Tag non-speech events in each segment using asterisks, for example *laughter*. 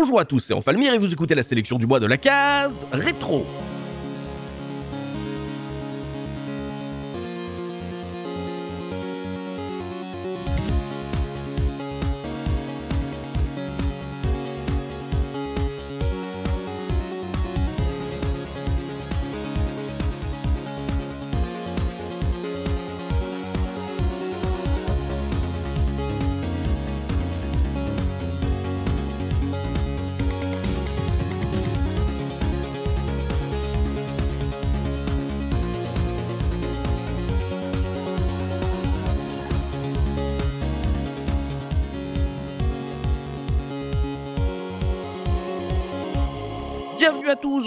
Bonjour à tous, c'est Enfalmir et vous écoutez la sélection du mois de la case rétro.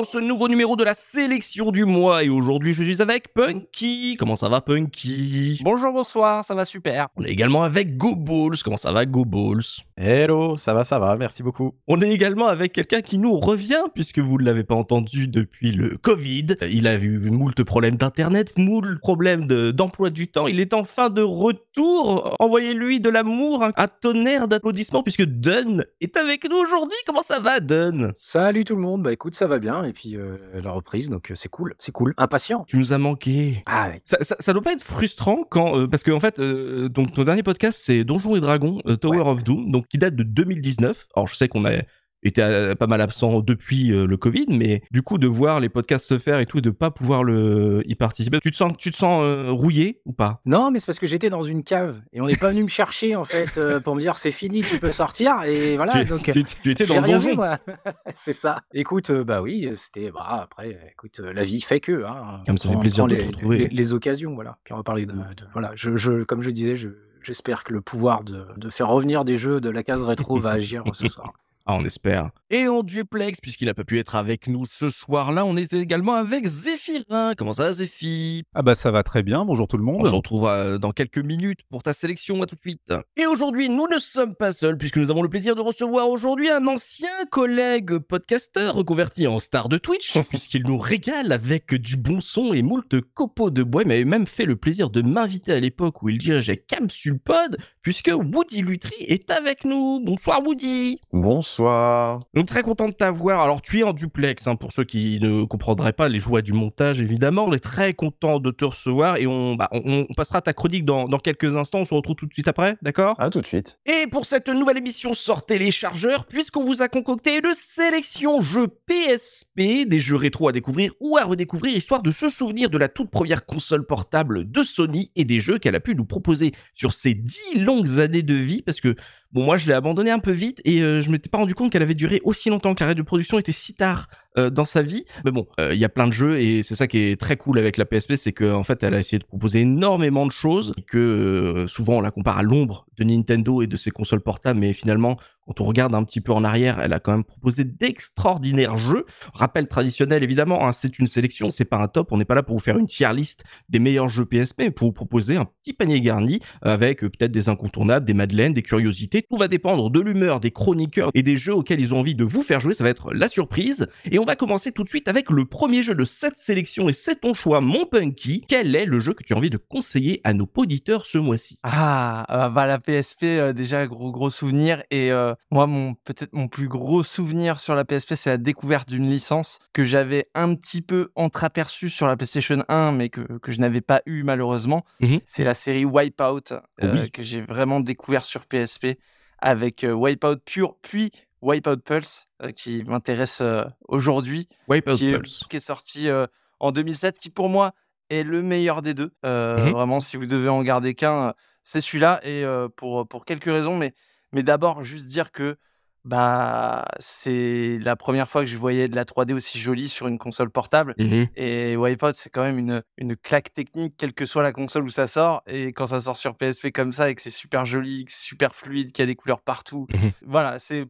Dans ce nouveau numéro de la sélection du mois et aujourd'hui je suis avec Punky. Comment ça va Punky? Bonjour, bonsoir, ça va super. On est également avec Go Balls. Comment ça va Go Balls? Hello, ça va, ça va, merci beaucoup. On est également avec quelqu'un qui nous revient, puisque vous ne l'avez pas entendu depuis le Covid. Il a eu moult problèmes d'internet, moult problèmes de- d'emploi du temps. Il est enfin de retour. Envoyez-lui de l'amour, un, un tonnerre d'applaudissements, puisque Dunn est avec nous aujourd'hui. Comment ça va, Dunn Salut tout le monde, bah écoute, ça va bien, et puis euh, la reprise, donc c'est cool, c'est cool. Impatient. Tu nous as manqué. Ah ouais. Ça, ça, ça doit pas être frustrant quand euh, parce que en fait euh, donc ton dernier podcast c'est Donjons et Dragons euh, Tower Ouais. of Doom donc qui date de 2019. Alors je sais qu'on a été euh, pas mal absent depuis euh, le Covid mais du coup de voir les podcasts se faire et tout et de pas pouvoir le y participer. Tu te sens tu te sens euh, rouillé ou pas? Non, mais c'est parce que j'étais dans une cave, et on n'est pas venu me chercher, en fait, euh, pour me dire c'est fini, tu peux sortir, et voilà, tu, donc... tu- tu étais dans le donjon. *laughs* c'est ça. Écoute, bah oui, c'était... Bah après, écoute, la vie fait que... Hein, Comme ça fait plaisir de les, te retrouver. les, les occasions, voilà. Puis on va parler de... de- voilà, je, je, comme je disais, je... J'espère que le pouvoir de, de faire revenir des jeux de la case rétro *laughs* va agir ce soir. Ah, on espère. Et en duplex, puisqu'il n'a pas pu être avec nous ce soir-là, on était également avec Zéphirin. Comment ça, Zéphi? Ah bah ça va très bien, bonjour tout le monde. On se retrouve euh, dans quelques minutes pour ta sélection, à tout de suite. Et aujourd'hui, nous ne sommes pas seuls, puisque nous avons le plaisir de recevoir aujourd'hui un ancien collègue podcasteur reconverti en star de Twitch, *laughs* puisqu'il nous régale avec du bon son et moult copeaux de bois. Il m'avait même fait le plaisir de m'inviter à l'époque où il dirigeait Capsulpod, puisque Woody Lutry est avec nous. Bonsoir Woody Bonsoir. Donc très content de t'avoir. Alors tu es en duplex, hein, pour ceux qui ne comprendraient pas les joies du montage évidemment. On est très content de te recevoir et on, bah, on, on passera ta chronique dans, dans quelques instants. On se retrouve tout de suite après, d'accord? À tout de suite. Et pour cette nouvelle émission, sortez les chargeurs puisqu'on vous a concocté une sélection jeux PSP, des jeux rétro à découvrir ou à redécouvrir, histoire de se souvenir de la toute première console portable de Sony et des jeux qu'elle a pu nous proposer sur ces dix longues années de vie parce que Bon, moi, je l'ai abandonné un peu vite et euh, je m'étais pas rendu compte qu'elle avait duré aussi longtemps, que l'arrêt de production était si tard euh, dans sa vie. Mais bon, euh, il y a plein de jeux et c'est ça qui est très cool avec la PSP, c'est qu'en en fait, elle a essayé de proposer énormément de choses et que euh, souvent on la compare à l'ombre de Nintendo et de ses consoles portables, mais finalement, quand on regarde un petit peu en arrière, elle a quand même proposé d'extraordinaires jeux. Rappel traditionnel, évidemment, hein, c'est une sélection, c'est pas un top. On n'est pas là pour vous faire une tier list des meilleurs jeux PSP, mais pour vous proposer un petit panier garni avec peut-être des incontournables, des madeleines, des curiosités. Tout va dépendre de l'humeur des chroniqueurs et des jeux auxquels ils ont envie de vous faire jouer. Ça va être la surprise. Et on va commencer tout de suite avec le premier jeu de cette sélection et c'est ton choix, mon Punky. Quel est le jeu que tu as envie de conseiller à nos auditeurs ce mois-ci? Ah, euh, bah la PSP, euh, déjà gros gros souvenir. Et euh, moi, mon peut-être mon plus gros souvenir sur la PSP, c'est la découverte d'une licence que j'avais un petit peu entreaperçue sur la PlayStation 1, mais que, que je n'avais pas eu malheureusement. Mhm. C'est la série Wipeout euh, Oui. que j'ai vraiment découvert sur PSP avec euh, Wipeout pur, puis Wipeout Pulse euh, qui m'intéresse euh, aujourd'hui. Wipeout qui qui est sorti euh, en 2007, qui pour moi est le meilleur des deux. Mhm. Vraiment, si vous devez en garder qu'un, c'est celui-là. Et pour, pour quelques raisons, mais, mais d'abord, juste dire que bah, c'est la première fois que je voyais de la 3D aussi jolie sur une console portable. Mhm. Et Wipeout, c'est quand même une, une claque technique, quelle que soit la console où ça sort. Et quand ça sort sur PSP comme ça, et que c'est super joli, super fluide, qu'il y a des couleurs partout, Mhm. voilà, c'est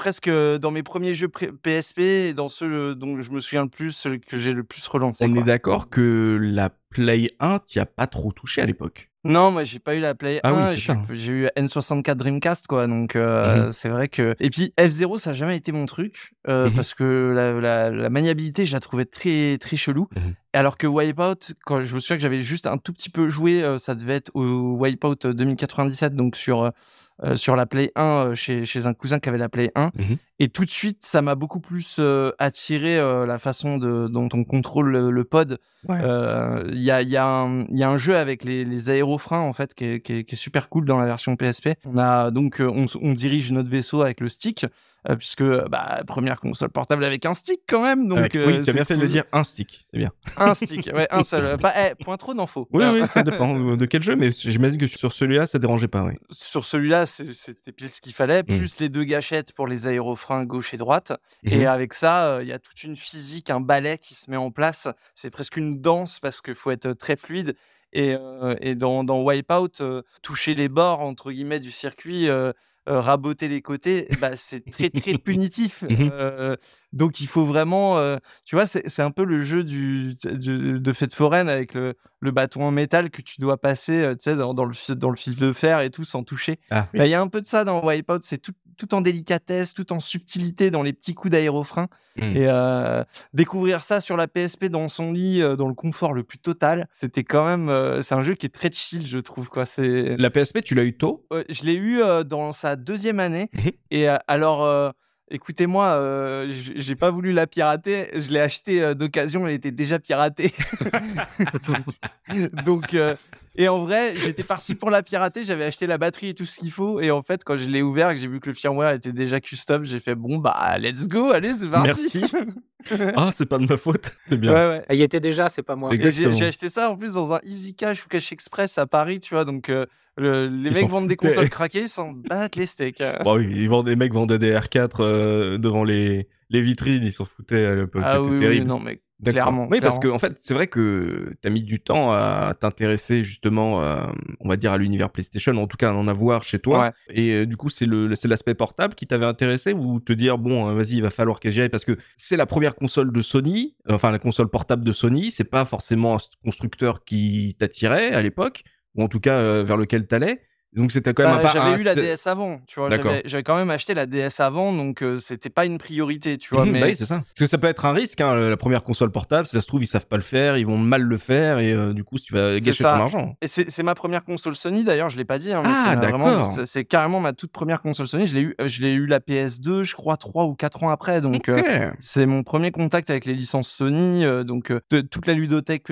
presque dans mes premiers jeux PSP, et dans ceux dont je me souviens le plus, que j'ai le plus relancé. On quoi. est d'accord que la Play 1, t'y as pas trop touché à l'époque. Non, moi j'ai pas eu la Play Ah oui, 1, c'est j'ai eu N64 Dreamcast quoi, donc euh, Mhm. c'est vrai que. Et puis F0 ça a jamais été mon truc euh, Mhm. parce que la, la- la maniabilité je la trouvais très très chelou. Mhm. Alors que Wipeout, quand je me souviens que j'avais juste un tout petit peu joué, ça devait être au Wipeout 2097 donc sur euh, sur la Play 1 euh, chez, chez un cousin qui avait la Play 1 Mhm. Et tout de suite, ça m'a beaucoup plus euh, attiré euh, la façon de, dont on contrôle le, le pod. Ouais. Euh, Il y, a, il y, a y a un jeu avec les, les aérofreins en fait qui est, qui est- qui est super cool dans la version PSP. On a donc euh, on dirige notre vaisseau avec le stick euh, puisque bah, première console portable avec un stick quand même. Donc Avec- euh, oui, tu as bien fait de le dire un stick, c'est bien. Un stick, ouais, un seul. Pas, *laughs* eh, point trop faut. Oui, Euh, oui, ça dépend *laughs* de quel jeu, mais j'imagine que sur celui-là, ça dérangeait pas, oui. Sur celui-là, c'était pile ce qu'il fallait, Mm. plus les deux gâchettes pour les aérofreins gauche et droite. Et Mhm. avec ça, euh, il y a toute une physique, un ballet qui se met en place. C'est presque une danse parce qu'il faut être très fluide. Et, euh, et dans, dans Wipeout, euh, toucher les bords, entre guillemets, du circuit, euh, euh, raboter les côtés, bah, c'est très, très *laughs* punitif. Mhm. Euh, donc, il faut vraiment... euh, tu vois, c'est c'est un peu le jeu du, du- de fête foraine avec le, le bâton en métal que tu dois passer euh, tu sais, dans, dans le, dans le fil de fer et tout sans toucher. Ah, Bah, Il y a un peu de ça dans Wipeout, c'est tout, tout en délicatesse, tout en subtilité dans les petits coups d'aérofrein. Mm. Et euh, découvrir ça sur la PSP dans son lit, euh, dans le confort le plus total, c'était quand même. euh, c'est un jeu qui est très chill, je trouve. Quoi. La PSP, tu l'as eu tôt? Je l'ai eu dans sa deuxième année. Mhm. Et alors. Écoutez-moi, euh, j'ai pas voulu la pirater. Je l'ai acheté euh, d'occasion, elle était déjà piratée. *laughs* Donc, euh, et en vrai, j'étais parti pour la pirater. J'avais acheté la batterie et tout ce qu'il faut. Et en fait, quand je l'ai ouvert et que j'ai vu que le firmware était déjà custom, j'ai fait bon, bah, let's go, allez, c'est parti. Merci. Ah, c'est pas de ma faute. *laughs* C'est bien. Ouais, ouais. Il y était déjà, c'est pas moi. J'ai acheté ça en plus dans un Easy Cash ou Cash Express à Paris, tu vois. Donc, euh, le- les Ils mecs vendent des consoles craquées, ils s'en battent les steaks. euh. *laughs* Bon, oui, ils vendent, les mecs vendaient des R4 euh, devant les, les vitrines, ils s'en foutaient à l'époque. Ah oui, oui, terrible. non, mais clairement. Oui, parce que en fait, c'est vrai que tu as mis du temps à t'intéresser justement, euh, on va dire, à l'univers PlayStation, en tout cas à en avoir chez toi. Ouais. Et euh, du coup, c'est l'aspect portable qui t'avait intéressé ou te dire, bon, euh, vas-y, il va falloir que j'y aille? Parce que c'est la première console de Sony, euh, enfin la console portable de Sony, c'est pas forcément un constructeur qui t'attirait à l'époque, ou en tout cas euh, vers lequel t'allais. Donc c'était quand même Bah, j'avais un- eu la DS avant, tu vois. J'avais quand même acheté la DS avant, donc euh, c'était pas une priorité, tu vois. Mhm, mais bah oui, c'est ça. Parce que ça peut être un risque, hein, la première console portable, si ça se trouve, ils savent pas le faire, ils vont mal le faire, et euh, du coup, tu vas gâcher ça. ton argent. Et c'est ma première console Sony d'ailleurs, je l'ai pas dit. hein, mais Ah, d'accord. c'est- carrément ma toute première console Sony. Je l'ai eu, je eu la PS2, je crois, 3 ou 4 ans après. Donc euh, c'est mon premier contact avec les licences Sony. euh, donc toute la ludothèque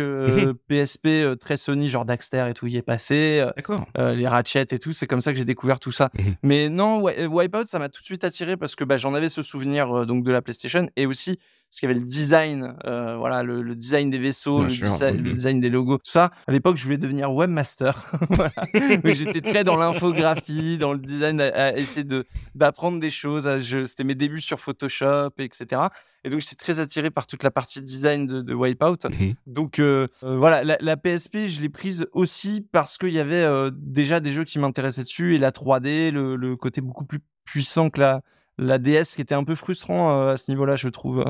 PSP euh, très Sony, genre Daxter et tout y est passé. D'accord. les Ratchet et tout, c'est comme ça que j'ai découvert tout ça. Mhm. Mais non, euh, Wipeout, ça m'a tout de suite attiré parce que bah, j'en avais ce souvenir euh, donc de la PlayStation et aussi parce qu'il y avait le design, euh, voilà, le, le design des vaisseaux, le, sûr, desi- le design des logos, tout ça. À l'époque, je voulais devenir webmaster. *laughs* Donc j'étais très dans l'infographie, dans le design, à, à essayer de d'apprendre des choses. je- C'était mes débuts sur Photoshop, etc. Et donc j'étais très attiré par toute la partie design de, de Wipeout. Mhm. Donc euh, euh, voilà, la, la PSP, je l'ai prise aussi parce qu'il y avait euh, déjà des jeux qui m'intéressaient dessus et la 3D, le, le côté beaucoup plus puissant que la, la DS, qui était un peu frustrant à ce niveau-là, je trouve.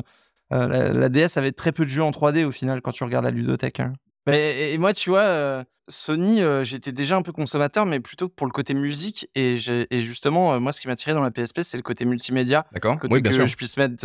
Euh, la, la DS avait très peu de jeux en 3D au final quand tu regardes la ludothèque. hein. Mais- et, moi, tu vois, euh, Sony, euh, j'étais déjà un peu consommateur, mais plutôt pour le côté musique. Et, justement, moi, ce qui m'a tiré dans la PSP, c'est le côté multimédia D'accord. côté Oui, bien que sûr. je puisse mettre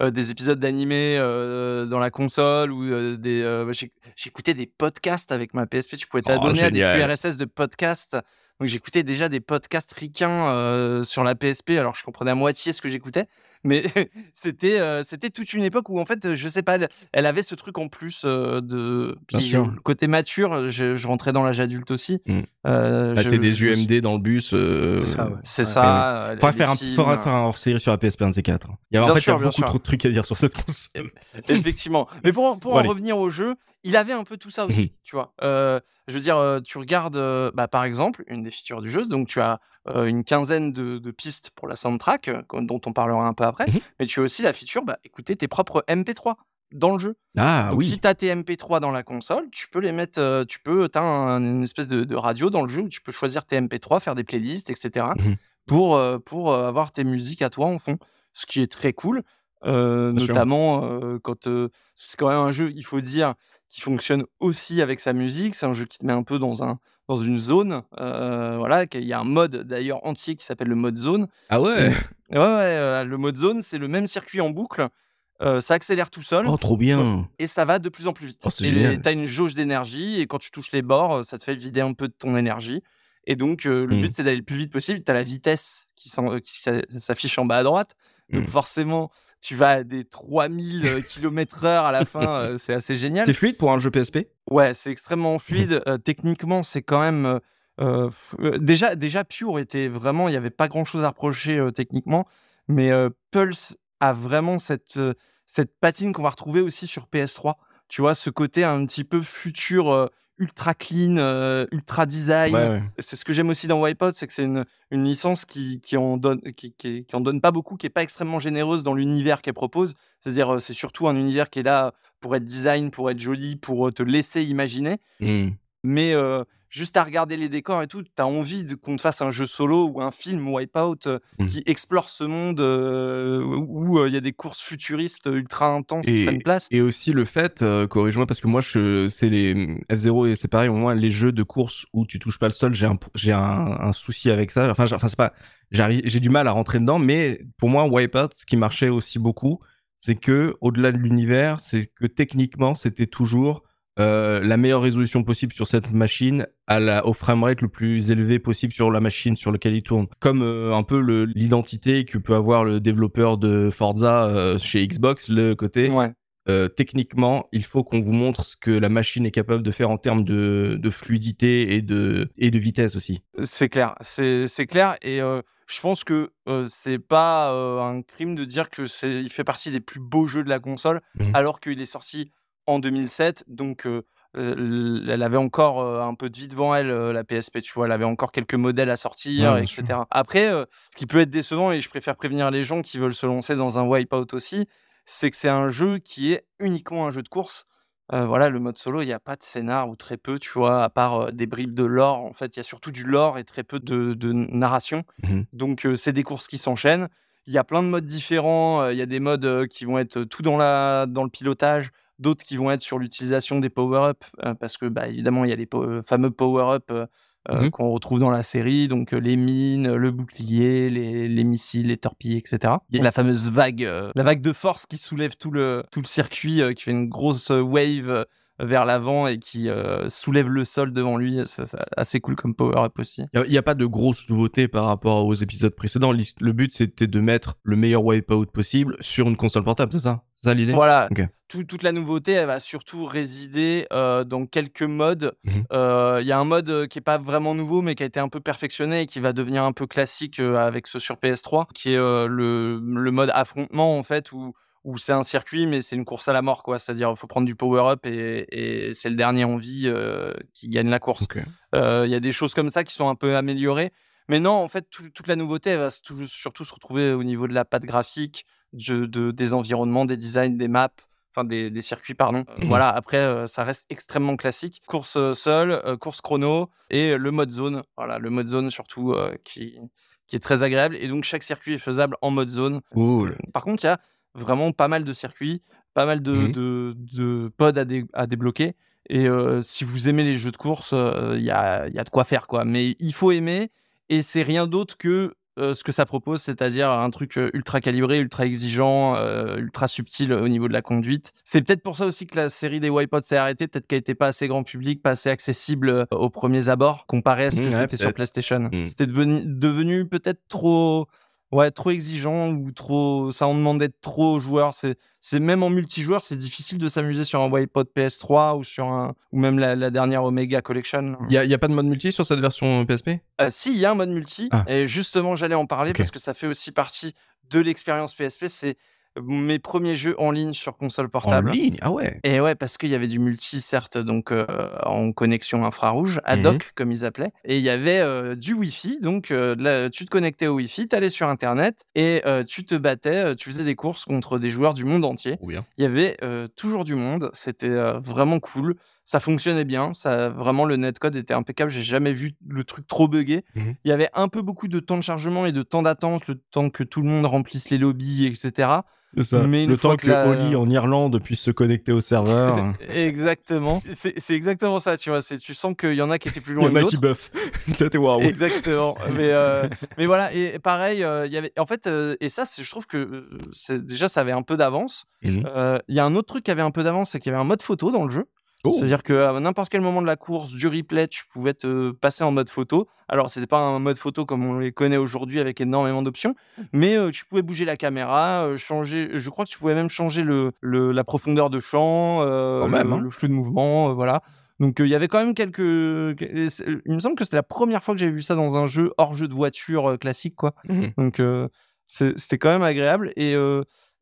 euh, des épisodes d'animé euh, dans la console ou euh, des j'ai- j'écoutais des podcasts avec ma PSP tu pouvais Oh, t'abonner à des flux. RSS de podcasts donc j'écoutais déjà des podcasts ricains sur la PSP alors je comprenais à moitié ce que j'écoutais mais *laughs* c'était euh, c'était toute une époque où en fait je sais pas elle, elle avait ce truc en plus euh, de puis côté mature je, je rentrais dans l'âge adulte aussi Mm. Euh, Bah, je- des je UMD dans le bus. euh, C'est ça, ouais. c'est Ouais. ça euh, Faudra les faire, un, faudra faire un hors-série sur la PSP 1 C4. Il y a, en fait, sûr, il y a bien beaucoup sûr. trop de trucs à dire sur cette console. Effectivement. Mais pour, pour Bon, en allez. revenir au jeu, il avait un peu tout ça Mhm. aussi, tu vois. Euh, je veux dire, euh, tu regardes, euh, bah, par exemple, une des features du jeu, donc tu as euh, une quinzaine de, de pistes pour la soundtrack, euh, dont on parlera un peu après, Mhm. mais tu as aussi la feature, bah, écouter tes propres MP3 dans le jeu. Ah donc oui. si tu as tes MP3 dans la console, tu peux les mettre, euh, tu peux, tu as une espèce de, de radio dans le jeu où tu peux choisir tes MP3, faire des playlists, etc. Mhm. pour, pour avoir tes musiques à toi en fond, ce qui est très cool. notamment quand c'est quand même un jeu, il faut dire, qui fonctionne aussi avec sa musique. C'est un jeu qui te met un peu dans, un, dans une zone. euh, voilà, qu'il y a un mode d'ailleurs entier qui s'appelle le mode zone. Ah ouais. Ouais, ouais, euh, le mode zone, c'est le même circuit en boucle. euh, ça accélère tout seul Oh, trop bien. et ça va de plus en plus vite. Oh, et tu as une jauge d'énergie et quand tu touches les bords, ça te fait vider un peu de ton énergie. Et donc, euh, le Mm. but, c'est d'aller le plus vite possible. Tu as la vitesse qui s'affiche en bas à droite. Donc Mm. forcément, tu vas à des 3000 km heure à la fin, *laughs* euh, c'est assez génial. C'est fluide pour un jeu PSP Ouais, c'est extrêmement *laughs* fluide. Euh, techniquement, c'est quand même. euh, euh, euh, déjà, déjà, Pure était vraiment. Il n'y avait pas grand chose à reprocher euh, techniquement. Mais euh, Pulse a vraiment cette, euh, cette patine qu'on va retrouver aussi sur PS3. Tu vois, ce côté un petit peu futur, euh, ultra clean, euh, ultra design. Ouais, ouais. C'est ce que j'aime aussi dans Wipeout, c'est que c'est une, une licence qui, qui, en donne, qui, qui- qui en donne pas beaucoup, qui est pas extrêmement généreuse dans l'univers qu'elle propose. C'est-à-dire, euh, c'est surtout un univers qui est là pour être design, pour être joli, pour euh, te laisser imaginer. Mm. Mais euh, juste à regarder les décors et tout, tu as envie de- qu'on te fasse un jeu solo ou un film Wipeout euh, Mm. qui explore ce monde euh, où euh, il y a des courses futuristes ultra intenses qui Et- prennent place. Et aussi le fait, corrige-moi, parce que moi, je, c'est les F0 et c'est pareil, au moins les jeux de course où tu touches pas le sol, j'ai un, j'ai un, un souci avec ça. Enfin, c'est pas, j'ai du mal à rentrer dedans, mais pour moi, Wipeout, ce qui marchait aussi beaucoup, c'est que au-delà de l'univers, c'est que techniquement, c'était toujours euh, la meilleure résolution possible sur cette machine à la, au framerate le plus élevé possible sur la machine sur laquelle il tourne. Comme euh, un peu l'identité que peut avoir le développeur de Forza euh, chez Xbox, le côté Ouais. techniquement, il faut qu'on vous montre ce que la machine est capable de faire en termes de, de fluidité et de, et de vitesse aussi. C'est clair, c'est clair. Et je pense que euh, c'est pas euh, un crime de dire que c'est, il fait partie des plus beaux jeux de la console, Mhm. alors qu'il est sorti en 2007. Donc, euh, elle avait encore un peu de vie devant elle, la PSP, tu vois. Elle avait encore quelques modèles à sortir, Ouais, etc. Après, ce qui peut être décevant, et je préfère prévenir les gens qui veulent se lancer dans un Wipeout aussi, c'est que c'est un jeu qui est uniquement un jeu de course. Euh, voilà, le mode solo, il n'y a pas de scénar ou très peu, tu vois, à part euh, des bribes de lore. En fait, il y a surtout du lore et très peu de, de narration. Mhm. Donc, euh, c'est des courses qui s'enchaînent. Il y a plein de modes différents. Il y a des modes qui vont être tout dans, la, dans le pilotage, d'autres qui vont être sur l'utilisation des power-up, euh, parce que, bah, évidemment, il y a les po- fameux power-up euh, euh, Mhm. qu'on retrouve dans la série, donc euh, les mines, le bouclier, les, les missiles, les torpilles, etc. Il y a la fameuse vague, euh, la vague de force qui soulève tout le, tout le circuit, euh, qui fait une grosse euh, wave euh, vers l'avant et qui euh, soulève le sol devant lui. C'est assez cool comme power-up aussi. Il n'y a, pas de grosses nouveautés par rapport aux épisodes précédents. Le but, c'était de mettre le meilleur wipeout possible sur une console portable, c'est ça? Ça l'idée? Voilà. Tout- toute la nouveauté, elle va surtout résider euh, dans quelques modes. Mhm. Euh, Il y a un mode euh, qui est pas vraiment nouveau, mais qui a été un peu perfectionné et qui va devenir un peu classique avec ce sur PS3, qui est le, le mode affrontement en fait, où, où c'est un circuit, mais c'est une course à la mort, quoi. C'est-à-dire, il faut prendre du power-up et, et c'est le dernier en vie qui gagne la course. Il y a des choses comme ça qui sont un peu améliorées. Mais non, en fait, tout- toute la nouveauté, elle va surtout se retrouver au niveau de la patte graphique, de, de- des environnements, des designs, des maps, enfin des, des circuits, pardon. Euh, Mhm. Voilà, après, euh, ça reste extrêmement classique. Course euh, seule, euh, course chrono et le mode zone. Voilà, le mode zone surtout qui, qui est très agréable. Et donc, chaque circuit est faisable en mode zone. Cool. Par contre, il y a vraiment pas mal de circuits, pas mal de, Mhm. de, de pods à, dé- à débloquer. Et si vous aimez les jeux de course, il y, a, il y a de quoi faire. quoi. Mais il faut aimer, et c'est rien d'autre que euh, ce que ça propose, c'est-à-dire un truc euh, ultra calibré, ultra exigeant, euh, ultra subtil au niveau de la conduite. C'est peut-être pour ça aussi que la série des Wipeouts s'est arrêtée, peut-être qu'elle n'était pas assez grand public, pas assez accessible aux premiers abords, comparé à ce que Mmh, ouais, c'était sur. PlayStation. Mmh. C'était devenu, devenu peut-être trop ouais, trop exigeant ou trop, ça en demandait trop aux joueurs. C'est, c'est même en multijoueur, c'est difficile de s'amuser sur un Wipeout PS3 ou sur un, ou même la, la dernière Omega Collection. Il n'y a, y a pas de mode multi sur cette version PSP Euh, si, il y a un mode multi. Ah. Et justement, j'allais en parler parce que ça fait aussi partie de l'expérience PSP. C'est mes premiers jeux en ligne sur console portable. En ligne? Ah ouais Et ouais, parce qu'il y avait du multi, certes, donc euh, en connexion infrarouge, ad hoc, Mhm. comme ils appelaient. Et il y avait euh, du Wi-Fi, donc euh, là, tu te connectais au Wi-Fi, tu allais sur Internet et tu te battais, tu faisais des courses contre des joueurs du monde entier. Bien. Il y avait toujours du monde, c'était vraiment cool. Ça fonctionnait bien, ça, vraiment le netcode était impeccable. J'ai jamais vu le truc trop buggé. Mhm. Il y avait un peu beaucoup de temps de chargement et de temps d'attente, le temps que tout le monde remplisse les lobbies, etc. Ça. Mais le temps que que, la- Oli en Irlande puisse se connecter au serveur. *laughs* Exactement. C'est exactement ça, tu vois. Tu sens qu'il y en a qui étaient plus Il y loin en a qui buff. *laughs* Exactement. mais, euh, *laughs* mais voilà, et pareil, euh, y avait. En fait, euh, et ça, je trouve que euh, déjà, ça avait un peu d'avance. Euh, Il y a un autre truc qui avait un peu d'avance, c'est qu'il y avait un mode photo dans le jeu. Oh. C'est-à-dire qu'à n'importe quel moment de la course, du replay, tu pouvais te passer en mode photo. Alors, c'était pas un mode photo comme on les connaît aujourd'hui avec énormément d'options, mais euh, tu pouvais bouger la caméra, euh, changer. Je crois que tu pouvais même changer le, le- la profondeur de champ, euh, le, hein. le flux de mouvement, voilà. Donc, il y avait quand même quelques. Il me semble que c'était la première fois que j'avais vu ça dans un jeu hors jeu de voiture classique, quoi. Mhm. Donc, c'était quand même agréable. Et,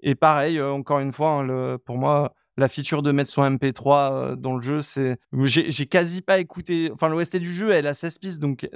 et pareil, encore une fois, hein, le- pour moi, la feature de mettre son MP3 euh, dans le jeu, c'est. J'ai quasi pas écouté. Enfin, l'OST du jeu, elle a 16 pistes, donc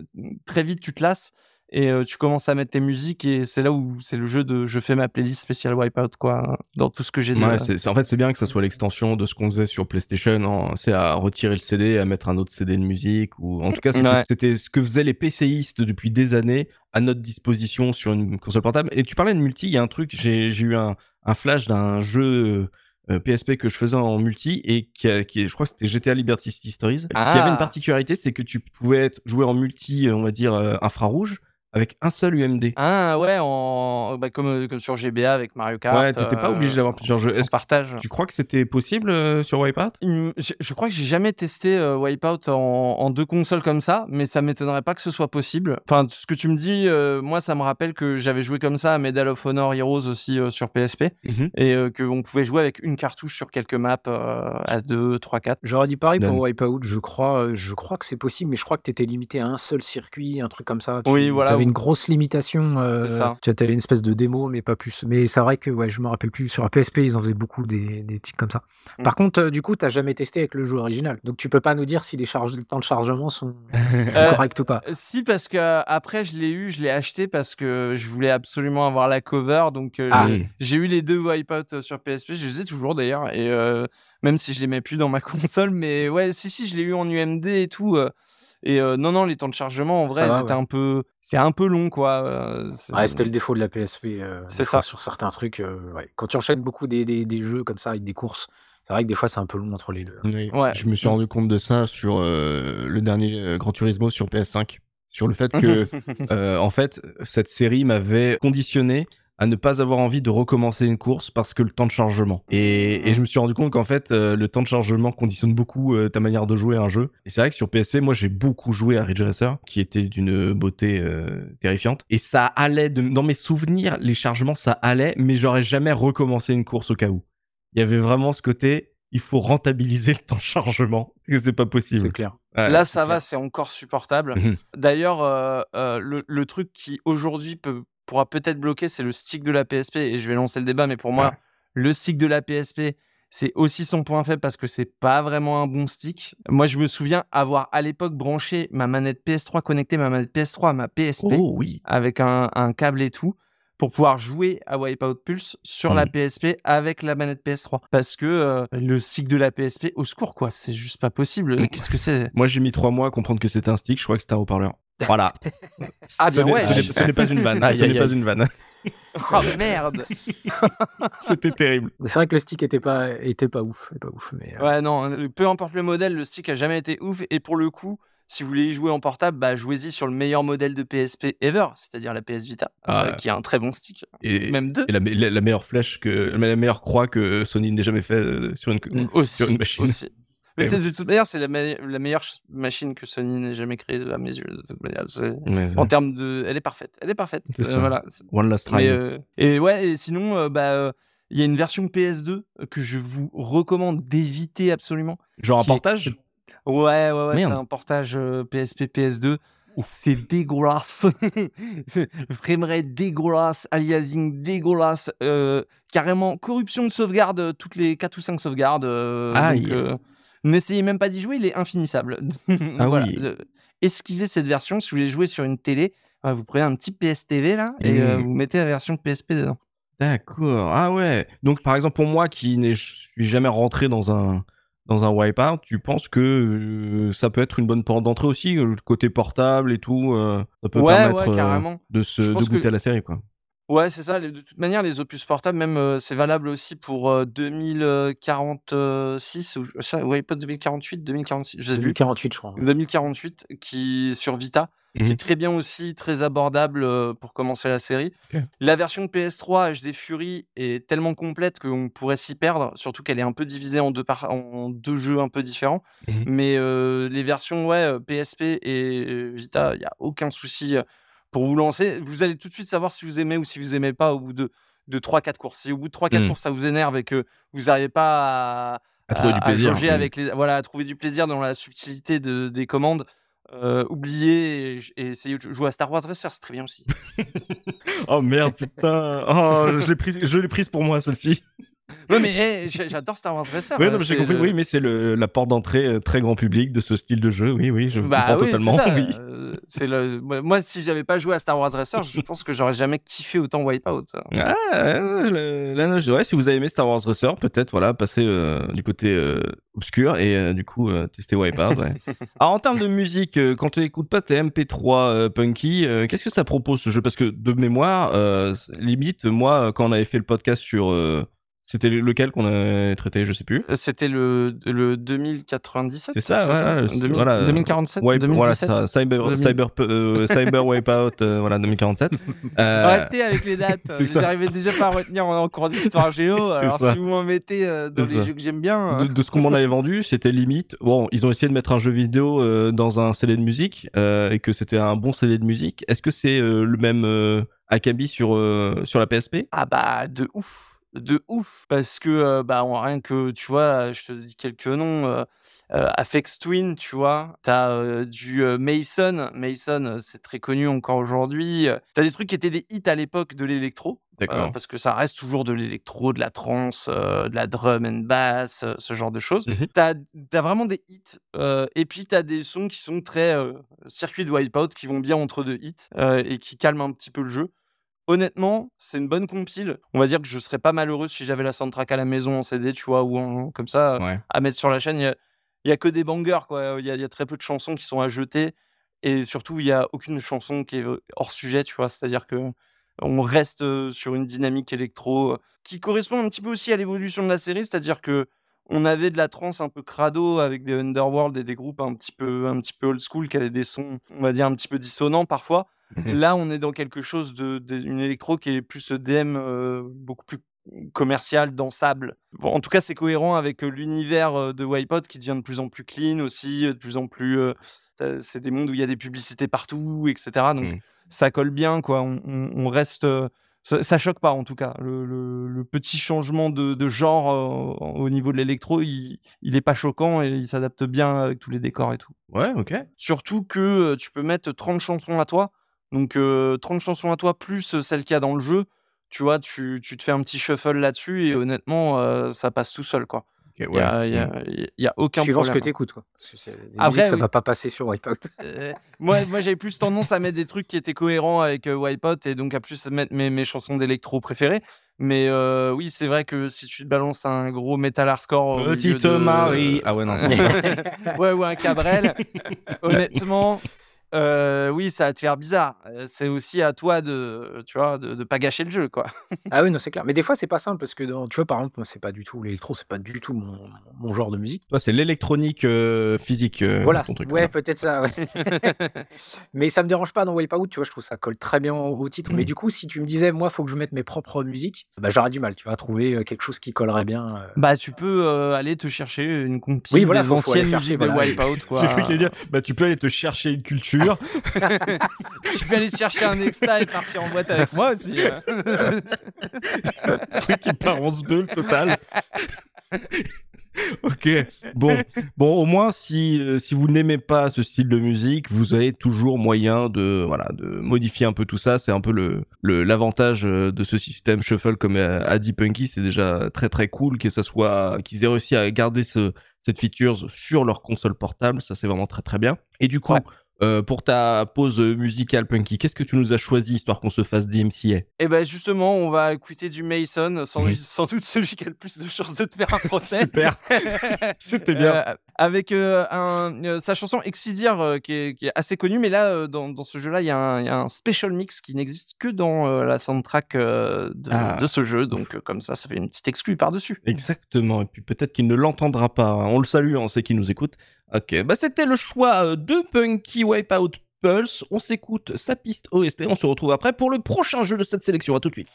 très vite, tu te lasses. Et euh, tu commences à mettre tes musiques, et c'est là où c'est le jeu de je fais ma playlist spéciale Wipeout, quoi, dans tout ce que j'ai. Ouais, c'est, en fait, c'est bien que ça soit l'extension de ce qu'on faisait sur PlayStation. hein. C'est à retirer le CD, à mettre un autre CD de musique. Ou en tout cas, c'était, Ouais. ce que faisaient les PCistes depuis des années à notre disposition sur une console portable. Et tu parlais de multi, il y a un truc, j'ai, eu un, un flash d'un jeu PSP que je faisais en multi et qui, a- qui est- je crois que c'était GTA Liberty City Stories, qui avait Ah. une particularité, c'est que tu pouvais être- jouer en multi, euh, on va dire euh, infrarouge, avec un seul UMD. Ah ouais, en... bah, comme, euh, comme sur GBA avec Mario Kart. ouais, t'étais pas euh, obligé d'avoir plusieurs jeux. Est-ce que partage. tu crois que c'était possible euh, sur Wipeout? Je, je crois que j'ai jamais testé euh, Wipeout en, en deux consoles comme ça, mais ça m'étonnerait pas que ce soit possible. Enfin, ce que tu me dis, euh, moi, ça me rappelle que j'avais joué comme ça à Medal of Honor Heroes aussi euh, sur PSP, Mhm. et euh, qu'on pouvait jouer avec une cartouche sur quelques maps euh, à 2, 3, 4. J'aurais dit pareil pour Wipeout, je crois, euh, je crois que c'est possible, mais je crois que tu étais limité à un seul circuit, un truc comme ça. Tu Oui, voilà. Avais une grosse limitation. euh, tu avais une espèce de démo, mais pas plus. Mais c'est vrai que ouais, je me rappelle plus. Sur la PSP, ils en faisaient beaucoup des, des tics comme ça. Mm. Par contre, euh, du coup, tu jamais testé avec le jeu original. Donc tu peux pas nous dire si les, charges, les temps de chargement sont, *laughs* sont Euh, corrects ou pas. Si, parce que après, je l'ai eu, je l'ai acheté parce que je voulais absolument avoir la cover, donc euh, Ah. j'ai- j'ai eu les deux Wipeout sur PSP, je les ai toujours d'ailleurs, et euh, même si je les mets plus dans ma *laughs* console, mais ouais, si, si, je l'ai eu en UMD et tout. Et euh, non, non, les temps de chargement, en vrai, c'était ouais. un peu, c'est un peu long, quoi. euh, Ouais, c'était le défaut de la PSP. euh, C'est ça. Sur certains trucs, euh, ouais. quand tu enchaînes beaucoup des, des, des jeux comme ça avec des courses, c'est vrai que des fois, c'est un peu long entre les deux. Ouais. Je me suis rendu compte de ça sur euh, le dernier Gran Turismo sur PS5. Sur le fait que, *laughs* euh, en fait, cette série m'avait conditionné à ne pas avoir envie de recommencer une course parce que le temps de chargement. Et, et je me suis rendu compte qu'en fait, euh, le temps de chargement conditionne beaucoup euh, ta manière de jouer à un jeu. Et c'est vrai que sur PSP, moi, j'ai beaucoup joué à Ridge Racer, qui était d'une beauté euh, terrifiante. Et ça allait, de... dans mes souvenirs, les chargements, ça allait, mais j'aurais jamais recommencé une course au cas où. Il y avait vraiment ce côté, il faut rentabiliser *laughs* le temps de chargement, parce que c'est pas possible. C'est clair. Ouais, Là, ça clair. va, c'est encore supportable. Mhm. D'ailleurs, euh, euh, le, le truc qui aujourd'hui peut, pourra peut-être bloquer, c'est le stick de la PSP. Et je vais lancer le débat, mais pour moi, Ouais. le stick de la PSP, c'est aussi son point faible parce que c'est pas vraiment un bon stick. Moi, je me souviens avoir à l'époque branché ma manette PS3, connecté ma manette PS3 à ma PSP Oh oui. avec un, un câble et tout pour pouvoir jouer à Wipeout Pulse sur la. PSP avec la manette PS3 parce que euh, le stick de la PSP au secours quoi c'est juste pas possible qu'est-ce que c'est? Moi, j'ai mis trois mois à comprendre que c'était un stick. Je crois que c'était un haut-parleur. *laughs* Voilà. Ah, ce bien n'est- ouais. pas une vanne. Ce n'est pas une vanne. *laughs* oh merde *laughs* C'était terrible. C'est vrai que le stick était pas, était pas ouf. Pas ouf mais, euh, ouais non peu importe le modèle le stick a jamais été ouf et pour le coup si vous voulez y jouer en portable bah jouez-y sur le meilleur modèle de PSP ever c'est-à-dire la PS Vita Ah, euh, ouais. qui a un très bon stick Et, même deux et la, la- la meilleure flèche que, la meilleure croix que Sony n'ait jamais fait euh, sur une. aussi, sur une machine. aussi. Mais c'est de toute manière, c'est la, me- la meilleure ch- machine que Sony n'ait jamais créée à mes yeux. De toute manière, en termes de, elle est parfaite, elle est parfaite. Euh, voilà. One last try. Mais, euh, et ouais, et sinon, euh, bah, il y a une version PS2 que je vous recommande d'éviter absolument. Genre un est- portage? Ouais, ouais, ouais, c'est un portage PSP PS2. C'est dégueulasse. *laughs* Framerate dégueulasse, aliasing dégueulasse, euh, carrément corruption de sauvegarde toutes les 4 ou 5 sauvegardes. euh, donc, euh, N'essayez même pas d'y jouer, il est infinissable. *laughs* Ah Voilà, oui. Esquivez cette version si vous voulez jouer sur une télé. vous prenez un petit PSTV là et euh, vous mettez la version PSP dedans. D'accord. Ah ouais. Donc par exemple pour moi qui ne suis jamais rentré dans un dans un wipeout, tu penses que euh, ça peut être une bonne porte d'entrée aussi, le côté portable et tout, euh, ça peut ouais, permettre ouais, carrément. de se de que- goûter à la série quoi. Ouais, c'est ça. les- De toute manière, les opus portables, même, c'est valable aussi pour euh, 2046 ou ça, ouais, pas 2048, 2046, je sais plus. 2048, je crois. 2048 qui sur Vita. qui est très bien aussi, très abordable pour commencer la série. Ok. La version PS3 HD Fury est tellement complète qu'on pourrait s'y perdre, surtout qu'elle est un peu divisée en deux, par- en deux jeux un peu différents. Mhm. Mais les versions ouais, PSP et Vita, il n'y a aucun souci pour vous lancer. Vous allez tout de suite savoir si vous aimez ou si vous aimez pas au bout de, de 3-4 courses. Si au bout de 3-4 Mhm. courses, ça vous énerve et que vous n'arrivez pas à, À trouver du à plaisir. avec les, voilà, à trouver du plaisir dans la subtilité de, des commandes. Euh, oubliez et, et essayez de jouer à Star Wars Racer, c'est très bien aussi. *laughs* Oh merde, putain. Oh, je l'ai prise, je l'ai prise pour moi, celle-ci. Ouais, mais hey, j'a- j'adore Star Wars Racer. Oui, euh, mais j'ai c'est compris. le- Oui, mais c'est le- la porte d'entrée euh, très grand public de ce style de jeu. Oui, oui, je Bah comprends oui, totalement. Oui. euh, c'est le... moi, si j'avais pas joué à Star Wars Racer, je pense que j'aurais jamais kiffé autant Wipeout. ça. Ah, euh, là, je- si vous avez aimé Star Wars Racer, peut-être, voilà, passer euh, du côté euh, obscur et du coup tester Wipeout. Ouais. *laughs* Alors, en termes de musique, quand tu écoutes pas tes MP3 euh, punky, qu'est-ce que ça propose ce jeu? Parce que de mémoire, limite, moi, quand on avait fait le podcast sur. C'était lequel qu'on a traité Je sais plus. Euh, C'était le, le 2097 C'est ça, voilà, c'est- 2000 voilà. 2047 Wipe- voilà, 2017 ça, Cyber, 2000. cyber, euh, cyber Wipeout, euh, voilà, 2047. *laughs* Euh, Arrêtez avec les dates. *laughs* J'arrivais déjà pas à retenir en, cours d'histoire géo. *laughs* Alors ça. si vous m'en mettez euh, dans ça. jeux que j'aime bien. euh, de, de ce qu'on m'en avait vendu, c'était limite. Bon, ils ont essayé de mettre un jeu vidéo dans un CD de musique et que c'était un bon CD de musique. Est-ce que c'est le même Akabi sur sur la PSP Ah bah de ouf, de ouf, parce que euh, bah rien que tu vois, je te dis quelques noms, euh, euh, Afex Twin, tu vois, t'as du Mason, Mason c'est très connu encore aujourd'hui. T'as des trucs qui étaient des hits à l'époque de l'électro, parce que ça reste toujours de l'électro, de la trance, de la drum and bass, ce genre de choses. Mhm. T'as as vraiment des hits, et puis t'as des sons qui sont très circuit de wipeout, qui vont bien entre deux hits et qui calment un petit peu le jeu. Honnêtement, c'est une bonne compile. On va dire que je serais pas malheureux si j'avais la soundtrack à la maison en CD, tu vois, ou en, comme ça, Ouais. à mettre sur la chaîne. Il y a, il y a que des bangers, quoi. Il y, a, il y a très peu de chansons qui sont à jeter. Et surtout, il y a aucune chanson qui est euh, hors sujet, tu vois. C'est-à-dire que on reste euh, sur une dynamique électro euh, qui correspond un petit peu aussi à l'évolution de la série. C'est-à-dire que on avait de la trance un peu crado avec des Underworld et des groupes un petit peu, un petit peu old school qui avaient des sons, on va dire, un petit peu dissonants parfois. Mhm. Là, on est dans quelque chose de, de- une électro qui est plus DM, euh, beaucoup plus commercial, dansable. Bon, en tout cas, c'est cohérent avec euh, l'univers euh, de Wipeout qui devient de plus en plus clean aussi, euh, de plus en plus. euh, c'est des mondes où il y a des publicités partout, etc. Donc Mhm. ça colle bien, quoi. On, on- on reste. Euh, ça, ça choque pas en tout cas. Le, le- le petit changement de, de genre euh, au niveau de l'électro, il, il est pas choquant et il s'adapte bien avec tous les décors et tout. Ouais, ok. Surtout que euh, tu peux mettre 30 chansons à toi. Donc euh, 30 chansons à toi plus euh, celles qu'il y a dans le jeu. Tu vois, tu, tu te fais un petit shuffle là-dessus et honnêtement, euh, ça passe tout seul. quoi. Il ouais. y, a, y a- Mm. il y a aucun Suivant ce que problème. t'écoutes, quoi. Parce que des Après, musiques, ça oui. va pas passer sur Wipeout. Euh, moi, moi j'avais plus tendance à mettre des trucs qui étaient cohérents avec euh, Wipeout et donc à plus mettre mes, mes chansons d'électro préférées. Mais euh, oui, c'est vrai que si tu te balances un gros metal hardcore. Petite de- Marie. Ah ouais, non, *laughs* ouais, ou un Cabrel. *laughs* Honnêtement, euh, oui, ça va te faire bizarre. C'est aussi à toi de, tu vois, de, de pas gâcher le jeu, quoi. *laughs* Ah oui, non, c'est clair. Mais des fois, c'est pas simple parce que, dans- tu vois, par exemple, moi, c'est pas du tout l'électro, c'est pas du tout mon, mon genre de musique. Toi, c'est l'électronique euh, physique. euh, voilà, ton truc, ouais, peut-être ça. ouais. *laughs* mais ça me dérange pas dans Wipeout, tu vois, je trouve ça colle très bien au titre. Mais Mm. du coup, si tu me disais, moi, faut que je mette mes propres musiques, bah, j'aurais du mal, tu vas trouver euh, quelque chose qui collerait bien. euh. Bah, tu peux euh, aller te chercher une compile Oui, voilà, des faut- anciennes chercher, de voilà. Wipeout, *laughs* quoi. J'ai cru dire, bah tu peux aller te chercher une culture. *laughs* tu peux aller chercher un extra et partir en boîte avec moi aussi. hein. truc qui part en sbeul total. ok, bon, bon, au moins si euh, si vous n'aimez pas ce style de musique, vous avez toujours moyen de voilà de modifier un peu tout ça. C'est un peu le le- l'avantage euh, de ce système shuffle comme euh, a dit Punky, c'est déjà très très cool que ça soit qu'ils aient réussi à garder ce cette feature sur leur console portable. Ça c'est vraiment très très bien. Et du coup. Ouais. Euh, pour ta pause musicale, Punky, qu'est-ce que tu nous as choisi histoire qu'on se fasse DMCA Et ben justement, on va écouter du Mason, sans, sans doute celui qui a le plus de chances de te faire un *laughs* procès. Super, *laughs* c'était bien. Euh, avec euh, un, sa chanson Exidir qui, est, qui est assez connue, mais là, dans, dans ce jeu-là, il y, a un- il y a un special mix qui n'existe que dans la soundtrack de, Ah. de ce jeu. Donc, comme ça, ça fait une petite exclue par-dessus. Exactement, et puis peut-être qu'il ne l'entendra pas. hein. On le salue, on sait qu'il nous écoute. Ok, bah c'était le choix euh, de Punky Wipeout Pulse. On s'écoute sa piste OST. On se retrouve après pour le prochain jeu de cette sélection. À tout de suite.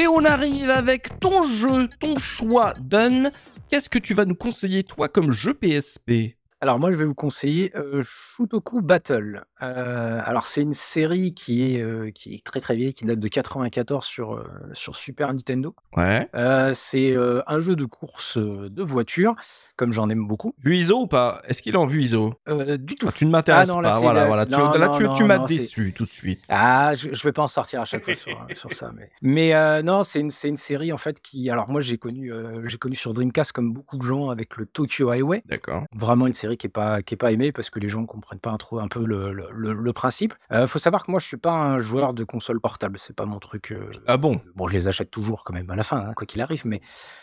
Et on arrive avec ton jeu, ton choix, Dun. Qu'est-ce que tu vas nous conseiller, toi, comme jeu PSP Alors moi, je vais vous conseiller euh, Shutoku Battle. Euh, alors c'est une série qui est, euh, qui est très très vieille, qui date de 94 sur, euh, sur Super Nintendo. Ouais. Euh, c'est euh, un jeu de course de voiture, comme j'en aime beaucoup. Vue ISO ou pas? Est-ce qu'il est en vue ISO? Du tout. Ah, Tu ne m'intéresses Ah pas. Voilà. Tu, non, là, non, tu, non, tu m'as déçu tout de suite. Ah, je, je vais pas en sortir à chaque fois sur, *laughs* sur ça, mais mais non, c'est une c'est une série en fait qui alors moi j'ai connu j'ai connu sur Dreamcast comme beaucoup de gens avec le Tokyo Highway. D'accord. Vraiment une série qui est pas qui est pas aimée parce que les gens ne comprennent pas un, trop, un peu le, le, le- le principe. Euh, faut savoir que moi je suis pas un joueur de console portable, c'est pas mon truc. euh, Ah bon? Bon, je les achète toujours quand même à la fin, hein, quoi qu'il arrive, mais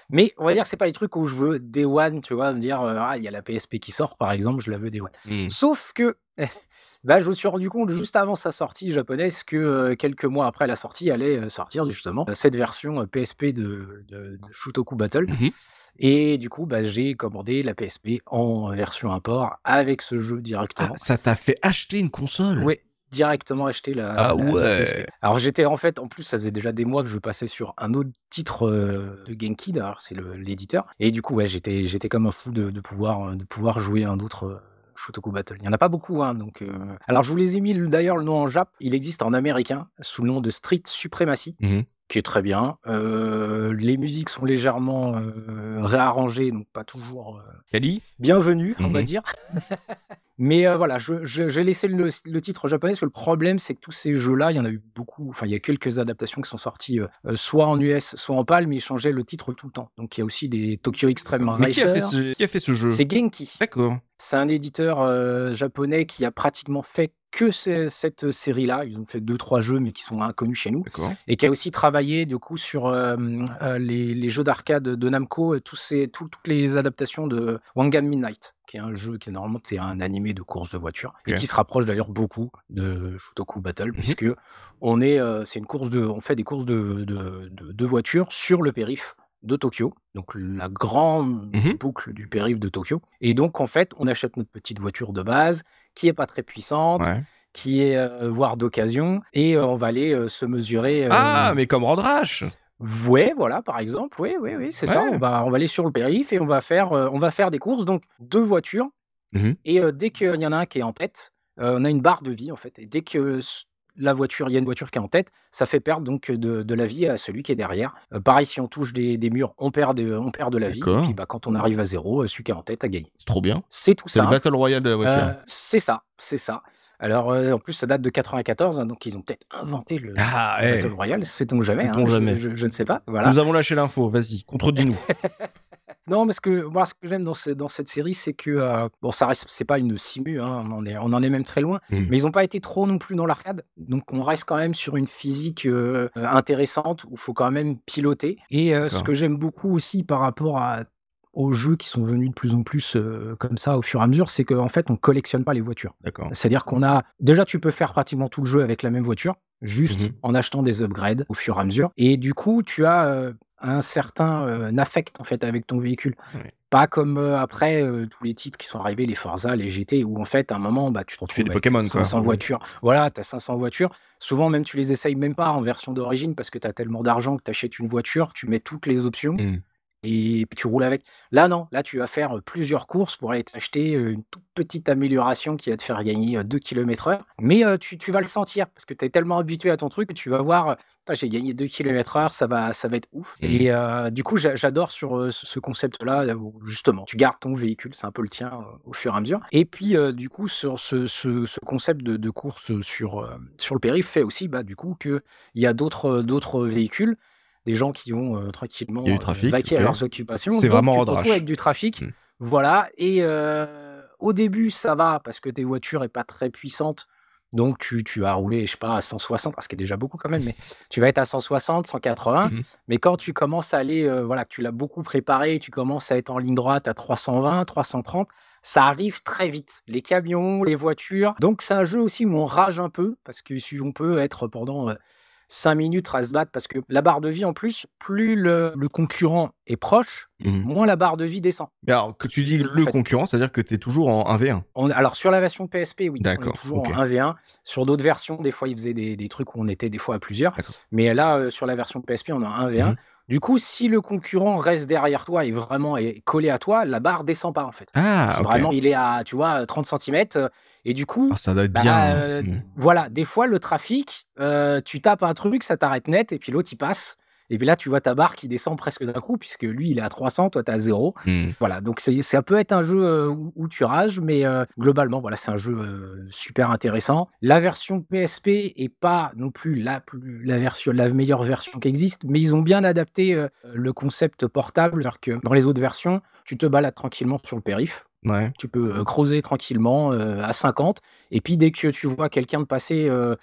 mais on va dire que c'est pas les trucs où je veux Day One, tu vois, me dire euh, ah il y a la PSP qui sort par exemple, je la veux Day One. Hmm. Sauf que *laughs* bah, je me suis rendu compte juste avant sa sortie japonaise que euh, quelques mois après la sortie allait sortir justement cette version PSP de, de, de Shutoku Battle. Mhm. Et du coup, bah, j'ai commandé la PSP en version import avec ce jeu Ah, directement. ça t'a fait acheter une console? Oui, directement acheté la, Ah la- la ouais. PSP. Alors j'étais en fait, en plus ça faisait déjà des mois que je passais sur un autre titre euh, de Genki, alors c'est le- l'éditeur. Et du coup, ouais, j'étais j'étais comme un fou de, de pouvoir, de pouvoir jouer un autre euh, Shotoku Battle. Il n'y en a pas beaucoup, hein, donc... euh, Alors je vous les ai mis d'ailleurs le nom en Jap. Il existe en américain sous le nom de Street Supremacy. Mhm. Qui est très bien. Euh, les musiques sont légèrement euh, réarrangées, donc pas toujours euh, bienvenue, on va Mhm. dire. *laughs* Mais euh, voilà, j'ai laissé le, le titre japonais parce que le problème, c'est que tous ces jeux-là, il y en a eu beaucoup. Enfin, il y a quelques adaptations qui sont sorties euh, euh, soit en US, soit en PAL, mais ils changeaient le titre tout le temps. Donc il y a aussi des Tokyo Extreme Mais qui a, fait Racer. ce, qui a fait ce jeu? C'est Genki. D'accord. C'est un éditeur euh, japonais qui a pratiquement fait que ce- cette série-là. Ils ont fait deux, trois jeux, mais qui sont inconnus chez nous. D'accord. Et qui a aussi travaillé du coup sur euh, les, les jeux d'arcade de Namco, tous ces, tout- toutes les adaptations de Wangan Midnight, qui est un jeu qui est normalement c'est un animé de course de voiture et qui se rapproche d'ailleurs beaucoup de Shutoku Battle, puisque on est, euh, c'est une course de, on fait des courses de, de, de- de voitures sur le périph de Tokyo, donc la grande Mhm. boucle du périph de Tokyo. Et donc en fait, on achète notre petite voiture de base, qui est pas très puissante, Ouais. qui est euh, voire d'occasion, et euh, on va aller euh, se mesurer. Ah, mais comme Rodrash Ouais, voilà, par exemple. Oui, oui, oui, c'est ça. Ouais. On va, on va aller sur le périph et on va faire, euh, on va faire des courses. Donc, deux voitures. Mhm. Et euh, dès qu'il y en a un qui est en tête, euh, on a une barre de vie, en fait. Et dès que s- la voiture, il y a une voiture qui est en tête, ça fait perdre donc de, de la vie à celui qui est derrière. Euh, pareil, si on touche des, des murs, on perd, de, on perd de la vie. Et puis, bah, quand on arrive à zéro, euh, celui qui est en tête a gagné. C'est trop bien. C'est tout C'est le ça. Battle Royale de la voiture. Euh, c'est ça, c'est ça. Alors, euh, en plus, ça date de 94, hein, donc ils ont peut-être inventé le ah, le Battle Royale, sait-on jamais, Sait-on hein, je- jamais. Je, je ne sais pas. Voilà. Nous avons lâché l'info, vas-y, contredis-nous. *laughs* Non, parce que moi, ce que j'aime dans, ce- dans cette série, c'est que euh, bon, ça reste, c'est pas une simu, hein, on en est, on en est même très loin, Mm. mais ils n'ont pas été trop non plus dans l'arcade, donc on reste quand même sur une physique euh, euh, intéressante où il faut quand même piloter. Et euh, ce que j'aime beaucoup aussi par rapport à aux jeux qui sont venus de plus en plus euh, comme ça au fur et à mesure, c'est qu'en fait, on collectionne pas les voitures. C'est-à-dire qu'on a déjà, tu peux faire pratiquement tout le jeu avec la même voiture, juste Mhm. en achetant des upgrades au fur et à mesure. Et du coup, tu as euh, un certain euh, affect en fait avec ton véhicule. Ouais. Pas comme euh, après euh, tous les titres qui sont arrivés, les Forza, les GT, où en fait à un moment, bah, tu te fais retrouves des Pokémon, quoi. 500 Ouais. voitures. Voilà, tu as 500 voitures. Souvent, même tu les essayes même pas en version d'origine parce que tu as tellement d'argent que tu achètes une voiture, tu mets toutes les options Mm. Et puis tu roules avec. Là, non, là, tu vas faire plusieurs courses pour aller t'acheter une toute petite amélioration qui va te faire gagner 2 km/h. Mais euh, tu, tu vas le sentir parce que tu es tellement habitué à ton truc que tu vas voir, j'ai gagné 2 km/h, ça va, ça va être ouf. Mhm. Et euh, du coup, j'a- j'adore sur euh, ce ce concept-là, où justement, tu gardes ton véhicule, c'est un peu le tien au fur et à mesure. Et puis, du coup, sur ce, ce- ce concept de, de course sur, sur le périph' fait aussi, bah, du coup, qu'il y a d'autres véhicules des gens qui ont euh, tranquillement Il y a du euh, trafic, vaqué à leurs occupations. C'est vraiment tu te retrouves avec du trafic. Mm. Voilà. Et euh, au début, ça va parce que tes voitures n'est pas très puissante. Donc, tu, tu vas rouler, je sais pas, à 160, ce qui est déjà beaucoup quand même, mais *laughs* tu vas être à 160, 180. Mhm. Mais quand tu commences à aller, euh, voilà, que tu l'as beaucoup préparé, tu commences à être en ligne droite à 320, 330, ça arrive très vite. Les camions, les voitures. Donc, c'est un jeu aussi où on rage un peu parce que si on peut être pendant. 5 minutes à battre parce que la barre de vie en plus, plus le, le concurrent est proche, Mhm. moins la barre de vie descend. Mais alors, que tu dis le fait. concurrent, c'est-à-dire que tu es toujours en 1v1. On- alors sur la version PSP, oui, on D'accord, est toujours en 1v1. Sur d'autres versions, des fois, ils faisaient des, des trucs où on était des fois à plusieurs. Mais là, euh, sur la version PSP, on est en 1v1. Mhm. Du coup, si le concurrent reste derrière toi et vraiment est collé à toi, la barre descend pas en fait. Ah, si vraiment il est à, tu vois, 30 cm, et du coup, Ah, ça doit être bah, bien. euh, Mhm. voilà, des fois le trafic, euh, tu tapes un truc, ça t'arrête net, et puis l'autre il passe. Et puis là, tu vois ta barre qui descend presque d'un coup, puisque lui il est à 300, toi t'es à 0. Mhm. Voilà, donc ça peut être un jeu euh, où, tu rages, mais euh, globalement, voilà, c'est un jeu euh, super intéressant. La version PSP est pas non plus la, plus, la, version, la meilleure version qui existe, mais ils ont bien adapté le concept portable, alors que dans les autres versions, tu te balades tranquillement sur le périph'. Ouais. Tu peux creuser tranquillement euh, à 50. Et puis dès que tu vois quelqu'un de passer euh,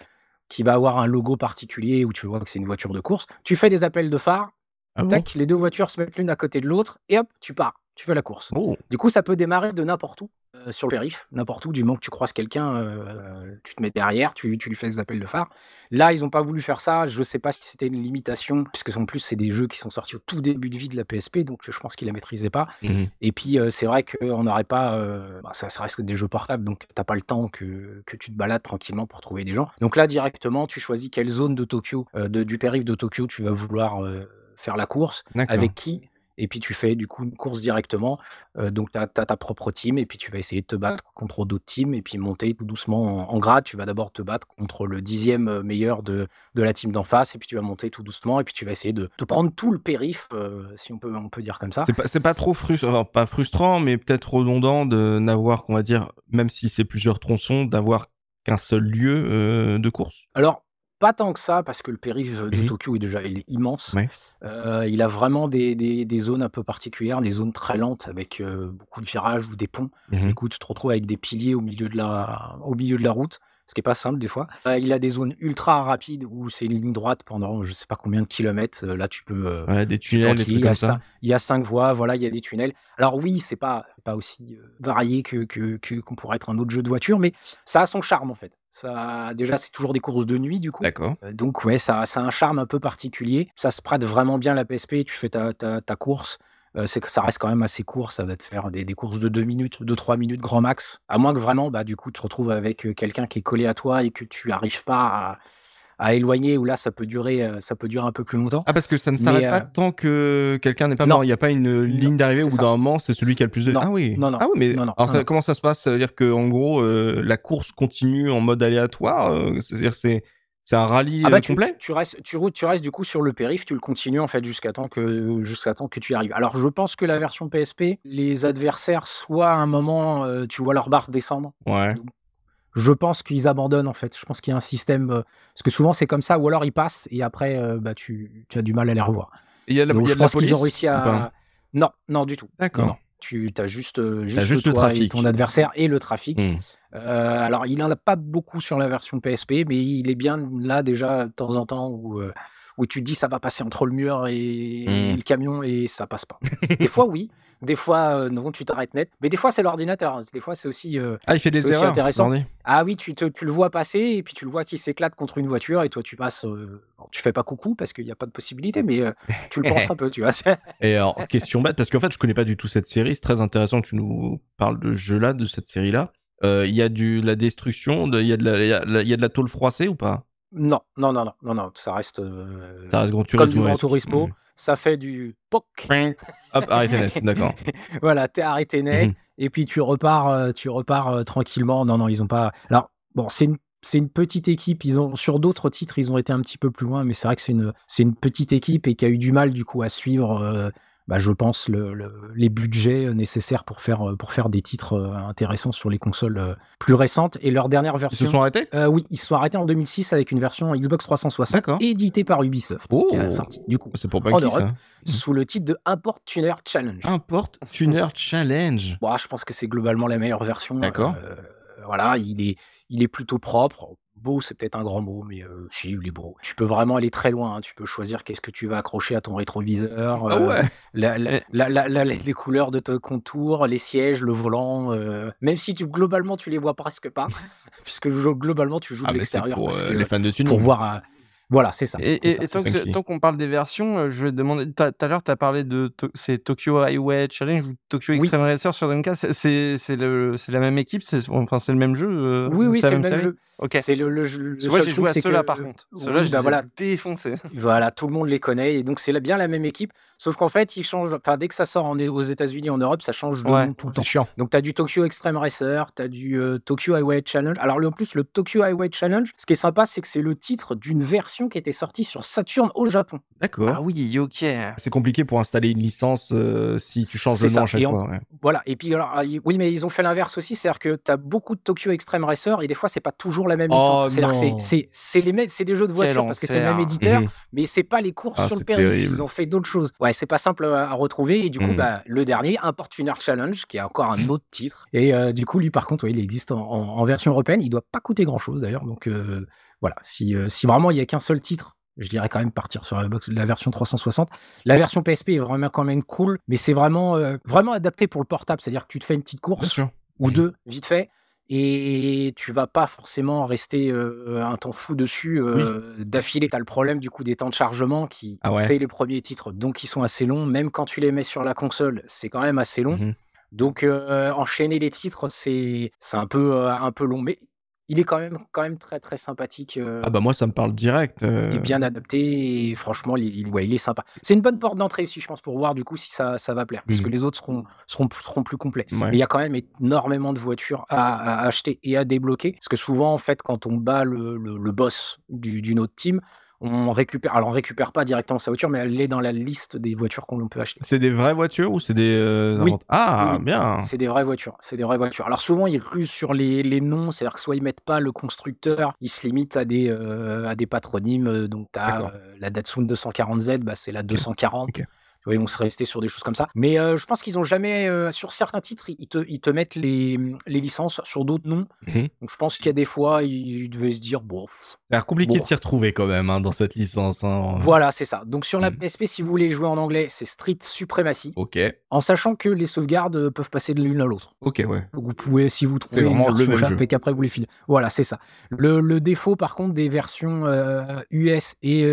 qui va avoir un logo particulier ou tu vois que c'est une voiture de course, tu fais des appels de phare. Ah bon tac, les deux voitures se mettent l'une à côté de l'autre et hop, tu pars. Tu fais la course. Oh. Du coup, ça peut démarrer de n'importe où sur le périph, n'importe où, du moment que tu croises quelqu'un, euh, tu te mets derrière, tu, tu lui fais des appels de phare. Là, ils n'ont pas voulu faire ça. Je ne sais pas si c'était une limitation, puisque en plus, c'est des jeux qui sont sortis au tout début de vie de la PSP, donc je pense qu'ils la maîtrisaient pas. Mhm. Et puis, euh, c'est vrai qu'on n'aurait pas. euh, bah, ça, ça reste des jeux portables, donc t'as pas le temps que, que tu te balades tranquillement pour trouver des gens. Donc là, directement, tu choisis quelle zone de Tokyo, euh, de- du périph' de Tokyo, tu vas vouloir euh, faire la course, avec qui. Et puis tu fais du coup une course directement. Euh, donc tu as, ta propre team et puis tu vas essayer de te battre contre d'autres teams et puis monter tout doucement en, en grade. Tu vas d'abord te battre contre le dixième meilleur de, de la team d'en face et puis tu vas monter tout doucement et puis tu vas essayer de, de prendre tout le périph, euh, si on peut, on peut dire comme ça. C'est pas, pas trop frustrant, enfin, pas frustrant, mais peut-être redondant de n'avoir, qu'on va dire, même si c'est plusieurs tronçons, d'avoir qu'un seul lieu euh, de course? Alors, pas tant que ça, parce que le périph' de Mhm. Tokyo est déjà il est immense. Ouais. Euh, il a vraiment des, des- des zones un peu particulières, des zones très lentes avec euh, beaucoup de virages ou des ponts. Mhm. Du coup, tu te retrouves avec des piliers au milieu de la, au milieu de la route, ce qui est pas simple des fois. Euh, il a des zones ultra rapides où c'est une ligne droite pendant je sais pas combien de kilomètres. Euh, Là, tu peux. euh, Ouais, des tunnels, il, y a comme ça. cin- il y a cinq voies, voilà, il y a des tunnels. Alors oui, c'est pas pas aussi varié que que- que- qu'on pourrait être un autre jeu de voiture, mais ça a son charme en fait. Ça, déjà, c'est toujours des courses de nuit du coup. D'accord. Donc ouais, ça, ça a un charme un peu particulier. Ça se prête vraiment bien la PSP. Tu fais ta, ta, ta course. Euh, c'est que ça reste quand même assez court. Ça va te faire des, des courses de 2 minutes, 2-3 minutes grand max. À moins que vraiment, bah, du coup, tu te retrouves avec euh, quelqu'un qui est collé à toi et que tu arrives pas à, à éloigner. Ou là, ça peut durer, euh, ça peut durer un peu plus longtemps. Ah, parce que ça ne s'arrête euh, pas tant que quelqu'un n'est pas non. mort. Il n'y a pas une ligne d'arrivée où d'un moment, c'est celui qui a le plus de. Non, Ah oui. non, non. Ah oui, mais Non, non, alors ça- comment ça se passe? Ça veut dire que en gros, euh, la course continue en mode aléatoire. C'est-à-dire c'est c'est un rallye Ah bah euh, tu, complet? tu- tu restes, tu, restes du coup sur le périph, tu le continues en fait jusqu'à temps que jusqu'à temps que tu y arrives. Alors je pense que la version PSP, les adversaires soit à un moment euh, tu vois leur barre descendre. Ouais. Je pense qu'ils abandonnent en fait. Je pense qu'il y a un système euh, parce que souvent c'est comme ça ou alors ils passent et après euh, bah tu, tu as du mal à les revoir. Et Il y a, la- Donc, il y a je de la pense qu'ils ont réussi à Non, non, du tout. D'accord. non. Tu as juste, euh, juste, juste le toi et ton adversaire et le trafic. Hmm. Euh, alors, il en a pas beaucoup sur la version PSP, mais il est bien là déjà de temps en temps où, euh, où tu te dis ça va passer entre le mur et, et Mm. le camion et ça passe pas. des *laughs* fois, oui. Des fois, euh, non, tu t'arrêtes net. Mais des fois, c'est l'ordinateur. hein. Des fois, c'est aussi. euh, Ah, il fait des erreurs. intéressant. Ah oui, tu, te- tu le vois passer et puis tu le vois qui s'éclate contre une voiture et toi, tu passes. tu fais pas coucou parce qu'il n'y a pas de possibilité, mais tu le penses *laughs* un peu, tu vois. *laughs* Et alors, question bête, parce qu'en fait, je connais pas du tout cette série. C'est très intéressant que tu nous parles de jeu-là, de cette série-là. Euh, Il y a du, la destruction, de- il y, a de la- il y a la- y a de la tôle froissée ou pas? Non, non, non, non, non, non, ça reste. euh, Ça reste Grand comme du Turismo. Gran Turismo. Ça fait du POC. Hop, arrêtez net, *laughs* d'accord. voilà, t'es arrêté net Mhm. et puis tu repars, euh, tu repars tranquillement. Non, non, ils ont pas. Alors bon, c'est une c'est une petite équipe. Ils ont sur d'autres titres, ils ont été un petit peu plus loin, mais c'est vrai que c'est une c'est une petite équipe et qui a eu du mal du coup à suivre. euh, bah, je pense le, le- les budgets nécessaires pour faire euh, pour faire des titres euh, intéressants sur les consoles euh, plus récentes. Et leur dernière Ils version. se sont arrêtés? Euh, oui, ils se sont arrêtés en 2006 avec une version Xbox 360 D'accord. éditée par Ubisoft, Oh. qui est sortie du coup C'est pour pas En Europe. ça sous le titre de Import Tuner Challenge. Import *laughs* Tuner Challenge. Bon, je pense que c'est globalement la meilleure version. D'accord. Euh, voilà, il est, il est plutôt propre. Beau, c'est peut-être un grand mot, mais euh, si, il est beau. Tu peux vraiment aller très loin. hein. Tu peux choisir qu'est-ce que tu vas accrocher à ton rétroviseur. Ah ouais la- la- la- la- la- les couleurs de ton contour, les sièges, le volant. euh, même si tu, globalement, tu les vois presque pas, *laughs* puisque globalement, tu joues Ah, de l'extérieur pour parce euh, que- les fans de pour voir. euh, voilà, c'est ça. Et, c'est et- ça, et c'est tant, qu'on parle des versions, je vais demander. Tout à l'heure, tu as parlé de To- c'est Tokyo Highway Challenge ou Tokyo Oui. Extreme Racer sur Dreamcast. C'est- C'est c'est le- c'est la même équipe, c'est enfin c'est le même jeu. euh, Oui, oui, c'est le même série? jeu. Ok. C'est le, le, le Moi, seul j'ai joué à ceux-là par contre. oui, Ceux-là, je bah voilà, défoncés. *laughs* Voilà, tout le monde les connaît et donc c'est bien la même équipe. Sauf qu'en fait, ils changent. Enfin, dès que ça sort en- aux États-Unis, en Europe, ça change de Ouais, nom tout le temps. chiant. Donc, tu as du Tokyo Extreme Racer, tu as du euh, Tokyo Highway Challenge. Alors, en plus, le Tokyo Highway Challenge, ce qui est sympa, c'est que c'est le titre d'une version qui était sortie sur Saturn au Japon. D'accord. Ah oui, ok. C'est compliqué pour installer une licence euh, si tu changes le nom ça. à chaque Et en- fois. ouais. Voilà. Et puis, alors, ah, oui, mais ils ont fait l'inverse aussi. C'est-à-dire que tu as beaucoup de Tokyo Extreme Racer et des fois, c'est pas toujours la même Oh licence. Non. c'est- c'est c'est les mêmes, c'est des jeux de voiture parce que c'est le même éditeur. Mhm. mais c'est pas les courses Ah, sur le périph. Ils ont fait d'autres choses. Ouais, c'est pas simple à, à retrouver. Et du coup, Mhm. bah, le dernier, Importuner Challenge, qui est encore un autre titre. Et euh, du coup, lui, par contre, ouais, il existe en, en- en version européenne. Il doit pas coûter grand chose d'ailleurs. Donc euh, voilà, si, euh, si vraiment il y a qu'un seul titre. Je dirais quand même partir sur la, box- la version 360. La version PSP est vraiment quand même cool, mais c'est vraiment, euh, vraiment adapté pour le portable. C'est-à-dire que tu te fais une petite course ou deux, vite fait, et tu vas pas forcément rester euh, un temps fou dessus euh, d'affilée. Tu as le problème du coup des temps de chargement qui, Ah ouais. c'est les premiers titres, donc ils sont assez longs. Même quand tu les mets sur la console, c'est quand même assez long. Mhm. Donc euh, enchaîner les titres, c'est un peu un peu long, mais il est quand même quand même très très sympathique. euh, Ah bah moi ça me parle direct. euh, il est bien adapté et franchement, il, ouais, il est sympa. C'est une bonne porte d'entrée aussi, je pense, pour voir du coup si ça, ça va plaire. Parce Mhm. que les autres seront, seront, seront plus complets. ouais. Mais il y a quand même énormément de voitures à, à acheter et à débloquer. Parce que souvent, en fait, quand on bat le, le- le boss du- d'une autre team, on récupère. Alors, on récupère pas directement sa voiture, mais elle est dans la liste des voitures qu'on peut acheter. C'est des vraies voitures ou c'est des euh, Oui. Ah Oui, bien. C'est des vraies voitures. C'est des vraies voitures. Alors souvent ils rusent sur les, les noms, c'est-à-dire que soit ils mettent pas le constructeur, ils se limitent à des euh, à des patronymes. euh, Donc tu D'accord. as la Datsun 240Z, bah, c'est la 240. Ok. Tu vois, ils vont se rester sur des choses comme ça. Mais euh, je pense qu'ils ont jamais, euh, sur certains titres, ils te, ils te mettent les, les licences sur d'autres noms. Mhm. Donc je pense qu'il y a des fois, ils devaient se dire, bon, l'air compliqué Bon. de s'y retrouver quand même hein, dans cette licence. hein. voilà, c'est ça. Donc sur la Mhm. PSP, si vous voulez jouer en anglais, c'est Street Supremacy, Ok. en sachant que les sauvegardes euh, peuvent passer de l'une à l'autre. Ok ouais. Donc vous pouvez, si vous trouvez une vraiment le version même et qu'après vous les filez. Voilà, c'est ça. Le, le défaut, par contre, des versions euh, US et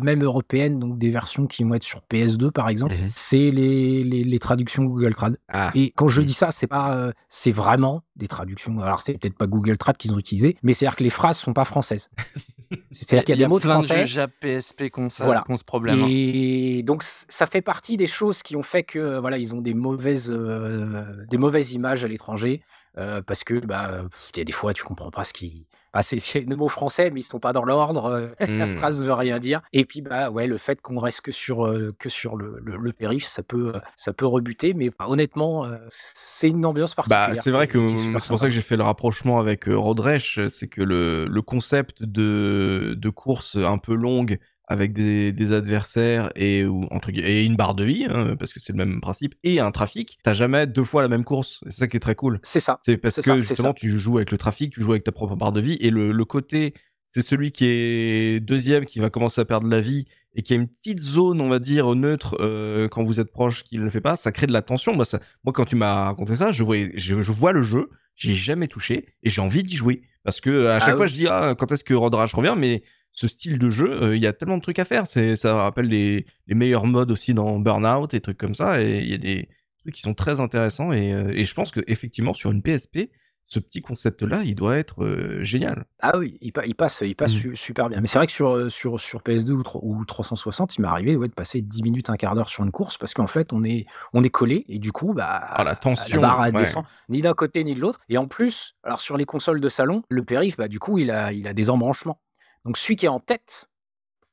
même européennes, donc des versions qui vont être sur PS2, par exemple, Mhm. c'est les, les, les traductions Google Trad. Ah. Et quand je dis ça, c'est pas, euh, c'est vraiment des traductions. Alors c'est peut-être pas Google Trad qu'ils ont utilisé, mais c'est-à-dire que les phrases sont pas françaises. *laughs* C'est-à-dire qu'il y a des mots de plein français. de jeux Jap PSP ça, Voilà. ce problème. hein. Et donc ça fait partie des choses qui ont fait que voilà ils ont des mauvaises euh, des mauvaises images à l'étranger euh, parce que bah pff, il y a des fois tu comprends pas ce qui ah, c'est *laughs* des mots français mais ils sont pas dans l'ordre euh, *laughs* la Hmm. phrase veut rien dire et puis bah ouais le fait qu'on reste que sur euh, que sur le, le, le périph ça peut ça peut rebuter mais bah, honnêtement euh, c'est une ambiance particulière Bah, c'est vrai que c'est pour ça que j'ai fait le rapprochement avec Road Rash, c'est que le, le concept de, de course un peu longue avec des, des adversaires et, ou, entre, et une barre de vie, hein, parce que c'est le même principe, et un trafic, t'as jamais deux fois la même course. C'est ça qui est très cool. C'est ça. C'est parce que ça, justement, tu joues avec le trafic, tu joues avec ta propre barre de vie, et le, le côté, c'est celui qui est deuxième qui va commencer à perdre la vie et qui a une petite zone, on va dire, neutre euh, quand vous êtes proche, qui ne le fait pas, ça crée de la tension. Moi, ça, moi quand tu m'as raconté ça, je, voyais, je, je vois le jeu, j'y ai jamais touché et j'ai envie d'y jouer. Parce que à chaque Ah fois, oui. je dis, ah, quand est-ce que Road Rage revient? Mais ce style de jeu, euh, il y a tellement de trucs à faire. C'est, ça rappelle les, les meilleurs modes aussi dans Burnout et trucs comme ça. Et il y a des trucs qui sont très intéressants. Et, euh, et je pense qu'effectivement, sur une PSP, ce petit concept-là, il doit être euh, génial. Ah oui, il, pa- il passe, il passe Mm. su- super bien. Mais c'est vrai que sur, sur, sur PS2 ou, tro- ou 360, il m'est arrivé ouais, de passer 10 minutes, un quart d'heure sur une course parce qu'en fait, on est, on est collé et du coup, bah, Ah, la tension. barre ouais. descend ni d'un côté ni de l'autre. Et en plus, alors sur les consoles de salon, le périph, bah, du coup, il a, il a des embranchements. Donc celui qui est en tête,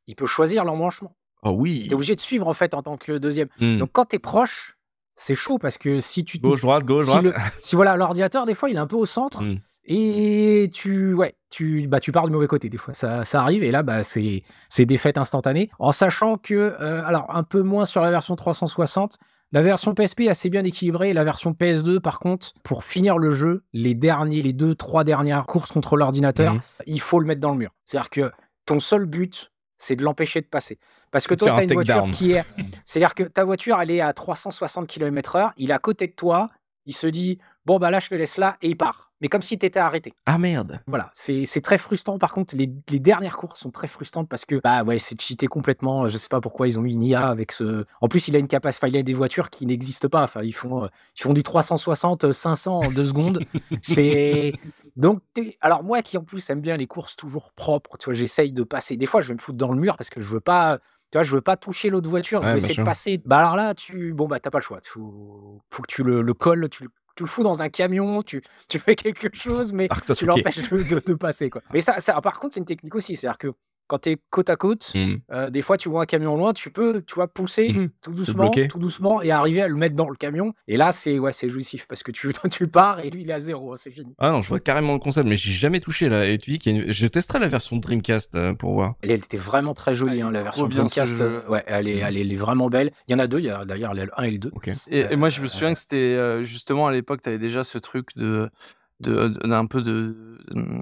il peut choisir l'embranchement. Oh oui. Tu es obligé de suivre en fait en tant que deuxième. Hmm. Donc quand tu es proche, c'est chaud parce que si tu Gauche, droite, gauche, si, droite. le- si voilà l'ordinateur des fois il est un peu au centre Mm. et tu ouais tu bah tu pars du mauvais côté des fois ça, ça arrive et là bah c'est c'est défaite instantanée en sachant que euh, alors un peu moins sur la version 360 la version PSP est assez bien équilibrée la version PS2 par contre pour finir le jeu les derniers les deux trois dernières courses contre l'ordinateur Mhm. il faut le mettre dans le mur c'est à dire que ton seul but c'est de l'empêcher de passer parce que toi tu as un une voiture qui est *laughs* c'est-à-dire que ta voiture, elle est à 360 km/h, il est à côté de toi, il se dit Bon, bah là, je te laisse là, et il part. Mais comme si tu étais arrêté. Ah merde. Voilà, c'est très frustrant. Par contre, les, les dernières courses sont très frustrantes parce que, bah ouais, c'est cheaté complètement. Je sais pas pourquoi ils ont mis une IA avec ce. En plus, il a une capacité, il a des voitures qui n'existent pas. Enfin, ils font, euh, ils font du 360, euh, 500 en deux secondes. *laughs* C'est. Donc, alors moi qui en plus aime bien les courses toujours propres, tu vois, j'essaye de passer. Des fois, je vais me foutre dans le mur parce que je veux pas. Tu vois, je veux pas toucher l'autre voiture, je Ouais, bien essayer sûr. de passer. Bah alors là, tu. Bon, bah t'as pas le choix. Faut, faut que tu le, le colles, tu le tu le fous dans un camion, tu, tu fais quelque chose, mais tu l'empêches de, de- de passer. Quoi. Mais ça, ça, par contre, c'est une technique aussi. C'est-à-dire que quand tu es côte à côte, Hmm. euh, des fois, tu vois un camion loin, tu peux, tu vois, pousser Mhm. tout doucement, tout doucement et arriver à le mettre dans le camion. Et là, c'est ouais, c'est jouissif parce que tu, *laughs* tu pars et lui, il est à zéro, c'est fini. Ah non, je vois carrément le concept, mais j'ai jamais touché là. Et tu dis qu'il une... Je testerai la version Dreamcast euh, pour voir. Elle, elle était vraiment très jolie, hein, la version Dreamcast. euh, ouais, elle est, elle, est, elle est vraiment belle. Il y en a deux, il y a d'ailleurs le 1 et le 2. Ok. Et, et moi, je me Euh, souviens que c'était euh, justement à l'époque, tu avais déjà ce truc de de- de- d'un peu de,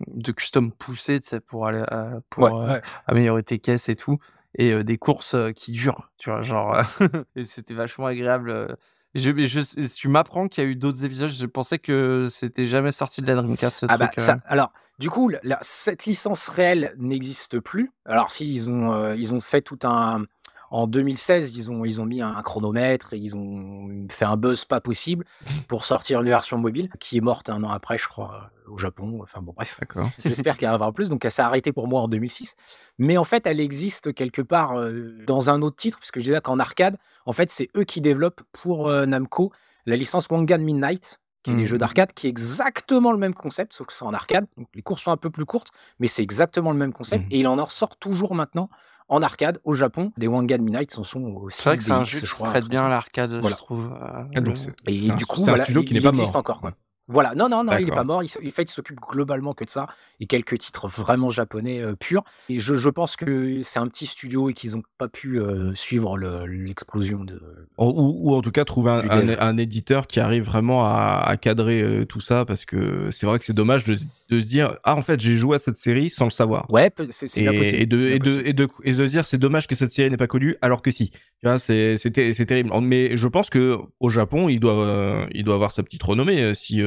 de custom poussé tu sais, pour aller à- pour Ouais, euh, ouais. améliorer tes caisses et tout et euh, des courses euh, qui durent tu vois genre *laughs* et c'était vachement agréable euh. je, mais je, si tu m'apprends qu'il y a eu d'autres épisodes je pensais que c'était jamais sorti de la Dreamcast ce Ah bah, truc euh. alors, du coup, la- la- cette licence réelle n'existe plus. Alors, si ils ont, euh, ils ont fait tout un. En 2016, ils ont, ils ont mis un, chronomètre et ils ont fait un buzz pas possible pour sortir une version mobile qui est morte un an après, je crois, euh, au Japon. Enfin bon, bref. *laughs* J'espère qu'il y en aura plus. Donc, elle s'est arrêtée pour moi en 2006. Mais en fait, elle existe quelque part euh, dans un autre titre, puisque je disais qu'en arcade, en fait, c'est eux qui développent pour euh, Namco la licence Wangan Midnight, qui est des Mhm. jeux d'arcade, qui est exactement le même concept, sauf que c'est en arcade. Donc, les courses sont un peu plus courtes, mais c'est exactement le même concept. Mhm. Et il en ressort toujours maintenant en arcade au Japon. Des Wangan Midnight en sont au 6 c'est vrai que c'est un jeu qui je se truc bien à l'arcade Voilà. je trouve euh, Ah, donc le- Et du coup, c'est un voilà, studio il, qui n'est pas existe mort. encore. Quoi. Voilà, non, non, non, il n'est pas mort. Il, en fait, il s'occupe globalement que de ça et quelques titres vraiment japonais euh, purs. Et je, je pense que c'est un petit studio et qu'ils n'ont pas pu euh, suivre le- l'explosion de. Ou, en tout cas trouver un, éditeur qui arrive vraiment à, à cadrer euh, tout ça parce que c'est vrai que c'est dommage de, de se dire ah en fait j'ai joué à cette série sans le savoir Ouais, c'est bien possible. et de, et, de, possible. et, de, et de se dire c'est dommage que cette série n'est pas connue alors que si tu vois c'est c'est ter- c'est terrible mais je pense que au Japon il doit il doit avoir sa petite renommée si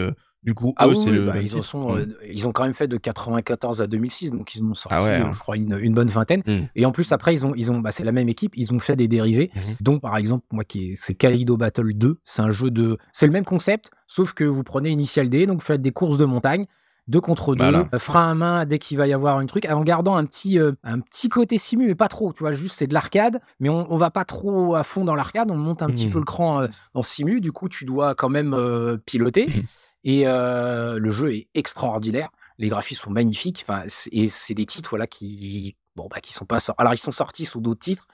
du coup Ah eux oui, le bah, ils, en titre. sont, euh, ils ont quand même fait de 94 à 2006, donc ils en ont sorti, Ah ouais, euh, hein. je crois, une, une bonne vingtaine. Mm. Et en plus, après, ils ont, ils ont, bah, c'est la même équipe, ils ont fait des dérivés, Mhm. dont par exemple, moi, qui est, c'est Kaido Battle 2. C'est un jeu de, c'est le même concept, sauf que vous prenez Initial D, donc vous faites des courses de montagne. Deux contre deux, Voilà. euh, frein à main dès qu'il va y avoir un truc, en gardant un petit, euh, un petit côté simu, mais pas trop. Tu vois, juste c'est de l'arcade, mais on, on va pas trop à fond dans l'arcade. On monte un petit Mhm. peu le cran euh, en simu. Du coup, tu dois quand même piloter. *laughs* Et euh, le jeu est extraordinaire. Les graphismes sont magnifiques. Enfin, et c'est des titres voilà qui bon bah qui sont pas sortis. Alors ils sont sortis sous d'autres titres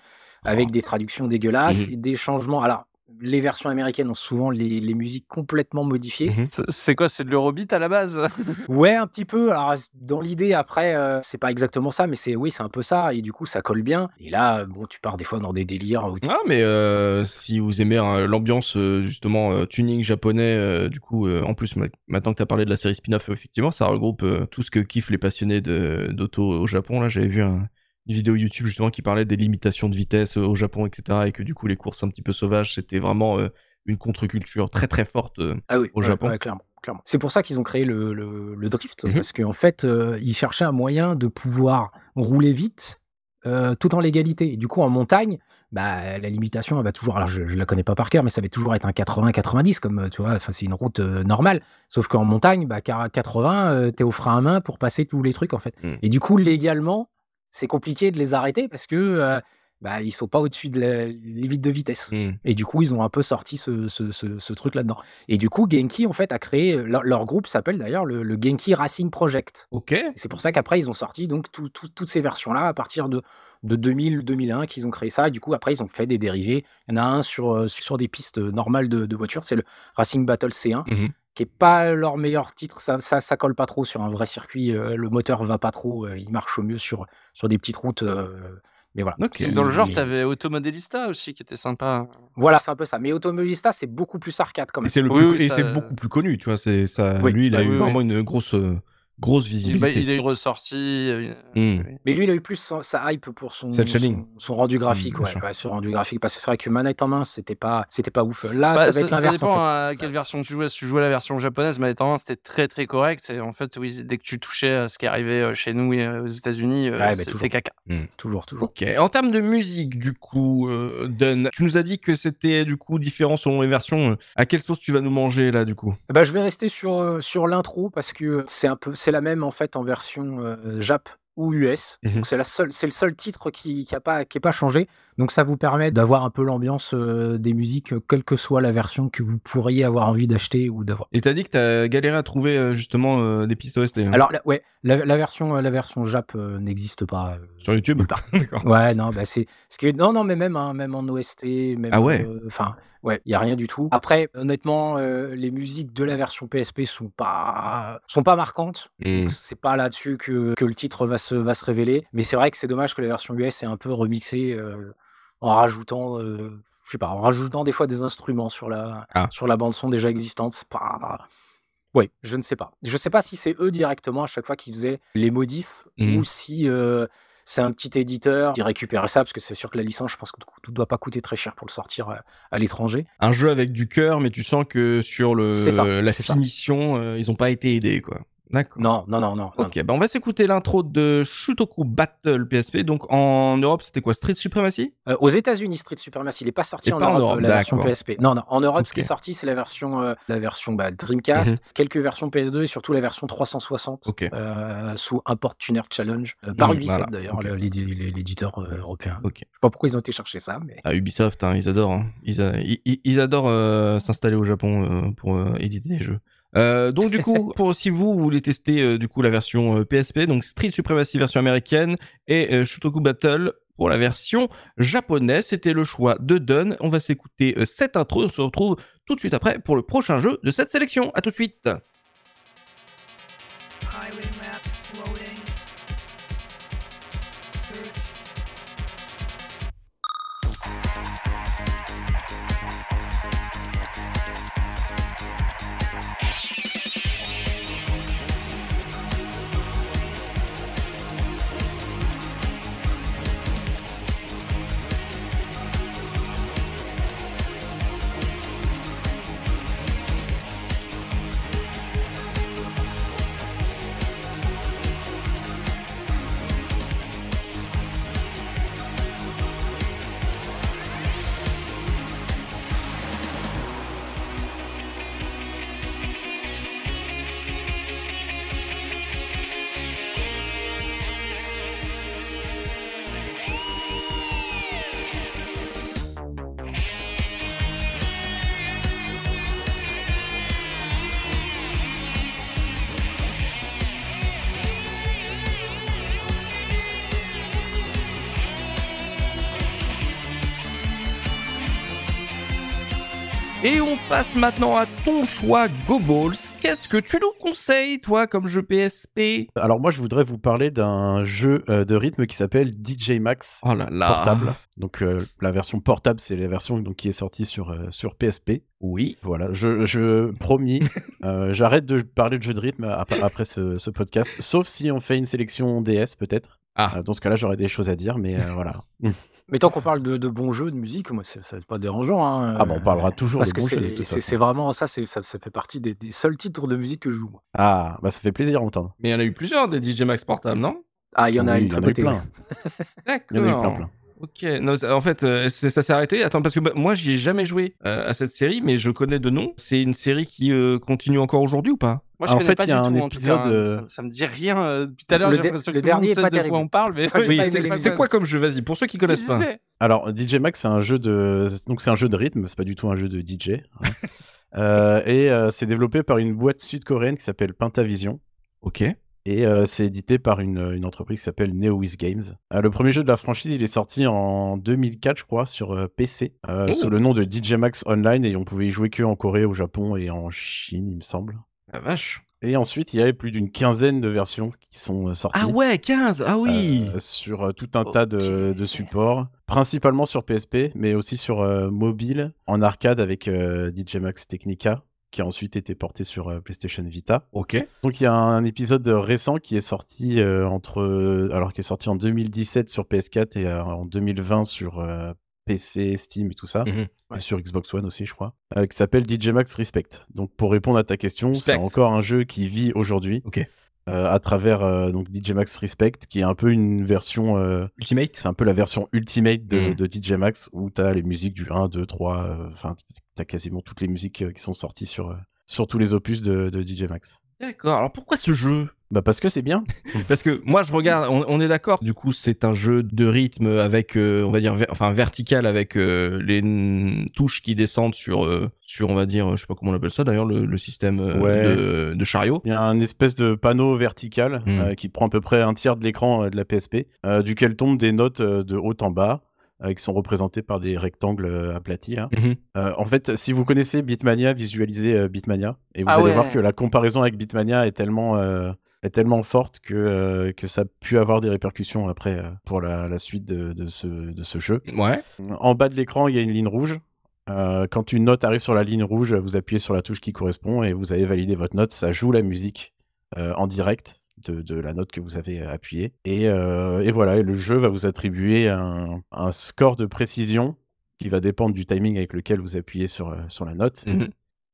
avec des traductions dégueulasses, Mhm. et des changements. Alors les versions américaines ont souvent les, les musiques complètement modifiées. Mhm. C'est- quoi C'est de l'Eurobeat à la base? *laughs* Ouais, un petit peu. Alors, dans l'idée, après, euh, c'est pas exactement ça, mais c'est oui, c'est un peu ça. Et du coup, ça colle bien. Et là, bon, tu pars des fois dans des délires. où- Ah, mais euh, si vous aimez hein, l'ambiance, euh, justement, euh, tuning japonais, euh, du coup, euh, en plus, ma- maintenant que tu as parlé de la série spin-off, effectivement, ça regroupe euh, tout ce que kiffent les passionnés de- d'auto au Japon. Là, j'avais vu un- une vidéo YouTube, justement, qui parlait des limitations de vitesse euh, au Japon, etc. Et que, du coup, les courses un petit peu sauvages, c'était vraiment euh, une contre-culture très, très forte. euh. Ah oui, Au Japon. ouais, clairement. clairement. C'est pour ça qu'ils ont créé le, le- le drift, Mhm. parce qu'en fait, euh, ils cherchaient un moyen de pouvoir rouler vite euh, tout en légalité. Et du coup, en montagne, bah, la limitation, elle va toujours, alors je, je la connais pas par cœur, mais ça va toujours être un 80-90, comme tu vois, c'est une route euh, normale. Sauf qu'en montagne, bah, car- 80, euh, t'es au frein à main pour passer tous les trucs, en fait. Mhm. Et du coup, légalement, c'est compliqué de les arrêter parce que euh, bah, ils sont pas au-dessus de la limite de vitesse. Hmm. Et du coup, ils ont un peu sorti ce, ce- ce- ce truc là-dedans. Et du coup, Genki, en fait, a créé. Leur, leur groupe s'appelle d'ailleurs le, le Genki Racing Project. Ok. C'est pour ça qu'après, ils ont sorti donc tout- tout- toutes ces versions-là à partir de, de 2000-2001 qu'ils ont créé ça. Et du coup, après, ils ont fait des dérivés. Il y en a un sur, sur des pistes normales de, de voitures, c'est le Racing Battle C1. Mhm. Qui est pas leur meilleur titre, ça, ça, ça colle pas trop sur un vrai circuit. euh, le moteur va pas trop, euh, il marche au mieux sur, sur des petites routes. euh, mais voilà. Dans le genre, Mais- t'avais Automodelista aussi qui était sympa. Voilà, c'est un peu ça. Mais Automobilista, c'est beaucoup plus arcade quand Et même. c'est le Oui, plus- oui, et ça- c'est beaucoup plus connu, tu vois. C'est ça. Oui, lui, il a bah eu oui, oui. vraiment une grosse, euh, grosse Bah, visibilité. il est ressorti. Hmm. Mais lui, il a eu plus sa, sa hype pour son, son, son rendu graphique, Mm, bien ouais, ouais, ce rendu graphique. Parce que c'est vrai que manette en main, c'était pas, c'était pas ouf. Là, Bah, ça va être l'inverse. dépend en fait. à quelle version tu jouais. Si tu jouais la version japonaise, manette en main, c'était très très correct. Et en fait, oui, dès que tu touchais à ce qui arrivait euh, chez nous et euh, aux États-Unis, euh, Ouais, bah, c'était caca. Toujours, toujours. Ok. En termes de musique, du coup, euh, Dun, tu nous as dit que c'était du coup différent selon les versions. À quelle sauce tu vas nous manger là, du coup? Bah, je vais rester sur, euh, sur l'intro parce que c'est un peu, c'est la même en fait en version euh, Jap ou US. Mhm. Donc c'est la seule, c'est le seul titre qui qui a pas qui est pas changé. Donc ça vous permet d'avoir un peu l'ambiance euh, des musiques, euh, quelle que soit la version que vous pourriez avoir envie d'acheter ou d'avoir. Et t'as dit que t'as galéré à trouver euh, justement des pistes OST hein, Alors la- ouais, la, la version la version Jap n'existe pas. sur YouTube. *laughs* D'accord. Ouais, non, bah c'est ce non, non, mais même, hein, même en OST, même. Ah ouais. Enfin, ouais, il y a rien du tout. Après, honnêtement, les musiques de la version PSP sont pas sont pas marquantes. Donc, C'est pas là-dessus que, que le titre va se va se révéler. Mais c'est vrai que c'est dommage que la version US est un peu remixée euh, en rajoutant, euh, je sais pas, en rajoutant des fois des instruments sur la Ah. sur la bande son déjà existante. Pas je ne sais pas. Je sais pas si c'est eux directement à chaque fois qui faisaient les modifs Mhm. ou si euh, c'est un petit éditeur qui récupérait ça parce que c'est sûr que la licence, je pense que tout ne doit pas coûter très cher pour le sortir à, à l'étranger. Un jeu avec du cœur, mais tu sens que sur le ça, la finition, ils ont pas été aidés, quoi. D'accord. Non, non, non, non. non. Ok, bah on va s'écouter l'intro de Shutoku Battle PSP. Donc en Europe, c'était quoi Street Supremacy? Euh, aux États-Unis, Street Supremacy, il n'est pas sorti Et en pas en Europe, Europe, la version. PSP. Non, non, en Europe, ce qui est sorti, c'est la version, euh, la version bah, Dreamcast, Mhm. quelques versions PS2 et surtout la version 360 Ok. euh, sous Import Tuner Challenge euh, par Mhm, Ubisoft voilà, d'ailleurs, l'éditeur euh, européen. Je sais pas pourquoi ils ont été chercher ça, mais Ah, Ubisoft, hein, ils adorent. hein. Ils, a- ils- adorent euh, s'installer au Japon euh, pour euh, éditer des jeux. Euh, donc du coup, *laughs* pour si vous, vous voulez tester euh, du coup la version euh, PSP, donc Street Supremacy version américaine et euh, Shutoku Battle pour la version japonaise, c'était le choix de Dun. On va s'écouter euh, cette intro. On se retrouve tout de suite après pour le prochain jeu de cette sélection. À tout de suite. Passe maintenant à ton choix Go Balls. Qu'est-ce que tu nous conseilles, toi, comme jeu PSP Alors moi, je voudrais vous parler d'un jeu euh, de rythme qui s'appelle DJ Max Oh là là. portable. Donc euh, la version portable, c'est la version donc, qui est sortie sur, euh, sur PSP. Oui. Voilà, je, je promis, *laughs* euh, j'arrête de parler de jeu de rythme ap- après ce, ce podcast, sauf si on fait une sélection DS peut-être. Ah. Dans ce cas-là, j'aurais des choses à dire, mais voilà. *laughs* Mais tant qu'on parle de, de bons jeux de musique, moi, c'est- ça va pas dérangeant. Hein, Ah bon, on parlera toujours Parce de que bons c'est jeux c'est- vraiment ça, c'est- ça, ça fait partie des, des seuls titres de musique que je joue. moi. Ah, bah ça fait plaisir à entendre. Mais il y en a eu plusieurs des DJ Max portables, non? Ah, il y en a Oui, une très a eu beauté. plein. D'accord. *laughs* Il y en a eu plein, plein. Ok, non, ça- en fait, euh, ça s'est arrêté. Attends, parce que bah, moi, j'y ai jamais joué euh, à cette série, mais je connais de nom. C'est une série qui euh, continue encore aujourd'hui ou pas? Moi, je En connais fait, pas il y a du un tout, en épisode, cas, hein. euh, ça, ça me dit rien. depuis tout à l'heure, Le le dernier pas de quoi on parle, mais *laughs* Oui, c'est quoi comme jeu? Vas-y, pour ceux qui connaissent pas. Alors, DJ Max, c'est un jeu de, donc c'est un jeu de rythme, c'est pas du tout un jeu de DJ. hein. *laughs* Euh, et euh, c'est développé par une boîte sud-coréenne qui s'appelle Pentavision. Ok. Et euh, c'est édité par une, une entreprise qui s'appelle NeoWiz Games. Euh, le premier jeu de la franchise, il est sorti en 2004, je crois, sur euh, PC, euh, Oh. sous le nom de DJ Max Online, et on pouvait y jouer que en Corée, au Japon et en Chine, il me semble. La vache. Et ensuite, il y avait plus d'une quinzaine de versions qui sont euh, sorties. Ah ouais, 15 Ah oui euh, sur euh, tout un tas de, de supports, principalement sur PSP, mais aussi sur euh, mobile, en arcade avec euh, DJ Max Technica, qui a ensuite été porté sur euh, PlayStation Vita. Ok. Donc il y a un épisode récent qui est sorti euh, entre, alors qui est sorti en 2017 sur PS4 et euh, en 2020 sur euh, PC, Steam et tout ça, Mhm. et sur Xbox One aussi, je crois, euh, qui s'appelle DJ Max Respect. Donc pour répondre à ta question, c'est encore un jeu qui vit aujourd'hui. Ok. Euh, à travers euh, donc DJ Max Respect, qui est un peu une version euh, Ultimate c'est un peu la version ultimate de, Mm. de DJ Max où tu as les musiques du 1, 2, 3, euh, enfin, tu as quasiment toutes les musiques euh, qui sont sorties sur, euh, sur tous les opus de, de DJ Max. D'accord. Alors pourquoi ce jeu? Bah parce que c'est bien. *laughs* Parce que moi, je regarde, on, on est d'accord. Du coup, c'est un jeu de rythme avec, euh, on va dire, ver- enfin vertical avec euh, les touches qui descendent sur, euh, sur, on va dire, je sais pas comment on appelle ça d'ailleurs, le, le système Ouais. de, de chariot. Il y a un espèce de panneau vertical Mm. euh, qui prend à peu près un tiers de l'écran de la PSP, duquel tombent des notes de haut en bas, euh, qui sont représentées par des rectangles euh, aplatis. là. Mhm. Euh, en fait, si vous connaissez Beatmania, visualisez euh, Beatmania, et vous Ah allez ouais. voir que la comparaison avec Beatmania est tellement, euh, est tellement forte que, euh, que ça a pu avoir des répercussions après euh, pour la, la suite de, de ce, de ce jeu. Ouais. En bas de l'écran, il y a une ligne rouge. Euh, quand une note arrive sur la ligne rouge, vous appuyez sur la touche qui correspond et vous avez validé votre note. Ça joue la musique euh, en direct de, de la note que vous avez appuyée. Et, euh, et voilà, et le jeu va vous attribuer un, un score de précision qui va dépendre du timing avec lequel vous appuyez sur, euh, sur la note,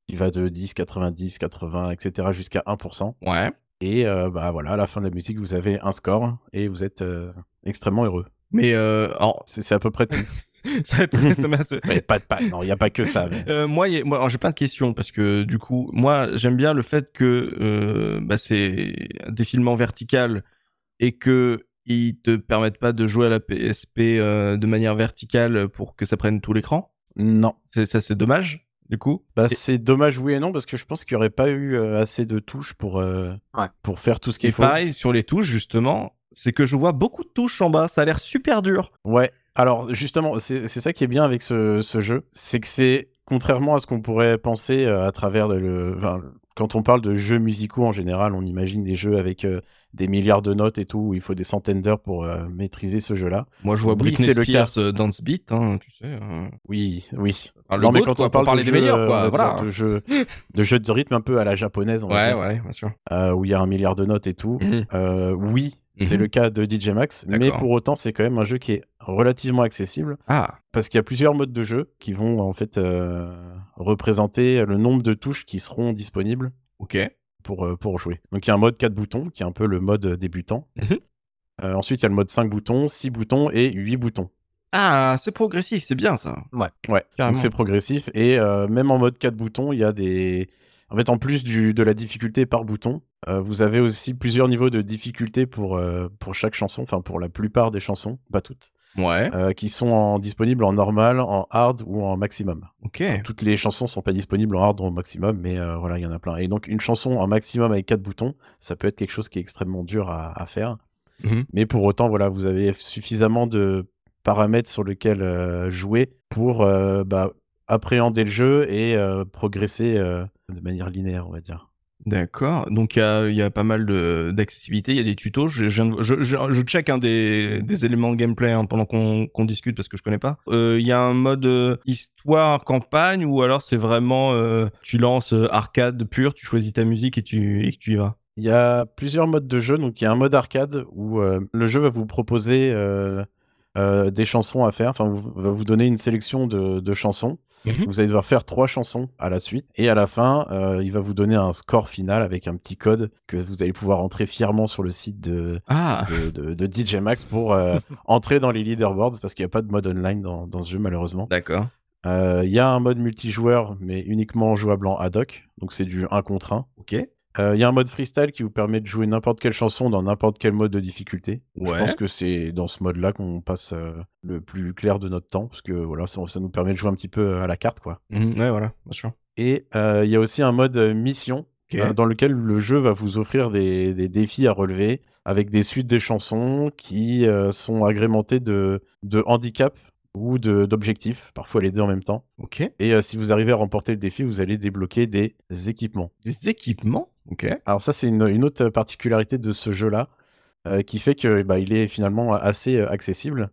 qui va de 10, 90, 80, etc. jusqu'à 1%. Ouais. Et euh, bah voilà, à la fin de la musique, vous avez un score et vous êtes euh, extrêmement heureux. Mais euh, c'est à peu près tout. *laughs* *laughs* ça va être- m'a- *laughs* Ouais, pas, pas, non, il n'y a pas que ça. mais- Euh, moi, a- j'ai plein de questions parce que du coup, moi, j'aime bien le fait que euh, bah, c'est un défilement vertical et que ils te permettent pas de jouer à la PSP euh, de manière verticale pour que ça prenne tout l'écran. Non. C'est ça, c'est dommage. Du coup, Bah, Et- c'est dommage, oui et non, parce que je pense qu'il n'y aurait pas eu euh, assez de touches pour, euh, Ouais. pour faire tout ce qu'il faut. pareil sur les touches justement, c'est que je vois beaucoup de touches en bas. Ça a l'air super dur. Ouais, alors justement, c'est ça qui est bien avec ce, ce jeu, c'est que c'est, contrairement à ce qu'on pourrait penser euh, à travers le... quand on parle de jeux musicaux en général, on imagine des jeux avec euh, des milliards de notes et tout, où il faut des centaines d'heures pour euh, maîtriser ce jeu-là. Moi, je vois Oui, Britney c'est le Spears euh, Dance Beat, hein, tu sais. euh. Oui, oui. Non, mais quand quoi, on parle de des jeux, meilleurs, quoi, voilà. dire, de jeux, de jeux de rythme un peu à la japonaise, on Ouais, ouais, bien sûr. où il y a un milliard de notes et tout, Mhm. oui, c'est Mhm. le cas de DJ Max, mais pour autant, c'est quand même un jeu qui est relativement accessible. Ah, Parce qu'il y a plusieurs modes de jeu qui vont en fait euh, représenter le nombre de touches qui seront disponibles ok. pour, euh, pour jouer. Donc il y a un mode 4 boutons qui est un peu le mode débutant. Mhm. Euh, ensuite il y a le mode 5 boutons, 6 boutons et 8 boutons. Ah, c'est progressif, c'est bien ça. Ouais, Carrément. donc c'est progressif. Et euh, même en mode 4 boutons, il y a des... En fait, en plus du, de la difficulté par bouton, euh, vous avez aussi plusieurs niveaux de difficulté pour, euh, pour chaque chanson, enfin pour la plupart des chansons, pas toutes, Ouais. euh, qui sont en- disponibles en normal, en hard ou en maximum. Ok. Toutes les chansons sont pas disponibles en hard ou en maximum, mais voilà, il y en a plein. Et donc, une chanson en maximum avec quatre boutons, ça peut être quelque chose qui est extrêmement dur à, à faire. Mhm. Mais pour autant, voilà, vous avez suffisamment de paramètres sur lesquels jouer pour bah, appréhender le jeu et progresser de manière linéaire, on va dire. D'accord. Donc il y a, pas mal d'accessibilité, il y a des tutos. Je, check hein, des, éléments de gameplay hein, pendant qu'on discute parce que je connais pas. Euh, Il y a un mode euh, histoire campagne ou alors c'est vraiment euh, tu lances arcade pur, tu choisis ta musique et tu et tu y vas? Il y a plusieurs modes de jeu. Donc, il y a un mode arcade où le jeu va vous proposer des chansons à faire. Enfin, va vous donner une sélection de chansons. Mhm. Vous allez devoir faire trois chansons à la suite. Et à la fin, euh, il va vous donner un score final avec un petit code que vous allez pouvoir entrer fièrement sur le site de, Ah. de, de- de DJ Max pour euh, *laughs* entrer dans les leaderboards parce qu'il n'y a pas de mode online dans, dans ce jeu, malheureusement. D'accord. Euh, Il y a un mode multijoueur, mais uniquement jouable en ad hoc. Donc, c'est du 1 contre 1. Ok. Euh, Il y a un mode freestyle qui vous permet de jouer n'importe quelle chanson dans n'importe quel mode de difficulté. Je pense que c'est dans ce mode-là qu'on passe euh, le plus clair de notre temps, parce que voilà, ça, ça nous permet de jouer un petit peu euh, à la carte, quoi. Ouais, voilà, bien sûr. Et euh, il y a aussi un mode mission, dans lequel le jeu va vous offrir des, des défis à relever, avec des suites de chansons qui sont agrémentées de, de handicap ou d'objectifs, parfois les deux en même temps. Ok. Et euh, si vous arrivez à remporter le défi, vous allez débloquer des équipements. Des équipements. Ok. Alors ça, c'est une, une autre particularité de ce jeu-là, euh, qui fait que bah, il est finalement assez euh, accessible.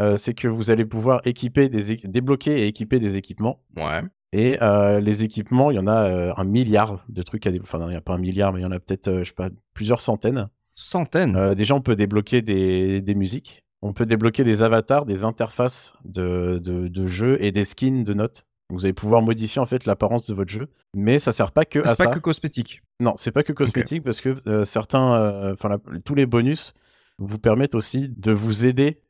Euh, c'est que vous allez pouvoir équiper des débloquer et équiper des équipements. Ouais. Et les équipements, il y en a un milliard de trucs à débloquer. Enfin, non, il n'y a pas un milliard, mais il y en a peut-être, je sais pas, plusieurs centaines. Centaines. Déjà, on peut débloquer des, des musiques. On peut débloquer des avatars, des interfaces de, de, de jeux et des skins de notes. Donc, vous allez pouvoir modifier en fait l'apparence de votre jeu. Mais ça sert pas que à c'est ça. pas que cosmétique. Non, c'est pas que cosmétique parce que euh, certains, euh, enfin tous les bonus vous permettent aussi de vous aider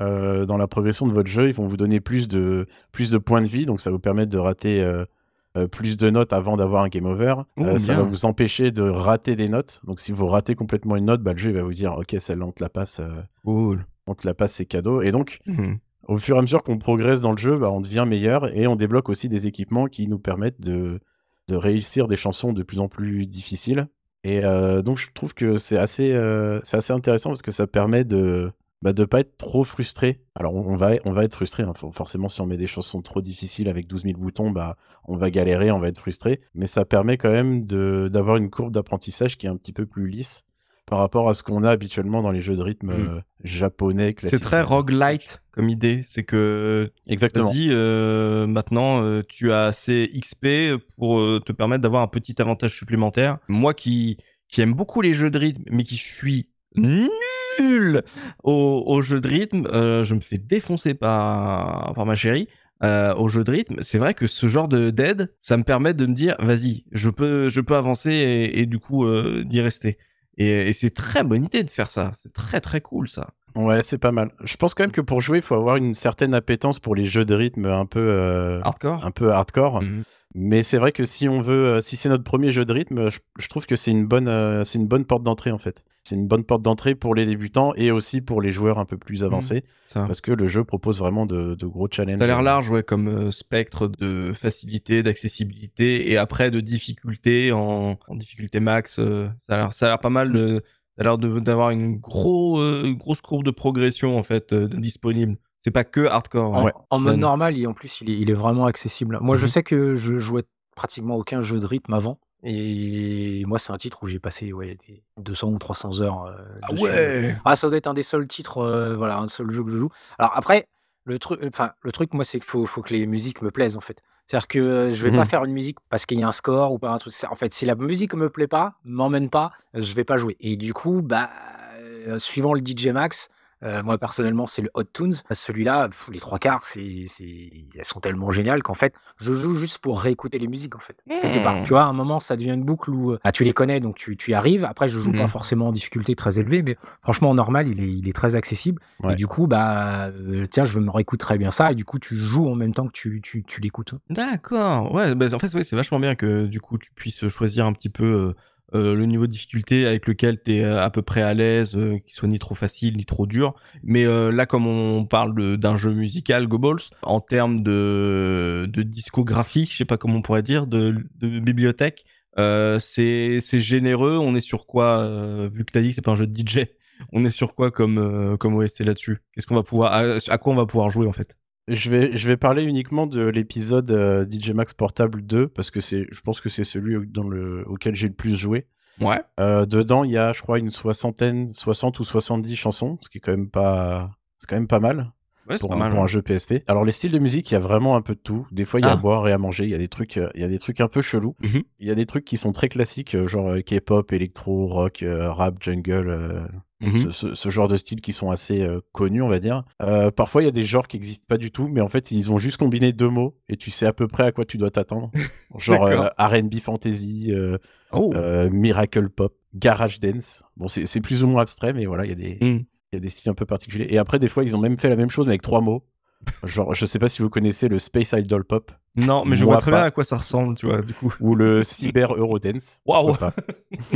euh, dans la progression de votre jeu. Ils vont vous donner plus de plus de points de vie, donc ça va vous permettre de rater plus de notes avant d'avoir un game over. Oh, ça va vous empêcher de rater des notes. Donc si vous ratez complètement une note, bah, le jeu il va vous dire ok celle-là on te la passe, Cool. On te la passe c'est cadeau. Et donc Mhm. au fur et à mesure qu'on progresse dans le jeu, bah, on devient meilleur et on débloque aussi des équipements qui nous permettent de, de réussir des chansons de plus en plus difficiles. Et euh, donc je trouve que c'est assez, euh, c'est assez intéressant parce que ça permet de bah, de pas être trop frustré. Alors on, on va, on va être frustré, hein. For- forcément si on met des chansons trop difficiles avec 12 000 boutons, bah, on va galérer, on va être frustré. Mais ça permet quand même de- d'avoir une courbe d'apprentissage qui est un petit peu plus lisse par rapport à ce qu'on a habituellement dans les jeux de rythme Mm. euh, japonais C'est classiques. très roguelite comme idée. C'est que Exactement. Vas-y, euh, maintenant euh, tu as assez XP pour euh, te permettre d'avoir un petit avantage supplémentaire. Moi qui, qui aime beaucoup les jeux de rythme, mais qui suis nul aux jeux de rythme, je me fais défoncer par, par ma chérie. Euh, au jeu de rythme, c'est vrai que ce genre de d'aide, ça me permet de me dire, vas-y, je peux, je peux avancer et, et du coup euh, d'y rester. Et, et c'est très bonne idée de faire ça. C'est très très cool ça. Ouais, c'est pas mal. Je pense quand même que pour jouer, il faut avoir une certaine appétence pour les jeux de rythme un peu, euh, Hardcore. un peu hardcore. Mhm. Mais c'est vrai que si on veut, euh, si c'est notre premier jeu de rythme, je, je trouve que c'est une bonne, euh, c'est une bonne porte d'entrée en fait. C'est une bonne porte d'entrée pour les débutants et aussi pour les joueurs un peu plus avancés, Ça. parce que le jeu propose vraiment de, de gros challenges. Ça a l'air large, ouais, comme euh, spectre de facilité, d'accessibilité et après de difficulté en, en difficulté max. euh, ça a l'air, ça a l'air pas mal. De, ça a l'air de- d'avoir une gros, euh, grosse courbe de progression en fait euh, disponible. C'est pas que hardcore. En, hein. en mode normal, et en plus, il est, il est vraiment accessible. Moi, je Mhm. sais que je jouais pratiquement aucun jeu de rythme avant. Et moi, c'est un titre où j'ai passé ouais, des 200 ou 300 heures. euh, dessus. Ah, ça doit être un des seuls titres, euh, voilà, un seul jeu que je joue. Alors après, le truc, enfin, le truc, moi, c'est qu'il faut, faut que les musiques me plaisent en fait. C'est-à-dire que euh, je vais pas Mhm. faire une musique parce qu'il y a un score ou pas un truc. En fait, si la musique me plaît pas, m'emmène pas, je vais pas jouer. Et du coup, bah, euh, suivant le DJ Max, euh, moi personnellement, c'est le Hot Tunes. Celui-là, les trois quarts, c'est, elles sont tellement géniales qu'en fait, je joue juste pour réécouter les musiques en fait. Part. Mhm. Tu vois, à un moment, ça devient une boucle où ah, tu les connais, donc tu, tu y arrives. Après, je joue pas Mhm. forcément en difficulté très élevée, mais franchement, en normal, il est, il est très accessible. Ouais. Et du coup, bah, euh, tiens, je me réécoute très bien ça. Et du coup, tu joues en même temps que tu, tu, tu l'écoutes. D'accord. Ouais, bah, en fait, oui, c'est vachement bien que du coup tu puisses choisir un petit peu euh, euh, le niveau de difficulté avec lequel tu es à peu près à l'aise, euh, qu'il soit ni trop facile ni trop dur. Mais euh, là, comme on parle d'un jeu musical, Go Balls, en termes de, de discographie, je sais pas comment on pourrait dire, de, de bibliothèque, euh, c'est généreux. On est sur quoi, euh, vu que tu as dit que c'est pas un jeu de DJ, on est sur quoi comme, euh, comme OST là-dessus? Qu'est-ce qu'on va pouvoir, à quoi on va pouvoir jouer en fait? Je vais, je vais parler uniquement de l'épisode euh, DJ Max Portable 2 parce que c'est, je pense que c'est celui dans le, auquel j'ai le plus joué. Ouais. Euh, dedans, il y a, je crois, une soixantaine, 60 ou 70 chansons, ce qui est quand même pas, c'est quand même pas mal Ouais, pour, pas un, mal. pour ouais. un jeu PSP. Alors les styles de musique, il y a vraiment un peu de tout. Des fois, il y a Ah. à boire et à manger. Il y a des trucs, euh, il y a des trucs un peu chelous. Mhm. Il y a des trucs qui sont très classiques, genre K-pop, électro, rock, rap, jungle. Mhm. ce, ce- ce genre de styles qui sont assez euh, connus, on va dire. Euh, parfois, il y a des genres qui n'existent pas du tout, mais en fait, ils ont juste combiné deux mots et tu sais à peu près à quoi tu dois t'attendre. *laughs* Genre euh, R&B fantasy, Oh. miracle pop, garage dance. Bon, c'est plus ou moins abstrait, mais voilà, il y a des Mm. il y a des styles un peu particuliers. Et après, des fois, ils ont même fait la même chose, mais avec trois mots. Genre, je sais pas si vous connaissez le Space Idol Pop Non, mais je Moi vois très pas. bien à quoi ça ressemble, tu vois, du coup. ou le *laughs* Cyber Eurodance. Waouh. *laughs*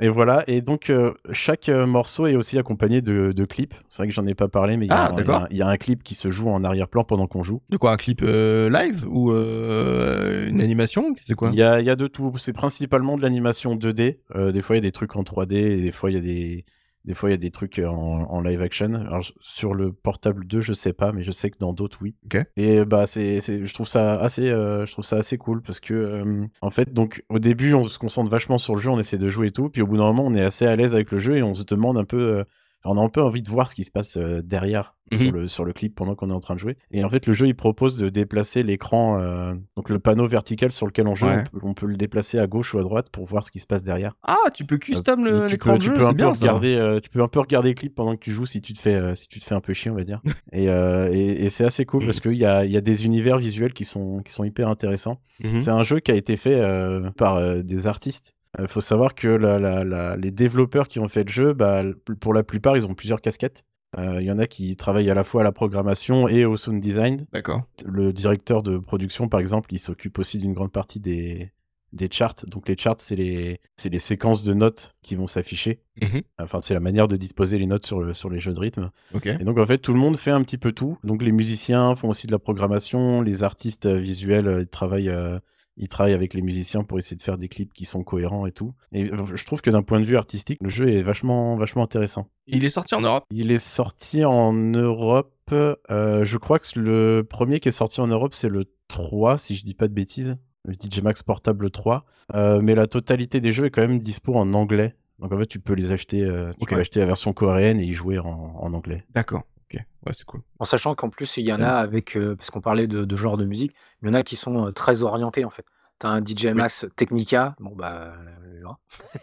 Et voilà, et donc euh, chaque euh, morceau est aussi accompagné de, de clips. C'est vrai que j'en ai pas parlé, mais il y, a Ah, un- il y a un- il y a un clip qui se joue en arrière-plan pendant qu'on joue. De quoi, un clip euh, live ou euh, une animation? C'est quoi? Il y a, y a de tout. C'est principalement de l'animation 2D. Euh, des fois, il y a des trucs en 3D, et des fois, il y a des, des fois, il y a des trucs euh, en, en live action. Alors, sur le portable 2, je sais pas, mais je sais que dans d'autres, oui. Et bah, c'est, c'est- je trouve ça assez, euh, je trouve ça assez cool parce que, euh, en fait, donc, au début, on se concentre vachement sur le jeu, on essaie de jouer et tout. Puis au bout d'un moment, on est assez à l'aise avec le jeu et on se demande un peu. Euh, on a un peu envie de voir ce qui se passe euh, derrière sur, Mhm. le, sur le clip pendant qu'on est en train de jouer. Et en fait, le jeu, il propose de déplacer l'écran, euh, donc le panneau vertical sur lequel on joue, Ouais. on, peut, on peut le déplacer à gauche ou à droite pour voir ce qui se passe derrière. Ah, tu peux custom tu l'écran tu jeu, peux un peu regarder, euh, tu peux un peu regarder le clip pendant que tu joues si tu te fais, euh, si tu te fais un peu chier, on va dire. *laughs* et euh, et, et c'est assez cool parce qu'il y a, il y a des univers visuels qui sont, qui sont hyper intéressants. Mhm. C'est un jeu qui a été fait euh, par euh, des artistes. Il faut savoir que la- la- la- les développeurs qui ont fait le jeu, bah, pour la plupart, ils ont plusieurs casquettes. Euh, Il y en a qui travaillent à la fois à la programmation et au sound design. D'accord. Le directeur de production, par exemple, il s'occupe aussi d'une grande partie des, des charts. Donc les charts, c'est les, les séquences de notes qui vont s'afficher. Mhm. Enfin, c'est la manière de disposer les notes sur, le, sur les jeux de rythme. Ok. Et donc, en fait, tout le monde fait un petit peu tout. Donc, les musiciens font aussi de la programmation, les artistes euh, visuels, euh, ils travaillent, euh, ils travaillent avec les musiciens pour essayer de faire des clips qui sont cohérents et tout. Et je trouve que d'un point de vue artistique, le jeu est vachement, vachement intéressant. Il est sorti en Europe. Il est sorti en Europe. euh, je crois que le premier qui est sorti en Europe, c'est le 3, si je dis pas de bêtises. Le DJ Max Portable 3. Euh, mais la totalité des jeux est quand même dispo en anglais. Donc en fait, tu peux les acheter, euh, tu peux acheter la version coréenne et y jouer en, en anglais. D'accord. Ok. Ouais, c'est cool. En sachant qu'en plus, il y en a avec, euh, parce qu'on parlait de, de genre de musique, il y en a qui sont euh, très orientés en fait. T'as un DJ Max Technica, bon bah, euh, hein,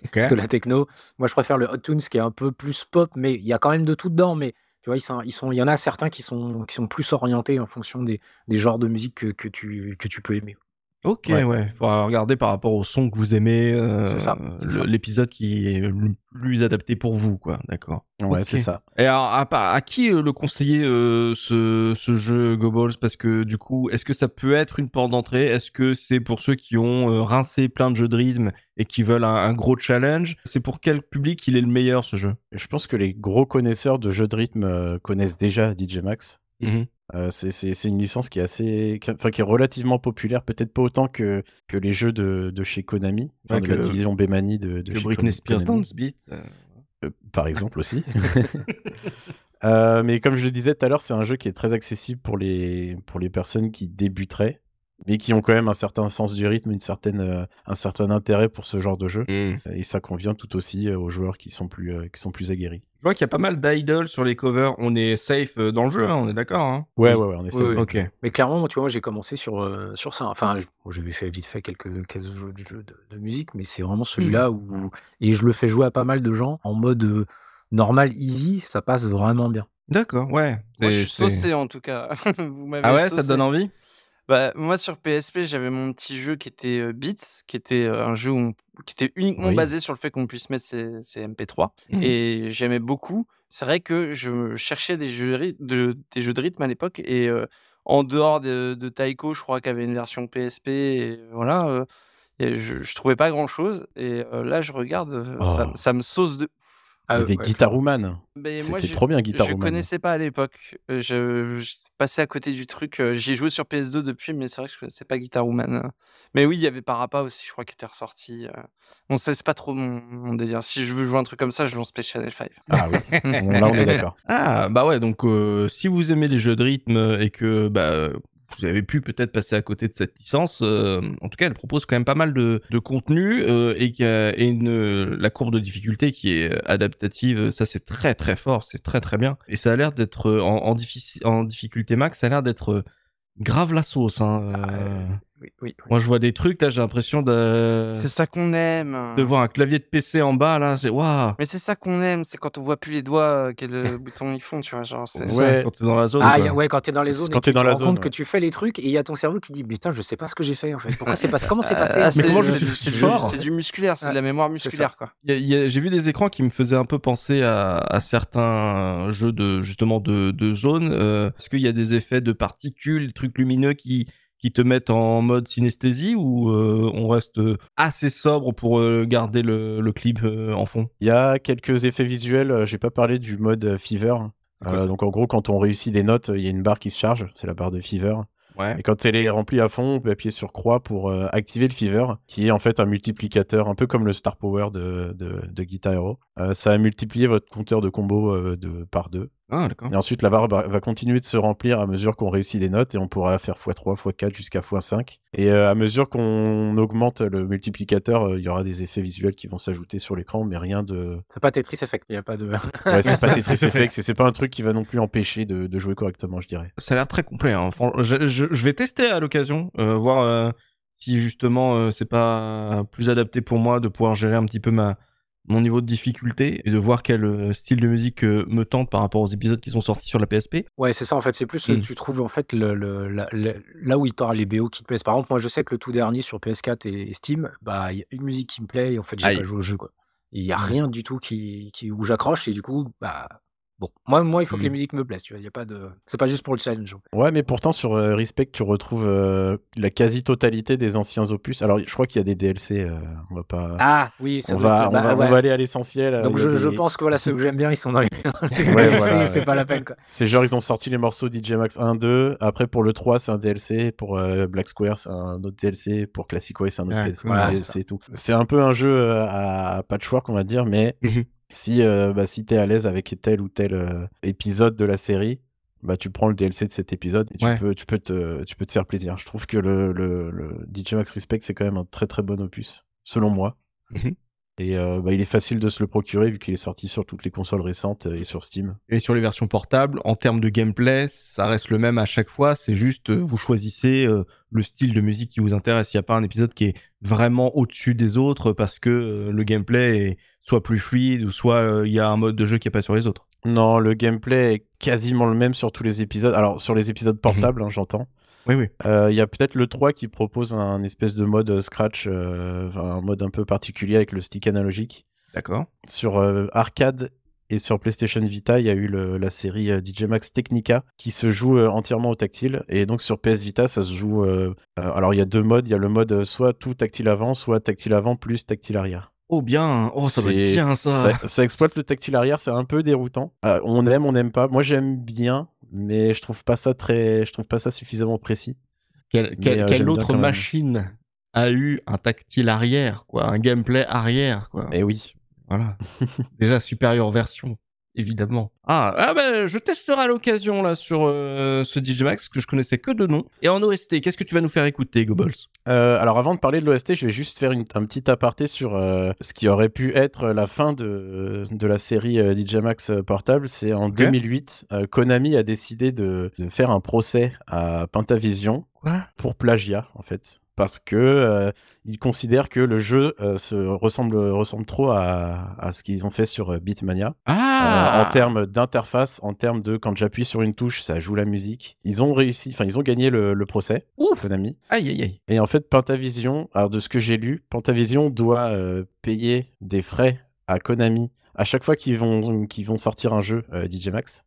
Ok. *laughs* de la techno. Moi, je préfère le Hot Tunes qui est un peu plus pop, mais il y a quand même de tout dedans. Mais tu vois, ils sont, ils sont, il y en a certains qui sont, qui sont plus orientés en fonction des, des genres de musique que, que tu, que tu peux aimer. Ok, Ouais. ouais. Faudra regarder par rapport au son que vous aimez. euh, C'est ça, le-. L'épisode qui est le plus adapté pour vous, quoi. D'accord. Ouais, c'est ça. Et alors, à, qui euh, le conseiller euh, ce, ce jeu Go Balls? Parce que du coup, est-ce que ça peut être une porte d'entrée? Est-ce que c'est pour ceux qui ont rincé plein de jeux de rythme et qui veulent un, un gros challenge? C'est pour quel public il est le meilleur ce jeu? Je pense que les gros connaisseurs de jeux de rythme connaissent déjà DJ Max. Euh, c'est- une licence qui est assez, qui- enfin qui est relativement populaire, peut-être pas autant que, que les jeux de, de chez Konami, enfin, de la division Bemani de, de Que chez Britney Spears. Dance Beat euh, Euh, par exemple aussi. *laughs* Euh, mais comme je le disais tout à l'heure, c'est un jeu qui est très accessible pour les, pour les personnes qui débuteraient, mais qui ont quand même un certain sens du rythme, une certaine, euh, un certain intérêt pour ce genre de jeu. Et ça convient tout aussi euh, aux joueurs qui sont plus, euh, qui sont plus aguerris. Je vois qu'il y a pas mal d'idoles sur les covers. On est safe dans le jeu, hein, on est d'accord hein? Ouais, ouais, ouais, on essaie. Oui, oui. Ok. Mais clairement, moi, tu vois, moi, j'ai commencé sur, euh, sur ça. Enfin, j'avais fait vite fait quelques, quelques jeux, de, de musique, mais c'est vraiment celui-là où. Et je le fais jouer à pas mal de gens en mode euh, normal, easy, ça passe vraiment bien. D'accord, ouais. Moi, je C'est- suis c'est- saucé en tout cas. *laughs* Vous Ah ouais, ça te donne envie? Bah, moi sur PSP, j'avais mon petit jeu qui était euh, Beats, qui était euh, un jeu où on- qui était uniquement Oui. basé sur le fait qu'on puisse mettre ses, ses MP3. Mhm. Et j'aimais beaucoup. C'est vrai que je cherchais des jeux de, des jeux de rythme à l'époque. Et euh, en dehors de, de Taiko, je crois qu'il y avait une version PSP. Et voilà, euh, et je, je trouvais pas grand chose. Et euh, là, je regarde, euh, ça, Oh. ça me sauce de. Ah, Il y avait ouais, Guitar Woman. C'était je- trop bien Guitar Je Woman. connaissais pas à l'époque. Euh, Je, je passais à côté du truc. euh, J'y ai joué sur PS2 depuis, mais c'est vrai que je connaissais pas Guitar Woman. Mais oui, il y avait Parappa aussi, je crois, qui était ressorti. euh. Bon, ça, c'est pas trop mon, mon délire. Si je veux jouer un truc comme ça, je lance Special 5. Ah oui, *laughs* là on est d'accord. Ah, bah ouais, donc euh, si vous aimez les jeux de rythme et que bah, vous avez pu peut-être passer à côté de cette licence, euh, en tout cas, elle propose quand même pas mal de, de contenu euh, et, et une, la courbe de difficulté qui est adaptative, ça c'est très très fort, c'est très très bien. Et ça a l'air d'être euh, en, en, difficulté max, ça a l'air d'être euh, grave la sauce. Hein, euh. Oui, oui, oui. Moi je vois des trucs, là j'ai l'impression de, C'est ça qu'on aime. de voir un clavier de PC en bas, là, c'est waouh! Mais c'est ça qu'on aime, c'est quand on voit plus les doigts euh, quel euh, *laughs* bouton ils font, tu vois. Genre, c'est- Ouais. ça, quand t'es dans la zone. Ah, ouais, quand t'es dans les zones, quand et t'es dans tu la te rends zone, compte que tu fais les trucs et il y a ton cerveau qui dit putain je sais pas ce que j'ai fait en fait. Pourquoi c'est pas comment c'est *laughs* passé? Ah, Mais comment je c'est- suis fort? C'est du musculaire, c'est de la mémoire musculaire, quoi. Il y a- il y a- J'ai vu des écrans qui me faisaient un peu penser à, à certains jeux de justement de, de zone. Euh, Est-ce qu'il y a des effets de particules, des trucs lumineux qui qui te mettent en mode synesthésie ou euh, on reste assez sobre pour euh, garder le, le clip euh, en fond? Il y a quelques effets visuels. euh, J'ai pas parlé du mode euh, Fever. Euh, donc en gros, quand on réussit des notes, il y a une barre qui se charge. C'est la barre de Fever. Ouais. Et quand elle est remplie à fond, on peut appuyer sur croix pour euh, activer le Fever, qui est en fait un multiplicateur, un peu comme le Star Power de, de, de Guitar Hero. Euh, ça a multiplié votre compteur de combo euh, de, par deux. Ah d'accord. Et ensuite, la barre va va continuer de se remplir à mesure qu'on réussit des notes et on pourra faire x3, x4 jusqu'à x5. Et euh, à mesure qu'on augmente le multiplicateur, euh, il y aura des effets visuels qui vont s'ajouter sur l'écran, mais rien de. C'est pas Tetris Effect, il y a pas de. *laughs* Ouais, c'est pas *laughs* Tetris Effect, c'est pas un truc qui va non plus empêcher de, de jouer correctement, je dirais. Ça a l'air très complet. Hein. Je, je- je vais tester à l'occasion, euh, voir euh, si justement euh, c'est pas plus adapté pour moi de pouvoir gérer un petit peu ma mon niveau de difficulté et de voir quel euh, style de musique euh, me tente par rapport aux épisodes qui sont sortis sur la PSP. Ouais, c'est ça en fait. C'est plus Mm. tu trouves en fait le, le- la- là où il t'aura les BO qui te plaisent. Par exemple, moi je sais que le tout dernier sur PS4 et Steam, bah il y a une musique qui me plaît et en fait j'ai pas joué au jeu quoi. Il y a rien du tout qui, qui où j'accroche et du coup bah bon moi moi il faut que les Mm. musiques me plaisent. Tu vois, il y a pas de. C'est pas juste pour le challenge. Ouais, mais pourtant, sur euh, Respect, tu retrouves euh, la quasi-totalité des anciens opus. Alors, je crois qu'il y a des DLC, euh, on va pas. Ah oui, ça on, va, être- on, bah, va, on va aller à l'essentiel. Donc je, je pense que voilà ceux que j'aime bien ils sont dans les, Ouais, DLC, voilà, c'est ouais. pas la peine quoi. C'est genre, ils ont sorti les morceaux DJ Max 1, 2. Après, pour le 3, c'est un DLC. Pour euh, Black Square, c'est un autre DLC. Pour Classic Way, c'est un autre Ouais, DLC, voilà, c'est DLC et tout. C'est un peu un jeu à patchwork, on va dire, mais Mhm. Si, euh, bah, si t'es à l'aise avec tel ou tel euh, épisode de la série, bah, tu prends le DLC de cet épisode et tu, Ouais. peux, tu, peux te, tu peux te faire plaisir. Je trouve que le, le, le DJ Max Respect, c'est quand même un très très bon opus, selon moi. Mhm. Et euh, bah, il est facile de se le procurer vu qu'il est sorti sur toutes les consoles récentes euh, et sur Steam. Et sur les versions portables, en termes de gameplay, ça reste le même à chaque fois. C'est juste, euh, vous choisissez euh, le style de musique qui vous intéresse. Il n'y a pas un épisode qui est vraiment au-dessus des autres parce que le gameplay est soit plus fluide ou soit il y a un mode de jeu qui n'est pas sur les autres. Non, le gameplay est quasiment le même sur tous les épisodes. Alors, sur les épisodes portables, hein, j'entends. Oui, oui. Euh, Il y a peut-être le 3 qui propose un espèce de mode euh, scratch, euh, un mode un peu particulier avec le stick analogique. D'accord. Sur euh, arcade et sur PlayStation Vita, il y a eu le- la série DJ Max Technica qui se joue entièrement au tactile. Et donc sur PS Vita, ça se joue. alors il y a deux modes. Il y a le mode soit tout tactile avant, soit tactile avant plus tactile arrière. Oh bien, oh ça doit être bien ça. Ça, ça exploite le tactile arrière, c'est un peu déroutant. Euh, on aime, on n'aime pas. Moi j'aime bien, mais je trouve pas ça très, je trouve pas ça suffisamment précis. Quelle, Mais, quelle- euh, quelle autre machine a eu un tactile arrière, quoi, un gameplay arrière, quoi? Et oui. Voilà. *laughs* Déjà supérieure version, évidemment. Ah, ah ben, je testerai à l'occasion là sur euh, ce DJ Max que je connaissais que de nom. Et en OST, qu'est-ce que tu vas nous faire écouter, Goebbels? Euh, alors avant de parler de l'OST, je vais juste faire une- un petit aparté sur euh, ce qui aurait pu être la fin de, de la série DJ Max Portable. C'est en 2008, euh, Konami a décidé de, de faire un procès à Pentavision pour plagiat en fait. Parce que euh, ils considèrent que le jeu euh, se ressemble, ressemble trop à, à ce qu'ils ont fait sur euh, Beatmania. Ah Euh, en termes d'interface, en termes de quand j'appuie sur une touche, ça joue la musique. Ils ont réussi, enfin ils ont gagné le, le procès, Ouf. Konami. Aïe, aïe, aïe. Et en fait, Pentavision, alors de ce que j'ai lu, Pentavision doit payer des frais à Konami à chaque fois qu'ils vont, qu'ils vont sortir un jeu DJ Max.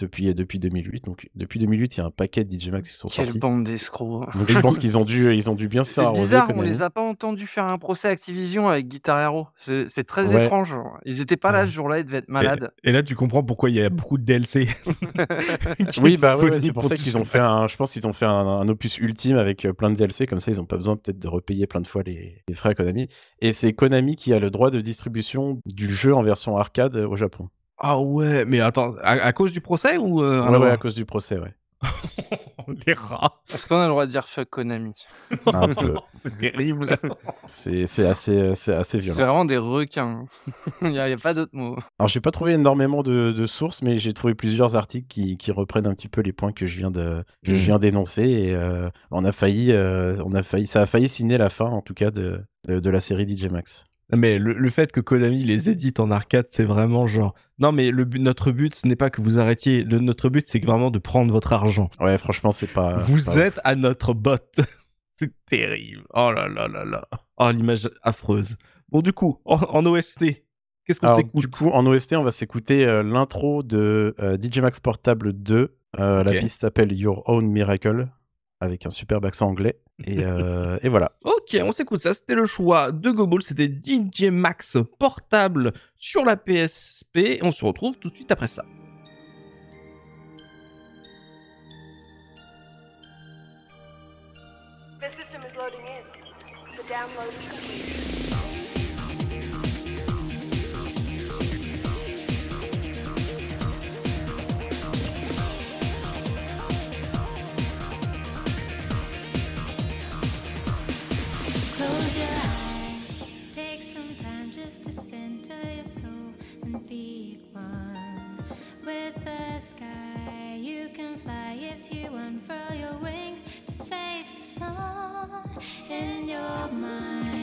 Depuis, depuis 2008. Donc depuis 2008, il y a un paquet de DJ Max qui sont Quelle sortis. bande d'escrocs. Donc je pense qu'ils ont dû, ils ont dû bien se faire C'est bizarre, on les a pas entendus faire un procès à Activision avec Guitar Hero. C'est c'est très Ouais. étrange. Ils étaient pas là Ouais. ce jour-là, ils devaient être malades. Et là, tu comprends pourquoi il y a beaucoup de DLC. *laughs* Oui, bah ouais, ouais, disponible c'est pour ça qu'ils ont fait un. Je pense qu'ils ont fait un, un opus ultime avec euh, plein de DLC, comme ça ils ont pas besoin peut-être de repayer plein de fois les, les frais à Konami. Et c'est Konami qui a le droit de distribution du jeu en version arcade euh, au Japon. Ah ouais, mais attends, à, à cause du procès ou euh, rien Ouais, à ouais, voir à cause du procès, ouais. *laughs* Les rats, Est-ce qu'on a le droit de dire fuck Konami? Un peu. *laughs* c'est terrible. C'est c'est assez, euh, c'est assez C'est violent. vraiment des requins. *laughs* Il n'y a, il y a pas d'autre mot. Alors, j'ai pas trouvé énormément de, de sources, mais j'ai trouvé plusieurs articles qui, qui reprennent un petit peu les points que je viens de, que Mhm. je viens d'énoncer. Et euh, on a failli, euh, on a failli, ça a failli signer la fin, en tout cas, de, de, de la série DJ Max. Mais le, le fait que Konami les édite en arcade, c'est vraiment genre. Non, mais le notre but, ce n'est pas que vous arrêtiez. Le, notre but, c'est vraiment de prendre votre argent. Ouais, franchement, c'est pas. vous pas êtes à notre botte. *laughs* c'est terrible. Oh là là là là. Oh, l'image affreuse. Bon, du coup, en, en OST, qu'est-ce qu'on s'écoute du coup, en OST, on va s'écouter euh, l'intro de euh, DJ Max Portable 2. Euh, La piste s'appelle Your Own Miracle, avec un superbe accent anglais. Et, euh, *laughs* et voilà. Ok, on s'écoute ça. C'était le choix de Gobol. C'était DJ Max portable sur la PSP. On se retrouve tout de suite après ça. Be one with the sky. You can fly if you unfurl your wings to face the sun. In your mind,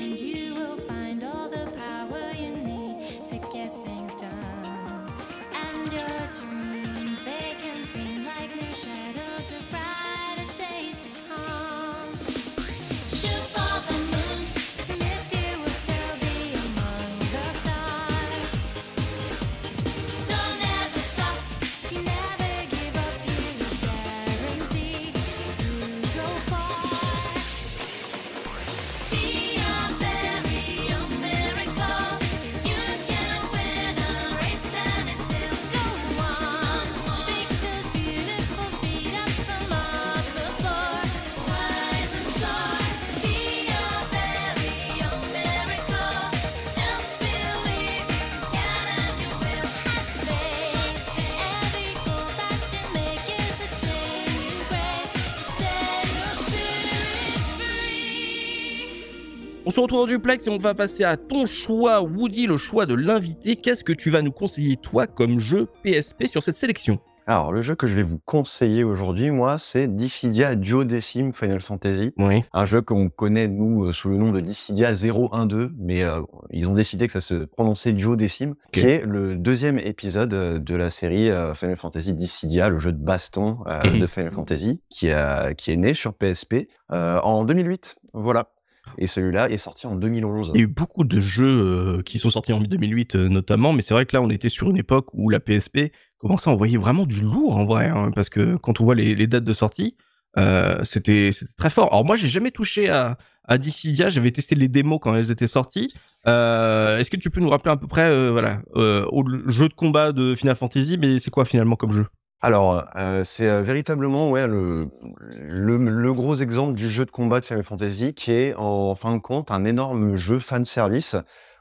se retrouve en duplex et on va passer à ton choix, Woody, le choix de l'invité. Qu'est-ce que tu vas nous conseiller, toi, comme jeu PSP sur cette sélection Alors, le jeu que je vais vous conseiller aujourd'hui, moi, c'est Dissidia Duodecim Final Fantasy. Oui. Un jeu qu'on connaît, nous, euh, sous le nom de Dissidia 012, mais euh, ils ont décidé que ça se prononçait Duodecim, qui est le deuxième épisode euh, de la série Final Fantasy Dissidia, le jeu de baston euh, Mhm. de Final Fantasy, qui, a, qui est né sur PSP euh, en 2008. Voilà. Et celui-là est sorti en 2011. Il y a eu beaucoup de jeux euh, qui sont sortis en 2008 euh, notamment, mais c'est vrai que là on était sur une époque où la PSP commençait à envoyer vraiment du lourd en vrai, hein, parce que quand on voit les, dates de sortie, euh, c'était très fort. Alors moi j'ai jamais touché à, à Dissidia, j'avais testé les démos quand elles étaient sorties. Est-ce que tu peux nous rappeler à peu près, voilà, au jeu de combat de Final Fantasy, mais c'est quoi finalement comme jeu? Alors, euh, c'est euh, véritablement le gros exemple du jeu de combat de Final Fantasy qui est en, fin de compte un énorme jeu fan service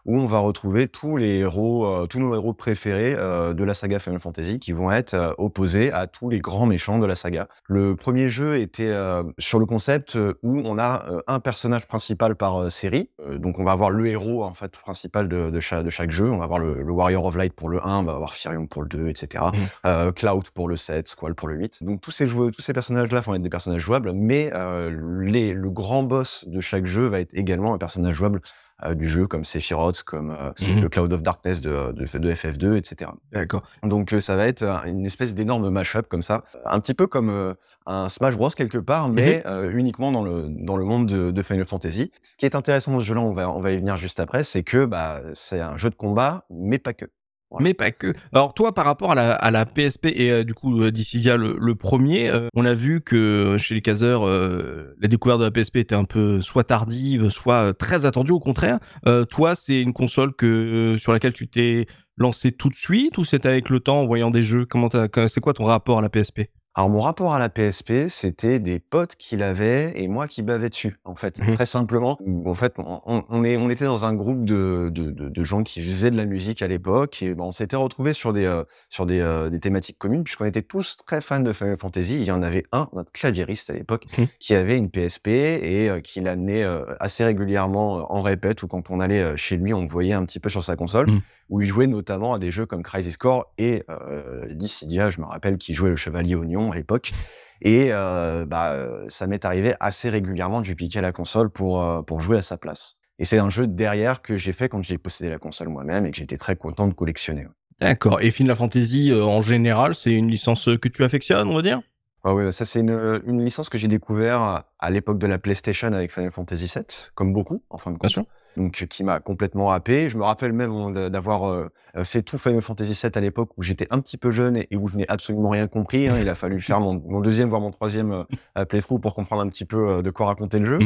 où on va retrouver tous les héros, euh, tous nos héros préférés euh, de la saga Final Fantasy qui vont être euh, opposés à tous les grands méchants de la saga. Le premier jeu était sur le concept où on a un personnage principal par série, donc on va avoir le héros en fait principal de, de, chaque, de chaque jeu. On va avoir le, le Warrior of Light pour le 1, on va avoir Firion pour le 2, etc euh, Cloud pour le 7, Squall pour le 8. Donc tous ces joueurs, tous ces personnages-là vont être des personnages jouables, mais euh, les, le grand boss de chaque jeu va être également un personnage jouable du jeu, comme Sephiroth, comme euh, Mhm. le Cloud of Darkness de, de, de FF2, etc. D'accord. Donc euh, ça va être euh, une espèce d'énorme mashup comme ça, un petit peu comme euh, un Smash Bros quelque part, mais euh, uniquement dans le dans le monde de, de Final Fantasy. Ce qui est intéressant dans ce jeu-là, on va on va y venir juste après, c'est que bah c'est un jeu de combat, mais pas que. Mais pas que. Alors toi, par rapport à la, PSP et euh, du coup euh, Dissidia le, premier, euh, on a vu que chez les caseurs, la découverte de la PSP était un peu soit tardive, soit très attendue. Au contraire, toi, c'est une console sur laquelle tu t'es lancé tout de suite ou c'était avec le temps en voyant des jeux? Comment c'est quoi ton rapport à la PSP Alors mon rapport à la PSP, c'était des potes qui l'avaient et moi qui bavais dessus, en fait, Mhm. très simplement. En fait, on, on- on est, on était dans un groupe de, de, de, de gens qui faisaient de la musique à l'époque et ben, on s'était retrouvés sur des euh, sur des, euh, des thématiques communes puisqu'on était tous très fans de Final Fantasy. Il y en avait un, notre claviériste à l'époque, Mhm. qui avait une PSP et euh, qui l'amenait euh, assez régulièrement en répète ou quand on allait chez lui, on le voyait un petit peu sur sa console Mhm. où il jouait notamment à des jeux comme Crisis Core et euh, Dissidia, je me rappelle, qui jouait le Chevalier Oignon à l'époque. Et euh, bah, euh, ça m'est arrivé assez régulièrement de lui piquer la console pour, euh, pour jouer à sa place. Et c'est un jeu derrière que j'ai fait quand j'ai possédé la console moi-même et que j'étais très content de collectionner. D'accord. Et Final Fantasy euh, en général, c'est une licence que tu affectionnes, on va dire? Ah ouais, ça c'est une, une licence que j'ai découvert à- l'époque de la PlayStation avec Final Fantasy VII, comme beaucoup en fin de Bien compte. sûr. Donc qui m'a complètement happé. Je me rappelle même d'avoir euh, fait tout Final Fantasy VII à l'époque où j'étais un petit peu jeune et, où je n'ai absolument rien compris. hein. Il a fallu faire mon, mon deuxième voire mon troisième euh, euh, playthrough pour comprendre un petit peu euh, de quoi raconter le jeu.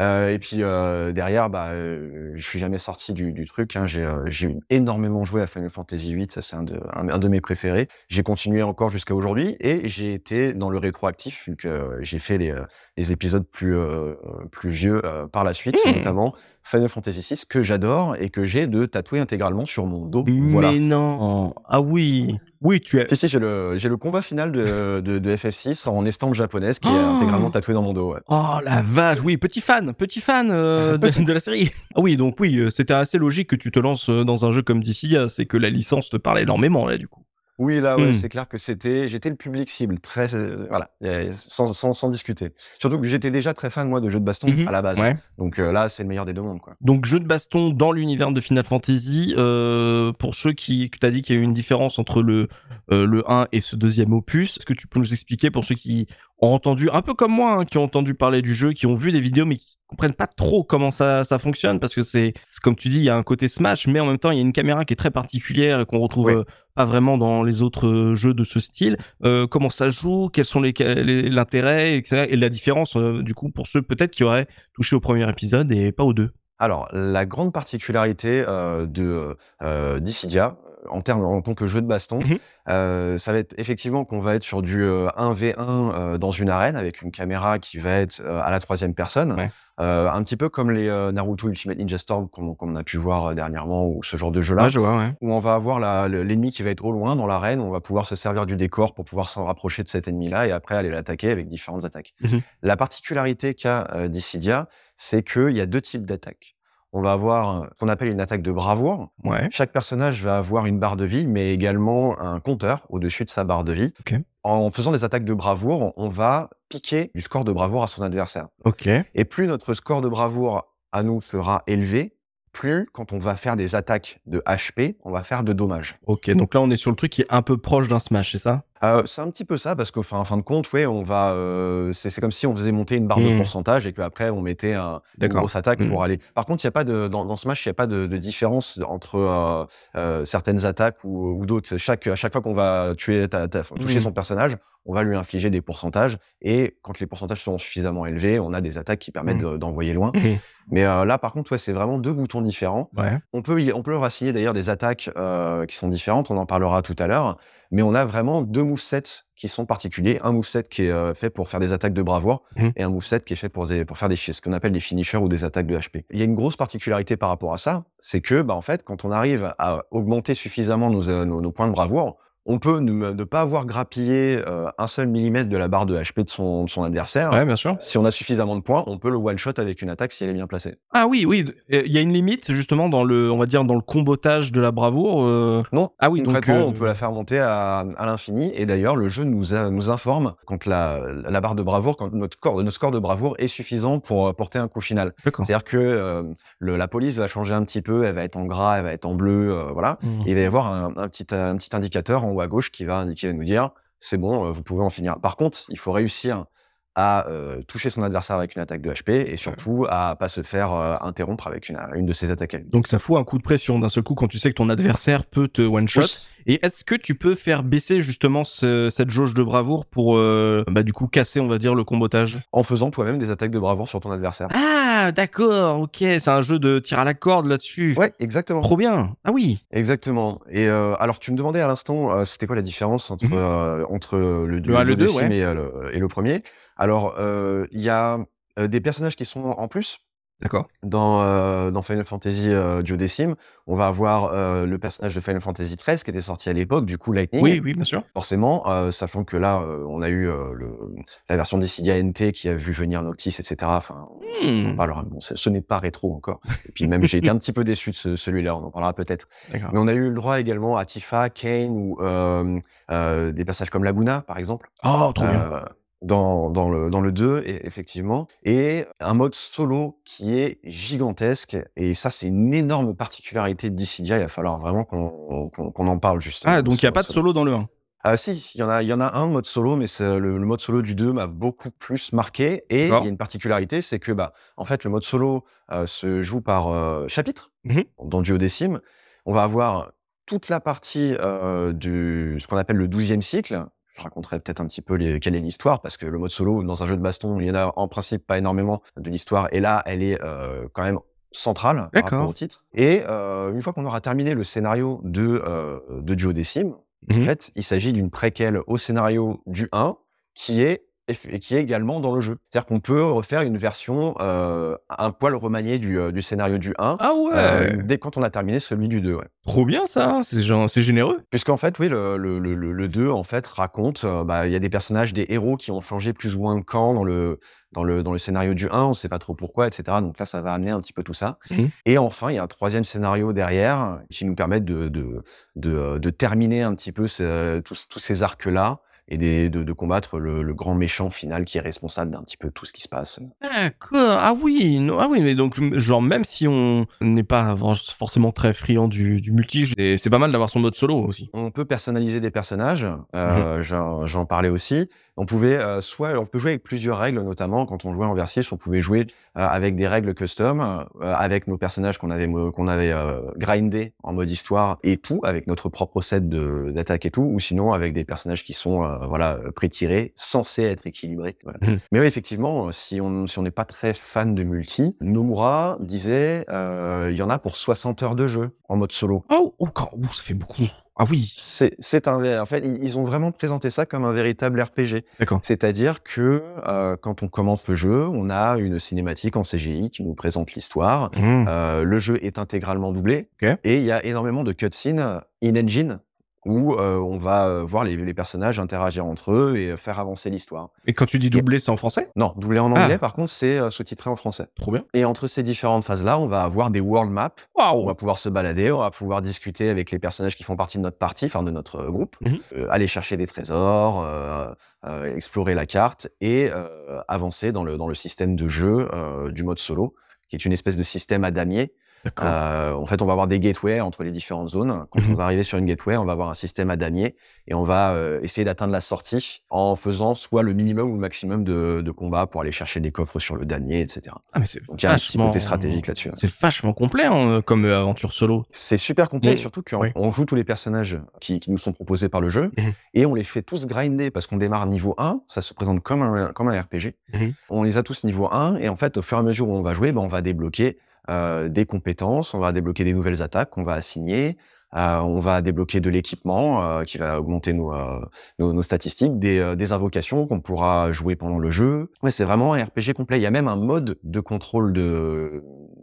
Euh, et puis euh, derrière, bah, euh, je suis jamais sorti du, du truc. hein. J'ai euh, énormément joué à Final Fantasy VIII, ça c'est un de, un, un de mes préférés. J'ai continué encore jusqu'à aujourd'hui et j'ai été dans le rétroactif euh, j'ai fait les, euh, les épisodes plus euh, plus vieux euh, par la suite, Mhm. notamment Final Fantasy VI que j'adore et que j'ai de tatouer intégralement sur mon dos. Voilà. Mais non. Ah oui. Oui, tu as. Si, si, j'ai le, j'ai le combat final de, de, de FF6 en estampe japonaise qui est Oh intégralement tatoué dans mon dos. ouais. Oh la vache, oui, petit fan, petit fan euh, *laughs* de, de la série. Ah oui, donc oui, euh, c'était assez logique que tu te lances euh, dans un jeu comme Dissidia, c'est que la licence te parle énormément là du coup. Oui, là, ouais, Hmm. c'est clair que c'était, j'étais le public cible, très, euh, voilà, sans, sans, sans discuter. Surtout que j'étais déjà très fan, moi, de jeux de baston Mhm. à la base. Ouais. Donc euh, là, c'est le meilleur des deux mondes, quoi. Donc jeu de baston dans l'univers de Final Fantasy, euh, pour ceux qui, tu as dit qu'il y a eu une différence entre le, le 1 et ce deuxième opus, est-ce que tu peux nous expliquer pour ceux qui ont entendu, un peu comme moi, hein, qui ont entendu parler du jeu, qui ont vu des vidéos mais qui comprennent pas trop comment ça, ça fonctionne, parce que c'est, c'est comme tu dis, il y a un côté Smash, mais en même temps, il y a une caméra qui est très particulière et qu'on retrouve Oui. Pas vraiment dans les autres jeux de ce style. Euh, comment ça joue, quels sont l'intérêt, etc. Et la différence, euh, du coup, pour ceux peut-être qui auraient touché au premier épisode et pas aux deux? Alors, la grande particularité euh, de Dissidia, en termes en tant que jeu de baston, Mhm. euh, ça va être effectivement qu'on va être sur du euh, 1v1 euh, dans une arène avec une caméra qui va être à la troisième personne, Ouais. Euh, un petit peu comme les euh, Naruto Ultimate Ninja Storm qu'on qu'on a pu voir euh, dernièrement ou ce genre de jeu-là. Ouais, ouais. où on va avoir l'ennemi qui va être au loin dans l'arène, on va pouvoir se servir du décor pour pouvoir s'en rapprocher de cet ennemi-là et après aller l'attaquer avec différentes attaques. Mhm. La particularité qu'a euh, Dissidia, c'est qu'il y a deux types d'attaques. On va avoir ce qu'on appelle une attaque de bravoure. Ouais. Chaque personnage va avoir une barre de vie, mais également un compteur au-dessus de sa barre de vie. En faisant des attaques de bravoure, on va piquer du score de bravoure à son adversaire. Ok. Et plus notre score de bravoure à nous sera élevé, plus quand on va faire des attaques de HP, on va faire de dommages. Ok, donc là on est sur le truc qui est un peu proche d'un Smash, c'est ça? Euh, c'est un petit peu ça parce qu'en fin, en fin de compte, ouais, on va, euh, c'est c'est comme si on faisait monter une barre de pourcentage et qu'après on mettait un, une grosse attaque Mm. pour aller. Par contre, il y a pas de dans, dans Smash, il y a pas de, de différence entre euh, certaines attaques ou, ou d'autres. Chaque à chaque fois qu'on va tuer, ta- ta- toucher Mm. son personnage, on va lui infliger des pourcentages et quand les pourcentages sont suffisamment élevés, on a des attaques qui permettent de- d'envoyer loin. Mais là, par contre, ouais, c'est vraiment deux boutons différents. Ouais. On peut, on peut leur assigner d'ailleurs des attaques qui sont différentes, on en parlera tout à l'heure, mais on a vraiment deux movesets qui sont particuliers. Un moveset qui est euh, fait pour faire des attaques de bravoure Mhm. et un moveset qui est fait pour, des- pour faire des, ce qu'on appelle des finishers ou des attaques de HP. Il y a une grosse particularité par rapport à ça, c'est que bah, en fait, quand on arrive à augmenter suffisamment nos, euh, nos, nos points de bravoure, on peut ne, ne pas avoir grappillé euh, un seul millimètre de la barre de HP de son, de son adversaire. Ouais, bien sûr. Si on a suffisamment de points, on peut le one-shot avec une attaque si elle est bien placée. Ah oui, oui, euh, il y a une limite justement dans le, on va dire dans le combotage de la bravoure. euh, Non, Ah oui, donc euh, on peut la faire monter à, à l'infini. Et d'ailleurs, le jeu nous, a- nous informe quand la, la barre de bravoure, quand notre score, notre score de bravoure est suffisant pour porter un coup final. C'est-à-dire que le- la police va changer un petit peu, elle va être en gras, elle va être en bleu, voilà. Et il va y avoir un, un petit, un petit indicateur en haut à gauche qui va, qui va nous dire c'est bon, euh, vous pouvez en finir. Par contre, il faut réussir à euh, toucher son adversaire avec une attaque de HP et surtout à pas se faire euh, interrompre avec une, une de ses attaques à lui. Donc ça fout un coup de pression d'un seul coup quand tu sais que ton adversaire peut te one shot. Oui. Et est-ce que tu peux faire baisser justement ce- cette jauge de bravoure pour euh, bah, du coup casser on va dire le combotage? En faisant toi-même des attaques de bravoure sur ton adversaire. Ah d'accord, ok, c'est un jeu de tir à la corde là-dessus. Ouais, exactement. Trop bien. Ah oui. Exactement. Et euh, alors, tu me demandais à l'instant, euh, c'était quoi la différence entre, entre le, Le un et le deux, duodécime ouais. et, le, et le premier? Alors, il y a des personnages qui sont en plus. D'accord. Dans, euh, dans Final Fantasy euh, duodécime, on va avoir euh, le personnage de Final Fantasy XIII qui était sorti à l'époque, du coup Lightning. Oui, oui, bien sûr. Forcément, euh, sachant que là, on a eu le, la version Dissidia NT qui a vu venir Noctis, etc. Enfin, on Hmm. parlera. Bon, ce n'est pas rétro encore. Et puis même, j'ai été un petit peu déçu de ce- celui-là. On en parlera peut-être. Mais on a eu le droit également à Tifa, Kane ou des passages comme Laguna, par exemple. Oh, trop bien. Dans, dans, le, dans le 2, et- effectivement. Et un mode solo qui est gigantesque. Et ça, c'est une énorme particularité de Dissidia. Il va falloir vraiment qu'on qu'on en parle, justement. Ah, donc il n'y a pas mode de solo dans le 1. ah si, il y en a, il y en a un mode solo, mais le, le mode solo du 2 m'a beaucoup plus marqué. Et il y a une particularité, c'est que bah, en fait, le mode solo euh, se joue par euh, chapitre Mhm. dans Duodécime. On va avoir toute la partie euh, du ce qu'on appelle le 12e cycle. Je raconterai peut-être un petit peu les, quelle est l'histoire, parce que le mode solo, dans un jeu de baston, il y en a en principe pas énormément de l'histoire. Et là, elle est euh, quand même centrale par rapport au titre. Et euh, une fois qu'on aura terminé le scénario de, euh, de Duodécime, en Mhm. fait, il s'agit d'une préquelle au scénario du 1 qui est et qui est également dans le jeu. C'est-à-dire qu'on peut refaire une version euh, un poil remaniée du, euh, du scénario du 1 Ah ouais. euh, dès quand on a terminé celui du 2. Ouais. Trop bien ça. C'est gen- c'est généreux. Puisqu'en fait, oui, le, le, le, le- le 2 en fait raconte, euh, bah, il y a des personnages, des héros qui ont changé plus ou moins de camp dans le dans le dans le scénario du 1, on sait pas trop pourquoi, etc. Donc là, ça va amener un petit peu tout ça. Mhm. Et enfin, il y a un troisième scénario derrière qui nous permet de de de, de terminer un petit peu ce- tous tous ces arcs là et des- de, de combattre le, le grand méchant final qui est responsable d'un petit peu tout ce qui se passe. D'accord. Ah oui. non- Ah oui, mais donc genre même si on n'est pas for- forcément très friand du, du multi, c'est pas mal d'avoir son mode solo aussi. On peut personnaliser des personnages, euh, j'en j'en parlais aussi. On pouvait euh, soit on peut jouer avec plusieurs règles, notamment quand on jouait en versif, on pouvait jouer euh, avec des règles custom, avec nos personnages qu'on avait qu'on avait grindé en mode histoire et tout, avec notre propre set d'attaque et tout, ou sinon avec des personnages qui sont euh, voilà pré-tirés, censés être équilibrés. Voilà. Mhm. Mais oui, effectivement, si on si on n'est pas très fan de multi, Nomura disait euh, il y en a pour 60 heures de jeu en mode solo. Oh, oh, oh, ça fait beaucoup. Ah oui. C'est, c'est un, en fait, ils ont vraiment présenté ça comme un véritable RPG. D'accord. C'est-à-dire que euh, quand on commence le jeu, on a une cinématique en CGI qui nous présente l'histoire. Mmh. Euh, le jeu est intégralement doublé et il y a énormément de cutscenes in-engine où euh, on va euh, voir les, les personnages interagir entre eux et euh, faire avancer l'histoire. Et quand tu dis doublé, c'est en français? Non, doublé en anglais, Ah. par contre, c'est euh, sous-titré en français. Trop bien. Et entre ces différentes phases-là, on va avoir des world maps on Waouh. va pouvoir se balader, on va pouvoir discuter avec les personnages qui font partie de notre partie, enfin de notre groupe, Mhm. euh, aller chercher des trésors, euh, euh, explorer la carte et euh, avancer dans le, dans le système de jeu euh, du mode solo, qui est une espèce de système à damier. Euh, en fait, on va avoir des gateways entre les différentes zones. Quand on Mhm. va arriver sur une gateway, on va avoir un système à damier et on va euh, essayer d'atteindre la sortie en faisant soit le minimum ou le maximum de, de combats pour aller chercher des coffres sur le damier, etc. Ah mais c'est Donc il y a un petit vachement- côté stratégique là-dessus. C'est vachement complet hein, comme euh, aventure solo. C'est super complet, surtout qu'on Oui. joue tous les personnages qui, qui nous sont proposés par le jeu Mhm. et on les fait tous grinder parce qu'on démarre niveau 1, ça se présente comme un, comme un RPG. Mhm. On les a tous niveau 1 et en fait, au fur et à mesure où on va jouer, ben, on va débloquer euh, des compétences, on va débloquer des nouvelles attaques qu'on va assigner. euh, on va débloquer de l'équipement euh, qui va augmenter nos, nos, nos statistiques, des, des invocations qu'on pourra jouer pendant le jeu. Ouais, c'est vraiment un RPG complet. Il y a même un mode de contrôle de,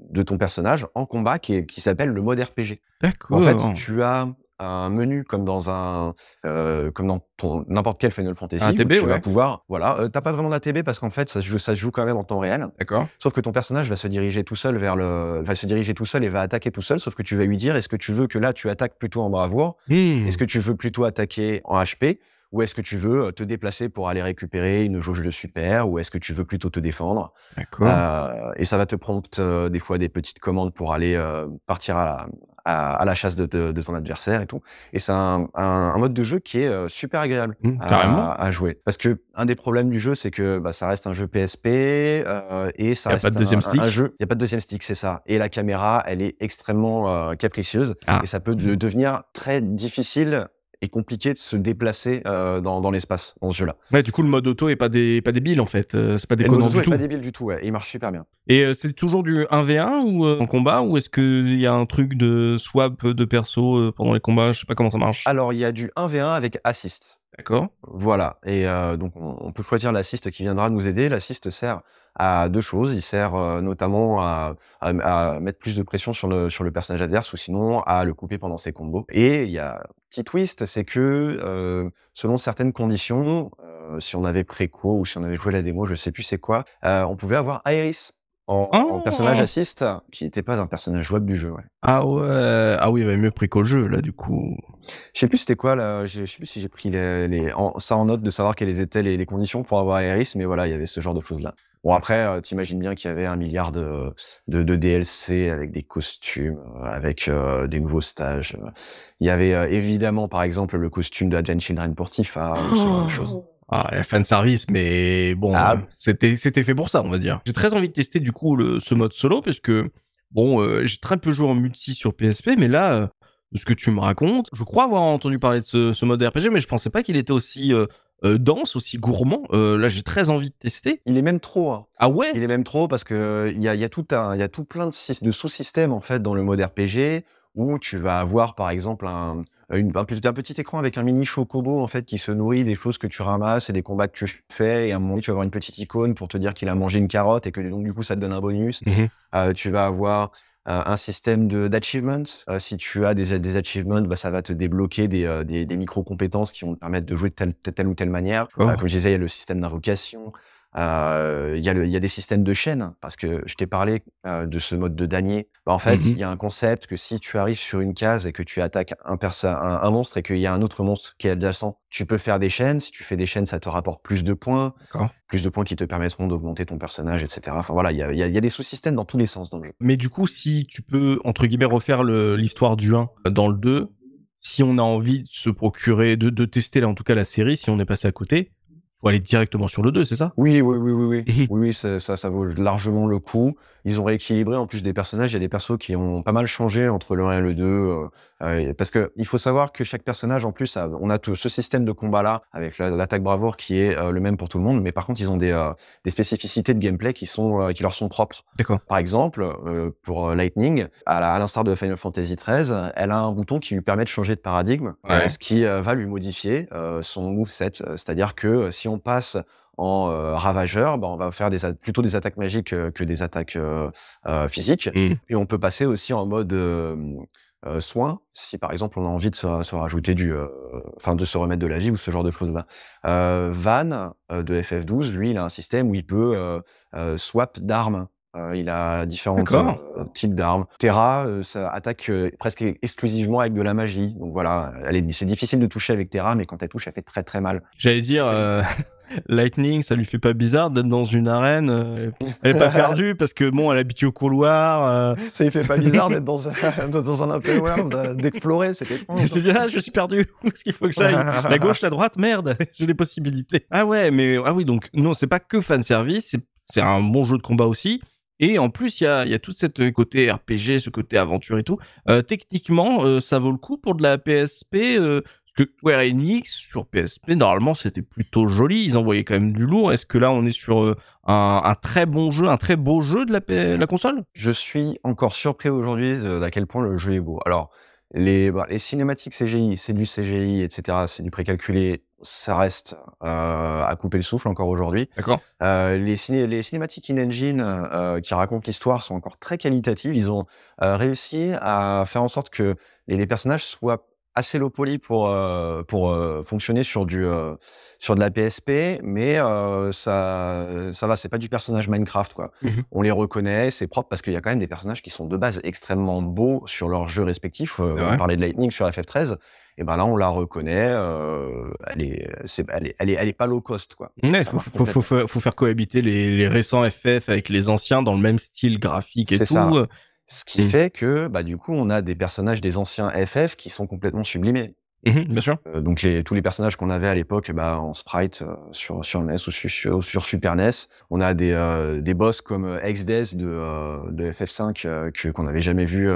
de ton personnage en combat qui, qui s'appelle le mode RPG. D'accord. En fait, tu as un menu comme dans un euh, comme dans ton n'importe quel Final Fantasy Un tu vas pouvoir voilà euh, t'as pas vraiment d'ATB parce qu'en fait ça se joue ça se joue quand même en temps réel. D'accord. sauf que ton personnage va se diriger tout seul vers le va se diriger tout seul et va attaquer tout seul. Sauf que tu vas lui dire est-ce que tu veux que là tu attaques plutôt en bravoure? Mmh. est-ce que tu veux plutôt attaquer en HP ou est-ce que tu veux euh, te déplacer pour aller récupérer une jauge de super? Ou est-ce que tu veux plutôt te défendre? D'accord. euh, et ça va te prompter euh, des fois des petites commandes pour aller euh, partir à la, à, à la chasse de, de, de ton adversaire et tout. Et c'est un, un, un mode de jeu qui est euh, super agréable Mmh, à, jouer. Parce que un des problèmes du jeu, c'est que bah, ça reste un jeu PSP euh, et ça Y a reste pas de un- deuxième un, stick. un jeu. Il y a pas de deuxième stick, c'est ça. Et la caméra, elle est extrêmement euh, capricieuse Ah. et ça peut de- devenir très difficile et compliqué de se déplacer euh, dans, dans l'espace dans ce jeu-là. Ouais, du coup, le mode auto est pas, dé... pas débile en fait. Euh, c'est pas mode auto du est pas débile du tout, ouais. et il marche super bien. Et euh, c'est toujours du 1v1 ou euh, en combat ou est-ce qu'il y a un truc de swap de perso pendant les combats? Je sais pas comment ça marche. Alors, il y a du 1v1 avec assist. D'accord. Voilà. Et euh, donc, on, peut choisir l'assist qui viendra nous aider. L'assist sert à deux choses. Il sert euh, notamment à, à, à mettre plus de pression sur le, sur le personnage adverse ou sinon à le couper pendant ses combos. Et il y a un petit twist, c'est que euh, selon certaines conditions, si on avait préco ou si on avait joué la démo, je sais plus c'est quoi, on pouvait avoir Aeris en, en Oh personnage assist qui n'était pas un personnage jouable du jeu. Ouais. Ah ouais. Ah oui, il va mieux préco le jeu là du coup. Je sais plus c'était quoi là. Je sais plus si j'ai pris les, les- en- ça en note de savoir quelles étaient les, les conditions pour avoir Aeris, mais voilà, il y avait ce genre de choses là. Bon après, euh, t'imagines bien qu'il y avait un milliard de, de, de DLC avec des costumes, euh, avec euh, des nouveaux stages. Il y avait euh, évidemment par exemple le costume de Advent Children pour Tifa, ou ce genre de *gasps* choses. Ah, fan service, mais bon, Ah. c'était c'était fait pour ça, on va dire. J'ai très envie de tester du coup le, ce mode solo parce que bon, euh, j'ai très peu joué en multi sur PSP, mais là, euh, ce que tu me racontes, je crois avoir entendu parler de ce, ce mode RPG, mais je pensais pas qu'il était aussi euh, euh, dense, aussi gourmand. Euh, là, j'ai très envie de tester. Il est même trop. Hein. Ah ouais? Il est même trop parce que il y a, il y a tout un, il y a tout plein de, de sous-systèmes en fait dans le mode RPG où tu vas avoir par exemple un, une- un, petit- un petit écran avec un mini chocobo en fait qui se nourrit des choses que tu ramasses et des combats que tu fais et à un moment donné, tu vas avoir une petite icône pour te dire qu'il a mangé une carotte et que donc du coup ça te donne un bonus. Mhm. Euh, tu vas avoir euh, un système de d'achievement. Euh, si tu as des, des achievements, bah, ça va te débloquer des, euh, des, des micro-compétences qui vont te permettre de jouer de telle, telle ou telle manière. Euh, comme je disais, il y a le système d'invocation. Euh, Il y, a le- il y a des systèmes de chaînes, parce que je t'ai parlé euh, de ce mode de damier. Bah, en fait, il Mhm. y a un concept que si tu arrives sur une case et que tu attaques un, persa- un, un monstre et qu'il y a un autre monstre qui est adjacent, tu peux faire des chaînes. Si tu fais des chaînes, ça te rapporte plus de points. Plus de points qui te permettront d'augmenter ton personnage, etc. Enfin voilà, il y a, il y a- il y a des sous-systèmes dans tous les sens dans le jeu. Mais du coup, si tu peux, entre guillemets, refaire l'histoire du 1 dans le 2, si on a envie de se procurer, de, de tester là, en tout cas la série, si on est passé à côté, faut aller directement sur le 2, c'est ça? Oui, oui, oui, oui, oui. Oui, oui, ça, ça, ça vaut largement le coup. Ils ont rééquilibré en plus des personnages. Il y a des persos qui ont pas mal changé entre le 1 et le 2. Euh, euh, parce que il faut savoir que chaque personnage, en plus, a- on a tout ce système de combat-là avec la- l'attaque bravoure qui est euh, le même pour tout le monde. Mais par contre, ils ont des, euh, des spécificités de gameplay qui, sont, euh, qui leur sont propres. D'accord. Par exemple, pour Lightning, à l'instar de Final Fantasy XIII, elle a un bouton qui lui permet de changer de paradigme, Ouais. ce qui va lui modifier son moveset. C'est-à-dire que si on passe en euh, ravageur, bah, on va faire des plutôt des attaques magiques euh, que des attaques euh, physiques. Mhm. Et on peut passer aussi en mode euh, soin, si par exemple on a envie de se, se rajouter du, euh, enfin de se remettre de la vie ou ce genre de choses-là. Euh, Van euh, de FF12, lui, il a un système où il peut swap d'armes. Il a différents types d'armes. Terra, ça attaque presque exclusivement avec de la magie. Donc voilà, c'est difficile de toucher avec Terra, mais quand elle touche, elle fait très très mal. J'allais dire, *laughs* Lightning, ça lui fait pas bizarre d'être dans une arène. euh, elle est pas *laughs* perdue parce que bon, elle est habituée au couloir. euh, Ça lui fait pas bizarre d'être dans un, dans un open world, d'explorer, c'est étrange. dit, ah, je suis perdu. Où est-ce qu'il faut que j'aille? La gauche, la droite, merde, *laughs* j'ai des possibilités. Ah ouais, mais ah oui, donc non, c'est pas que fan service, c'est- c'est un bon jeu de combat aussi. Et en plus, il y a, il y a tout ce côté RPG, ce côté aventure et tout. Euh, techniquement, euh, ça vaut le coup pour de la PSP. euh, que Square Enix sur PSP, normalement, c'était plutôt joli. Ils envoyaient quand même du lourd. Est-ce que là, on est sur euh, un, un très bon jeu, un très beau jeu de la, P- la console? Je suis encore surpris aujourd'hui d'à quel point le jeu est beau. Alors, les, bah, les cinématiques CGI, c'est du CGI, etc., c'est du précalculé, ça reste euh, à couper le souffle encore aujourd'hui. D'accord. Euh, les, ciné les cinématiques in-engine qui racontent l'histoire sont encore très qualitatives. Ils ont réussi à faire en sorte que les, les personnages soient assez low poly pour euh, pour euh, fonctionner sur du euh, sur de la PSP, mais euh, ça ça va, c'est pas du personnage Minecraft quoi. Mhm. On les reconnaît, c'est propre parce qu'il y a quand même des personnages qui sont de base extrêmement beaux sur leurs jeux respectifs. Euh, on parlait de Lightning sur FF13, et ben là on la reconnaît. euh, elle est c'est elle est elle est elle est pas low cost quoi. Ouais, faut, faut, faut, faut- faut faire cohabiter les, les récents FF avec les anciens dans le même style graphique et tout. ça. Ce qui Mm. fait que, bah, du coup, on a des personnages des anciens FF qui sont complètement sublimés. Mhm, bien sûr. Euh, donc tous les personnages qu'on avait à l'époque bah, en sprite euh, sur, sur NES ou sur, Super NES, on a des, euh, des boss comme XDES de, de FF5 euh, que, qu'on n'avait jamais vu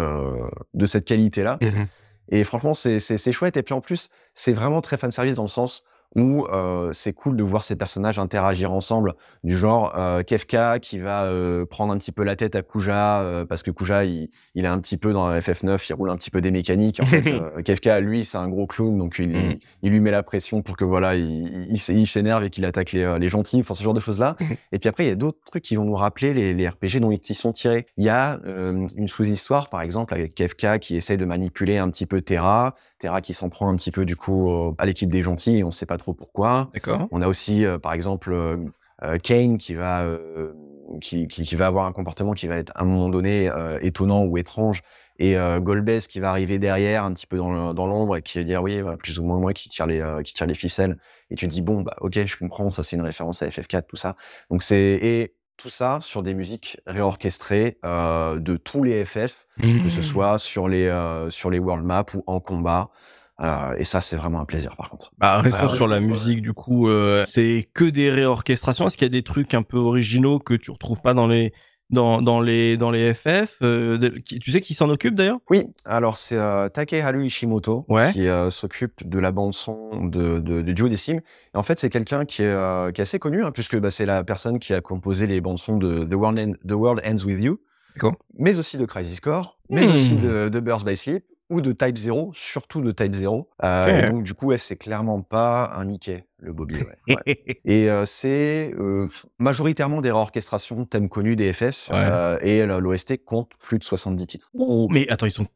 de cette qualité-là. Mhm. Et franchement, c'est, chouette. Et puis en plus, c'est vraiment très fanservice dans le sens où euh, c'est cool de voir ces personnages interagir ensemble, du genre euh, Kefka qui va euh, prendre un petit peu la tête à Kuja, euh, parce que Kuja, il, il est un petit peu dans FF9, il roule un petit peu des mécaniques. En fait, *laughs* Kefka, lui, c'est un gros clown, donc il, Mhm. il lui met la pression pour que voilà, il, s'énerve et qu'il attaque les, les gentils, enfin ce genre de choses-là. *laughs* et puis après, il y a d'autres trucs qui vont nous rappeler les, les RPG dont ils sont tirés. Il y a euh, une sous-histoire, par exemple, avec Kefka qui essaye de manipuler un petit peu Terra, Terra qui s'en prend un petit peu du coup à l'équipe des gentils, on ne sait pas trop pourquoi. D'accord. On a aussi, euh, par exemple, euh, euh, Kane qui va, qui, qui, qui va avoir un comportement qui va être à un moment donné euh, étonnant ou étrange. Et euh, Golbez qui va arriver derrière, un petit peu dans l'ombre, et qui va dire oui, plus ou moins moi qui tire les, euh, qui tire les ficelles. Et tu te dis bon, bah ok, je comprends, ça c'est une référence à FF4, tout ça. Donc c'est et tout ça sur des musiques réorchestrées euh, de tous les FF, que Mmh. ce soit sur les euh, sur les world maps ou en combat. Euh, et ça, c'est vraiment un plaisir par contre. Bah, restons Bah, sur la ouais. musique, du coup. euh, c'est que des réorchestrations. Est-ce qu'il y a des trucs un peu originaux que tu retrouves pas dans les, dans, dans les, dans les FF euh, Tu sais qui s'en occupe d'ailleurs? Oui, alors c'est euh, Takeharu Ishimoto Ouais. qui euh, s'occupe de la bande son de, de, de Duodecim. Et en fait, c'est quelqu'un qui, est, euh, qui est assez connu, hein, puisque bah, c'est la personne qui a composé les bandes son de The World, End- The World Ends With You, mais aussi de Crisis Core, mais Hmm. aussi de, de Burst by Sleep ou de Type 0, surtout de Type 0. Euh. Et donc, du coup, ouais, c'est clairement pas un Mickey, le Bobby. ouais, ouais. *laughs* Et euh, c'est euh, majoritairement des réorchestrations, thèmes connus des euh, et l'OST compte plus de 70 titres. Oh, mais attends, ils sont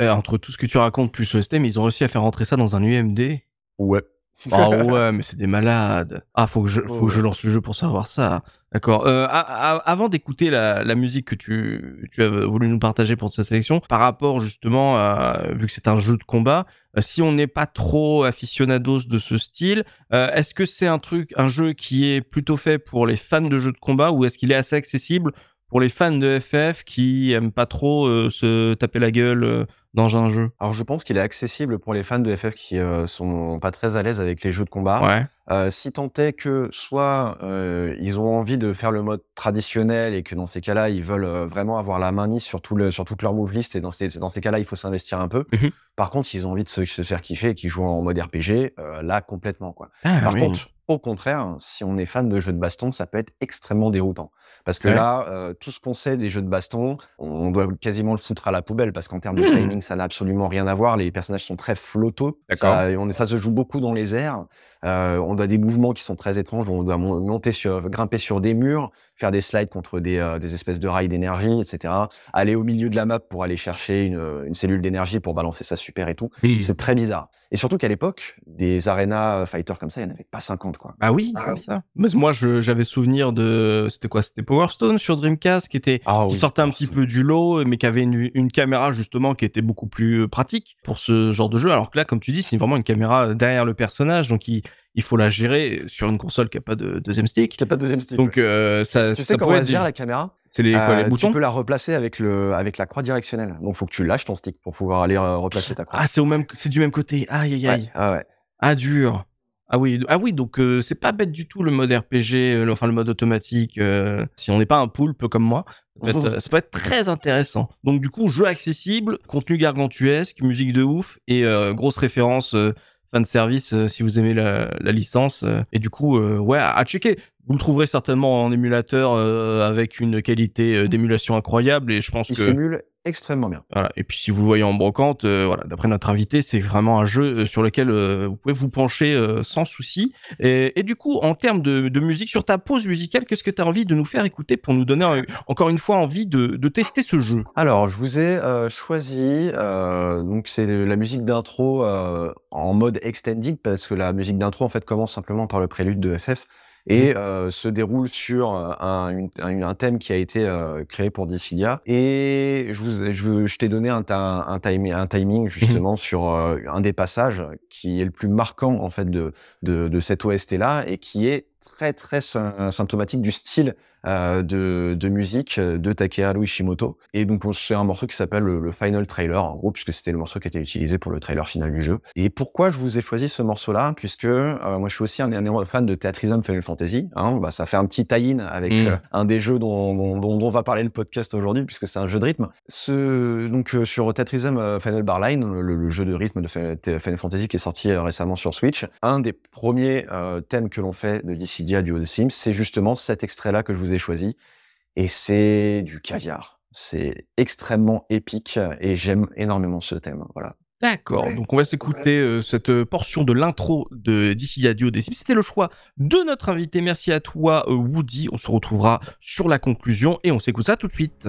entre tout ce que tu racontes plus OST, mais ils ont réussi à faire rentrer ça dans un UMD. Ouais. *laughs* Ah ouais, mais c'est des malades. Ah, faut que je, faut Oh, que je lance le jeu pour savoir ça. D'accord. Euh, avant d'écouter la, la musique que tu, tu as voulu nous partager pour cette sélection, par rapport justement à, vu que c'est un jeu de combat, euh, si on n'est pas trop aficionados de ce style, euh, est-ce que c'est un truc, un jeu qui est plutôt fait pour les fans de jeux de combat ou est-ce qu'il est assez accessible pour les fans de FF qui aiment pas trop euh, se taper la gueule dans un jeu? Alors je pense qu'il est accessible pour les fans de FF qui euh, sont pas très à l'aise avec les jeux de combat. Ouais. Euh, si tant est que soit euh, ils ont envie de faire le mode traditionnel et que dans ces cas-là ils veulent euh, vraiment avoir la main mise sur, tout le, sur toute leur move list et dans ces, dans ces cas-là il faut s'investir un peu. Mhm. Par contre s'ils ont envie de se, se faire kiffer et qu'ils jouent en mode RPG, là complètement quoi. Ah, Par oui. contre, au contraire, si on est fan de jeux de baston, ça peut être extrêmement déroutant. Parce que Ouais. là, euh, tout ce qu'on sait des jeux de baston, on doit quasiment le foutre à la poubelle parce qu'en termes de Hmm. timing, ça n'a absolument rien à voir. Les personnages sont très flottaux. Ça, on, ça se joue beaucoup dans les airs. Euh, on doit des mouvements qui sont très étranges. On doit mon- monter sur, grimper sur des murs, faire des slides contre des, euh, des espèces de rails d'énergie, etc. Aller au milieu de la map pour aller chercher une, une cellule d'énergie pour balancer sa super et tout. Oui. C'est très bizarre. Et surtout qu'à l'époque, des arena fighters comme ça, il n'y en avait pas 50, quoi. Ah oui, Ah oui. ça. Mais moi, j'avais souvenir de. C'était quoi? C'était Power Stone sur Dreamcast qui, était, Ah qui oui, sortait un petit peu du lot, mais qui avait une, une caméra justement qui était beaucoup plus euh, pratique pour ce genre de jeu. Alors que là, comme tu dis, c'est vraiment une caméra derrière le personnage, donc il, il faut la gérer sur une console qui n'a pas de deuxième stick. Il n'y a pas de deuxième stick. Donc euh, ça, tu ça sais comment elle gère la caméra? C'est les, quoi, Euh, Tu boutons peux la replacer avec, le, avec la croix directionnelle. Donc, faut que tu lâches ton stick pour pouvoir aller euh, replacer ta croix. Ah, c'est au même, c'est du même côté. Aïe aïe aïe. ouais, ah ouais. Ah dur. Ah oui, ah oui, donc c'est pas bête du tout le mode RPG, enfin le mode automatique. si on n'est pas un poulpe comme moi, ça peut, être, *laughs* ça peut être très intéressant. Donc du coup, jeu accessible, contenu gargantuesque, musique de ouf et grosse référence fan service euh, si vous aimez la, la licence. euh, et du coup, euh, ouais, à, à checker. Vous le trouverez certainement en émulateur euh, avec une qualité euh, d'émulation incroyable et je pense Il que simule extrêmement bien. voilà. Et puis si vous le voyez en brocante, euh, voilà, d'après notre invité, c'est vraiment un jeu euh, sur lequel euh, vous pouvez vous pencher euh, sans souci. Et, et du coup, en termes de, de musique, sur ta pause musicale, qu'est-ce que tu as envie de nous faire écouter pour nous donner euh, encore une fois envie de, de tester ce jeu? Alors, je vous ai euh, choisi, euh, donc c'est la musique d'intro euh, en mode extended, parce que la musique d'intro, en fait, commence simplement par le prélude de FF et euh, se déroule sur euh, un, une- un- thème qui a été euh, créé pour Dissidia. Et je, vous, je, vous- je t'ai donné un, ta- un, timing, un timing justement sur euh, un des passages qui est le plus marquant en fait de, de, de cette OST là et qui est très très sym- symptomatique du style euh, de, de musique euh, de Takeharu Ishimoto. Et donc on- c'est un morceau qui s'appelle le, le Final Trailer, en gros, puisque c'était le morceau qui a été utilisé pour le trailer final du jeu. Et pourquoi je vous ai choisi ce morceau-là? Puisque euh, moi je suis aussi un énorme fan de Theatrhythm Final Fantasy. Hein, bah, ça fait un petit tie-in avec Mm. euh, un des jeux dont, dont, dont- dont on va parler le podcast aujourd'hui, puisque c'est un jeu de rythme. Ce, donc sur Tetrism euh, Final Barline, le, le jeu de rythme de Final Fantasy qui est sorti récemment sur Switch, un des premiers thèmes que l'on fait de Dissidia du haut de Sims, c'est justement cet extrait-là que je vous ai choisi. Et c'est du caviar. C'est extrêmement épique et j'aime énormément ce thème. Voilà. D'accord, Ouais. donc on va s'écouter euh, cette euh, portion de l'intro de d'ici Adio des Sims. C'était le choix de notre invité. Merci à toi, euh, Woody. On se retrouvera sur la conclusion et on s'écoute ça tout de suite.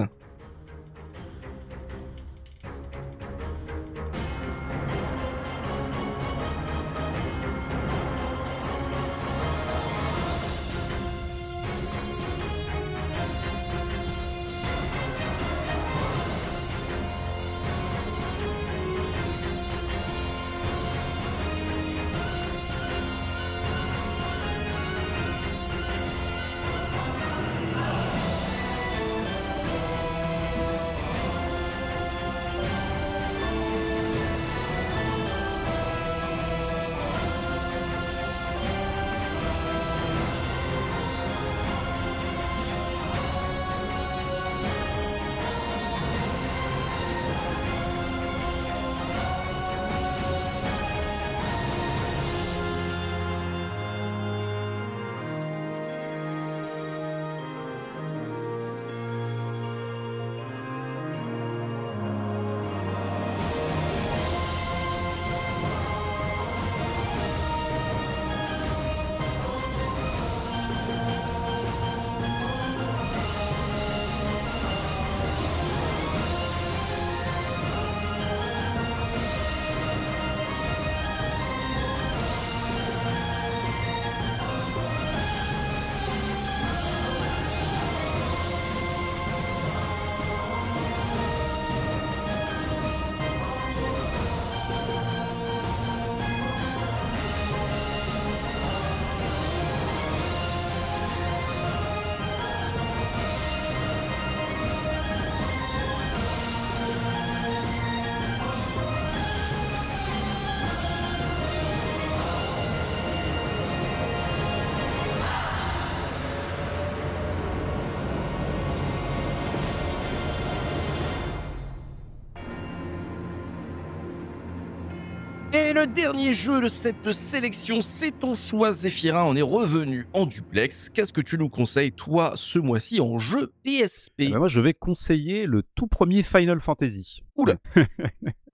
Et le dernier jeu de cette sélection, c'est ton choix, Zéphirin. On est revenu en duplex. Qu'est-ce que tu nous conseilles, toi, ce mois-ci en jeu PSP Eh ben, moi, je vais conseiller le tout premier Final Fantasy. Oula. *laughs*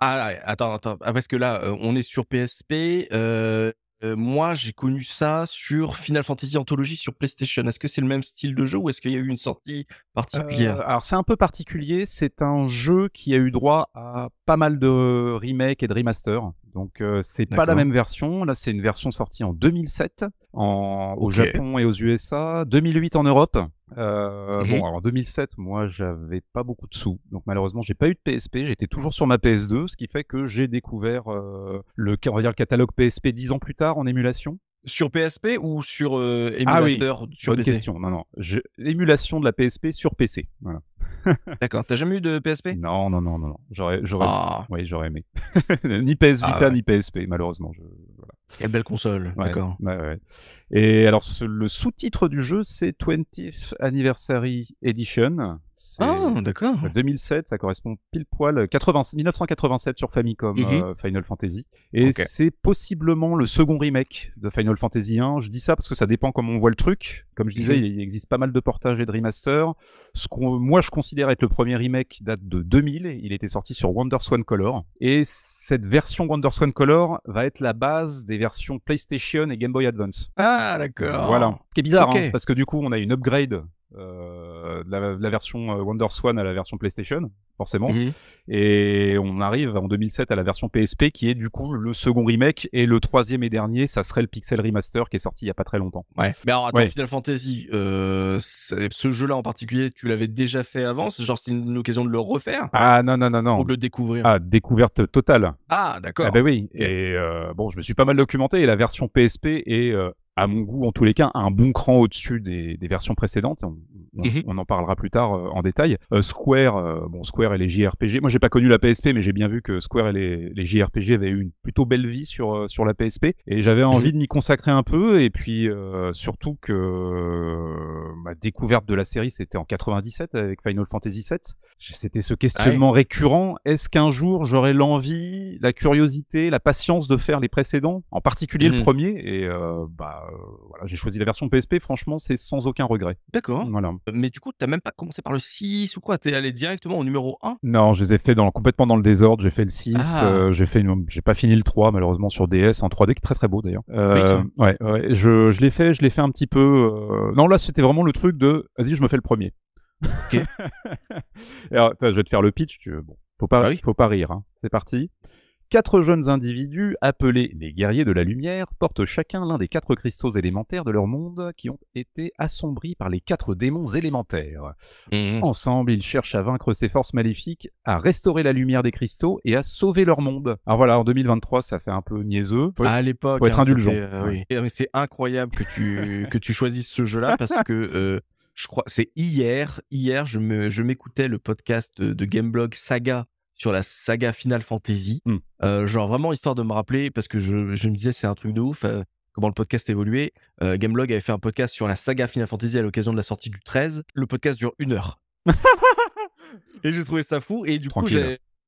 Ah, attends, attends. Ah, parce que là, euh, on est sur PSP. euh, euh, moi, j'ai connu ça sur Final Fantasy Anthology sur PlayStation. Est-ce que c'est le même style de jeu ou est-ce qu'il y a eu une sortie particulière? Euh, alors c'est un peu particulier, c'est un jeu qui a eu droit à pas mal de remakes et de remasters. Donc euh, c'est pas la même version, là c'est une version sortie en 2007 en, au Ok. Japon et aux USA, 2008 en Europe. Euh, Mhm. Bon, alors en 2007, moi j'avais pas beaucoup de sous, donc malheureusement j'ai pas eu de PSP, j'étais toujours sur ma PS2, ce qui fait que j'ai découvert euh, le, on va dire le catalogue PSP dix ans plus tard en émulation. Sur PSP ou sur euh, Ah oui, émulateur sur Bonne PC question, non non, Je- émulation de la PSP sur PC. Voilà. D'accord. T'as jamais eu de PSP *laughs* Non, non, non, non, non. J'aurais, j'aurais, Ah, oui, j'aurais aimé. *laughs* ni PS Vita, Ah ouais. ni PSP, malheureusement. Je... voilà. quelle belle console. Ouais, D'accord. ouais. Et alors, ce- le sous-titre du jeu, c'est 20th Anniversary Edition. Ah, d'accord. 2007, ça correspond pile poil 80, 1987 sur Famicom Mhm. euh, Final Fantasy. Et c'est possiblement le second remake de Final Fantasy 1. Je dis ça parce que ça dépend comment on voit le truc. Comme je disais, Mhm. il existe pas mal de portages et de remasters. Ce qu'on, moi, je considère être le premier remake date de 2000. Il était sorti sur WonderSwan Color. Et cette version WonderSwan Color va être la base des versions PlayStation et Game Boy Advance. Ah, d'accord. Voilà. Ce qui est bizarre, hein, parce que du coup, on a une upgrade euh, de la, de la version euh, WonderSwan à la version PlayStation, forcément. Mhm. Et on arrive en 2007 à la version PSP, qui est du coup le second remake. Et le troisième et dernier, ça serait le Pixel Remaster, qui est sorti il y a pas très longtemps. Ouais. Mais alors, attends, Ouais. Final Fantasy, euh, ce jeu-là en particulier, tu l'avais déjà fait avant? C'est genre, c'est une occasion de le refaire? Ah non, non, non, non. ou de le découvrir? Ah, découverte totale. Ah, d'accord. Ah bah oui. Et euh, bon, je me suis pas mal documenté et la version PSP est à mon goût, en tous les cas, un bon cran au-dessus des, des versions précédentes. On, on- Mhm. on en parlera plus tard euh, en détail. Euh, Square, euh, bon, Square et les JRPG. Moi, j'ai pas connu la PSP, mais j'ai bien vu que Square et les, les JRPG avaient eu une plutôt belle vie sur euh, sur la PSP, et j'avais envie de m'y consacrer un peu. Et puis euh, surtout que euh, ma découverte de la série, c'était en 97 avec Final Fantasy VII. C'était ce questionnement récurrent. Est-ce qu'un jour j'aurai l'envie, la curiosité, la patience de faire les précédents, en particulier le Mhm. premier? Et euh, bah voilà, j'ai choisi la version PSP. Franchement, c'est sans aucun regret. D'accord. Voilà. Mais du coup, t'as même pas commencé par le 6 ou quoi? T'es allé directement au numéro 1 Non, je les ai fait dans, complètement dans le désordre. J'ai fait le 6, Ah. euh, j'ai fait une- j'ai pas fini le 3 malheureusement sur DS en 3D qui est très très beau d'ailleurs. Euh, ouais, ouais, je, je l'ai fait, je l'ai fait un petit peu. euh, Non, là c'était vraiment le truc de vas-y, je me fais le premier. Ok. *laughs* Alors, je vais te faire le pitch. Tu... Bon, faut pas, oui. faut pas rire. hein. C'est parti. Quatre jeunes individus, appelés les guerriers de la lumière, portent chacun l'un des quatre cristaux élémentaires de leur monde qui ont été assombris par les quatre démons élémentaires. Mhm. Ensemble, ils cherchent à vaincre ces forces maléfiques, à restaurer la lumière des cristaux et à sauver leur monde. Alors voilà, en 2023, ça fait un peu niaiseux. Faut- à l'époque, faut être hein, indulgent. euh, oui. C'est incroyable que tu *laughs* que tu choisisses ce jeu-là parce que euh, je crois c'est hier hier je m'écoutais le podcast de, de Gameblog Saga sur la saga Final Fantasy. Hmm. Euh, genre vraiment histoire de me rappeler parce que je, je me disais c'est un truc de ouf. euh, Comment le podcast évoluait. Euh, Gameblog avait fait un podcast sur la saga Final Fantasy à l'occasion de la sortie du 13. Le podcast dure une heure. *laughs* et j'ai trouvé ça fou. Et du coup,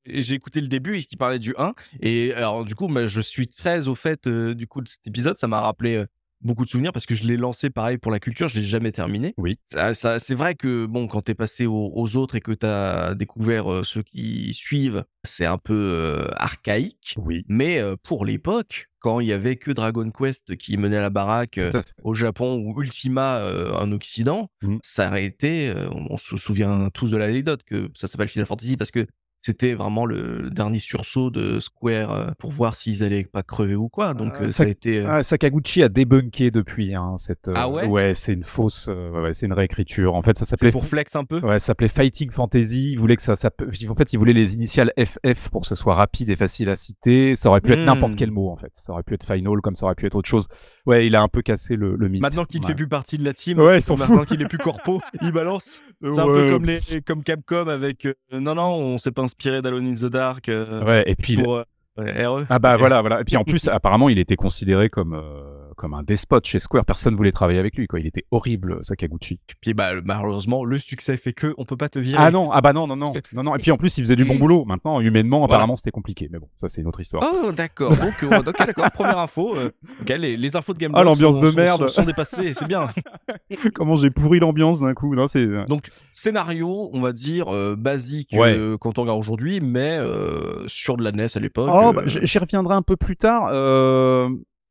j'ai écouté le début et il parlait du 1 et alors du coup bah, je suis très au fait euh, du coup de cet épisode ça m'a rappelé euh, beaucoup de souvenirs parce que je l'ai lancé pareil pour la culture je l'ai jamais terminé Oui. ça, ça- c'est vrai que bon quand t'es passé aux, aux autres et que t'as découvert euh, ceux qui suivent c'est un peu euh, archaïque Oui. mais euh, pour l'époque quand il y avait que Dragon Quest qui menait la baraque au Japon ou Ultima en Occident, Mhm. ça aurait été, on, on se souvient tous de l'anecdote que ça s'appelle Final Fantasy parce que c'était vraiment le dernier sursaut de Square euh, pour voir s'ils allaient pas crever ou quoi. Donc Euh, euh, ça- a été. euh, Ah, Sakaguchi a débunké depuis. Hein, cette, euh, Ah ouais? c'est une fausse. ouais, ouais, c'est une réécriture. En fait, ça s'appelait. pour flex un peu? Ouais, ça s'appelait Fighting Fantasy. Il voulait que ça, ça, en fait, il voulait les initiales FF pour que ce soit rapide et facile à citer. Ça aurait pu être Hmm. n'importe quel mot, en fait. Ça aurait pu être Final, comme ça aurait pu être autre chose. Ouais, il a un peu cassé le, le mythe. Maintenant qu'il ne Ouais. fait plus partie de la team, Ouais, ils s'en maintenant qu'il est plus corpo, il balance. *laughs* C'est un Ouais. peu comme, les, comme Capcom avec non non, on s'est pas inspiré d'Alone in the Dark euh, Ouais, et puis. pour euh, RE. Ah bah voilà, voilà. Et puis en *laughs* plus, apparemment, il était considéré comme euh, comme un despote chez Square. Personne voulait travailler avec lui, quoi. Il était horrible, Sakaguchi. Puis bah malheureusement le succès fait que on peut pas te virer. Ah non, ah bah non, non, non, *laughs* non, non. Et puis en plus, il faisait du bon boulot. Maintenant, humainement, Voilà. apparemment, c'était compliqué. Mais bon, ça c'est une autre histoire. Oh d'accord, donc euh, d'accord, première info. euh, les, les infos de Game Ah, l'ambiance sont, de sont- merde. sont, sont dépassées, c'est bien. *laughs* Comment j'ai pourri l'ambiance d'un coup. Non, c'est. Donc scénario, on va dire euh, basique Ouais. euh, quand on regarde aujourd'hui, mais euh, sur de la NES à l'époque. Oh, euh, bah, j'y reviendrai un peu plus tard.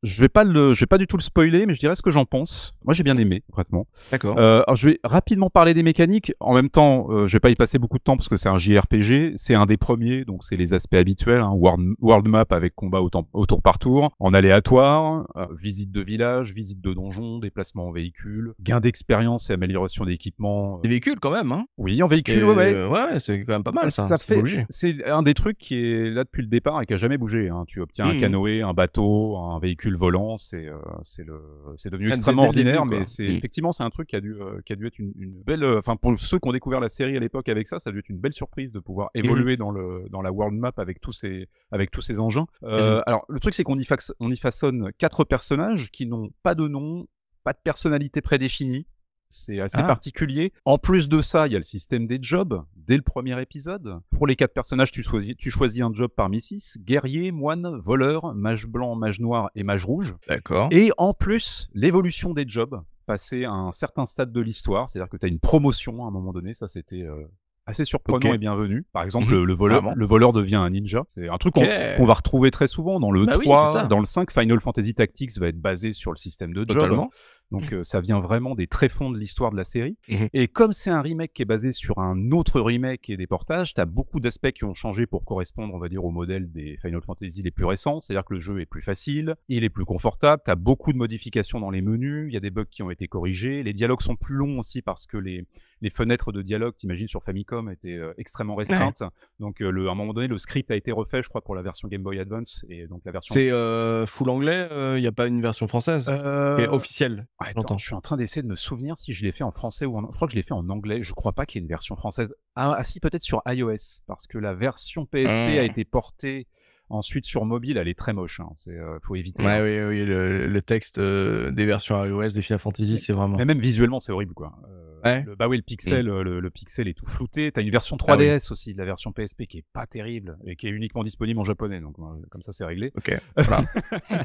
Je vais pas le, je vais pas du tout le spoiler, mais je dirais ce que j'en pense. Moi, j'ai bien aimé, concrètement. D'accord. Euh, alors, je vais rapidement parler des mécaniques. En même temps, euh, je vais pas y passer beaucoup de temps parce que c'est un JRPG. C'est un des premiers, donc c'est les aspects habituels. Hein, world, world map avec combat au, temps- au tour par tour, en aléatoire, euh, visite de village, visite de donjon, déplacement en véhicule, gain d'expérience et amélioration d'équipement. euh, Des véhicules quand même, hein. Oui, en véhicule, Et, ouais, ouais. ouais, c'est quand même pas mal ça. Ça fait, c'est un des trucs qui est là depuis le départ et qui a jamais bougé. Hein. Tu obtiens un Mhm. canoë, un bateau, un véhicule volant, c'est euh, c'est le, c'est devenu extrêmement le ordinaire, début, mais c'est Mhm. effectivement c'est un truc qui a dû euh, qui a dû être une, une belle, euh, enfin pour ceux qui ont découvert la série à l'époque avec ça, ça a dû être une belle surprise de pouvoir évoluer dans le dans la world map avec tous ces avec tous ces engins. Alors le truc c'est qu'on y, fax- on y façonne quatre personnages qui n'ont pas de nom, pas de personnalité prédéfinie. C'est assez Ah. particulier. En plus de ça, il y a le système des jobs dès le premier épisode. Pour les quatre personnages, tu choisis, tu choisis un job parmi six guerrier, moine, voleur, mage blanc, mage noir et mage rouge. D'accord. Et en plus, l'évolution des jobs, passer à un certain stade de l'histoire, c'est-à-dire que tu as une promotion à un moment donné, ça c'était euh, assez surprenant et bienvenu. Par exemple, Mhm. le, le voleur, Vraiment. le voleur devient un ninja. C'est un truc qu'on va retrouver très souvent dans le Bah oui, 3, c'est ça. dans le 5. Final Fantasy Tactics va être basé sur le système de job. Totalement. Donc euh, ça vient vraiment des tréfonds de l'histoire de la série. Mhm. Et comme c'est un remake qui est basé sur un autre remake et des portages, t'as beaucoup d'aspects qui ont changé pour correspondre, on va dire, au modèle des Final Fantasy les plus récents. C'est-à-dire que le jeu est plus facile, il est plus confortable, t'as beaucoup de modifications dans les menus, il y a des bugs qui ont été corrigés, les dialogues sont plus longs aussi parce que les, les fenêtres de dialogue, t'imagines, sur Famicom étaient euh, extrêmement restreintes. Donc euh, le, à un moment donné, le script a été refait, je crois, pour la version Game Boy Advance et donc la version C'est euh, full anglais, il n'y a pas une version française? Euh, qui est officielle? Attends, je suis en train d'essayer de me souvenir si je l'ai fait en français ou en. Je crois que je l'ai fait en anglais. Je crois pas qu'il y ait une version française. Ah, ah, si, peut-être sur iOS, parce que la version PSP a Ah. été portée ensuite sur mobile. Elle est très moche. Hein. C'est, euh, faut éviter. Ouais, hein. oui, oui, le, le texte euh, des versions iOS des Final Fantasy, c'est vraiment. Mais même visuellement, c'est horrible, quoi. Euh, Ouais. le- bah oui, le pixel, euh, le, le pixel est tout flouté. T'as une version Ah oui. 3DS aussi, de la version PSP qui est pas terrible et qui est uniquement disponible en japonais. Donc euh, comme ça, c'est réglé. Ok, voilà. *laughs*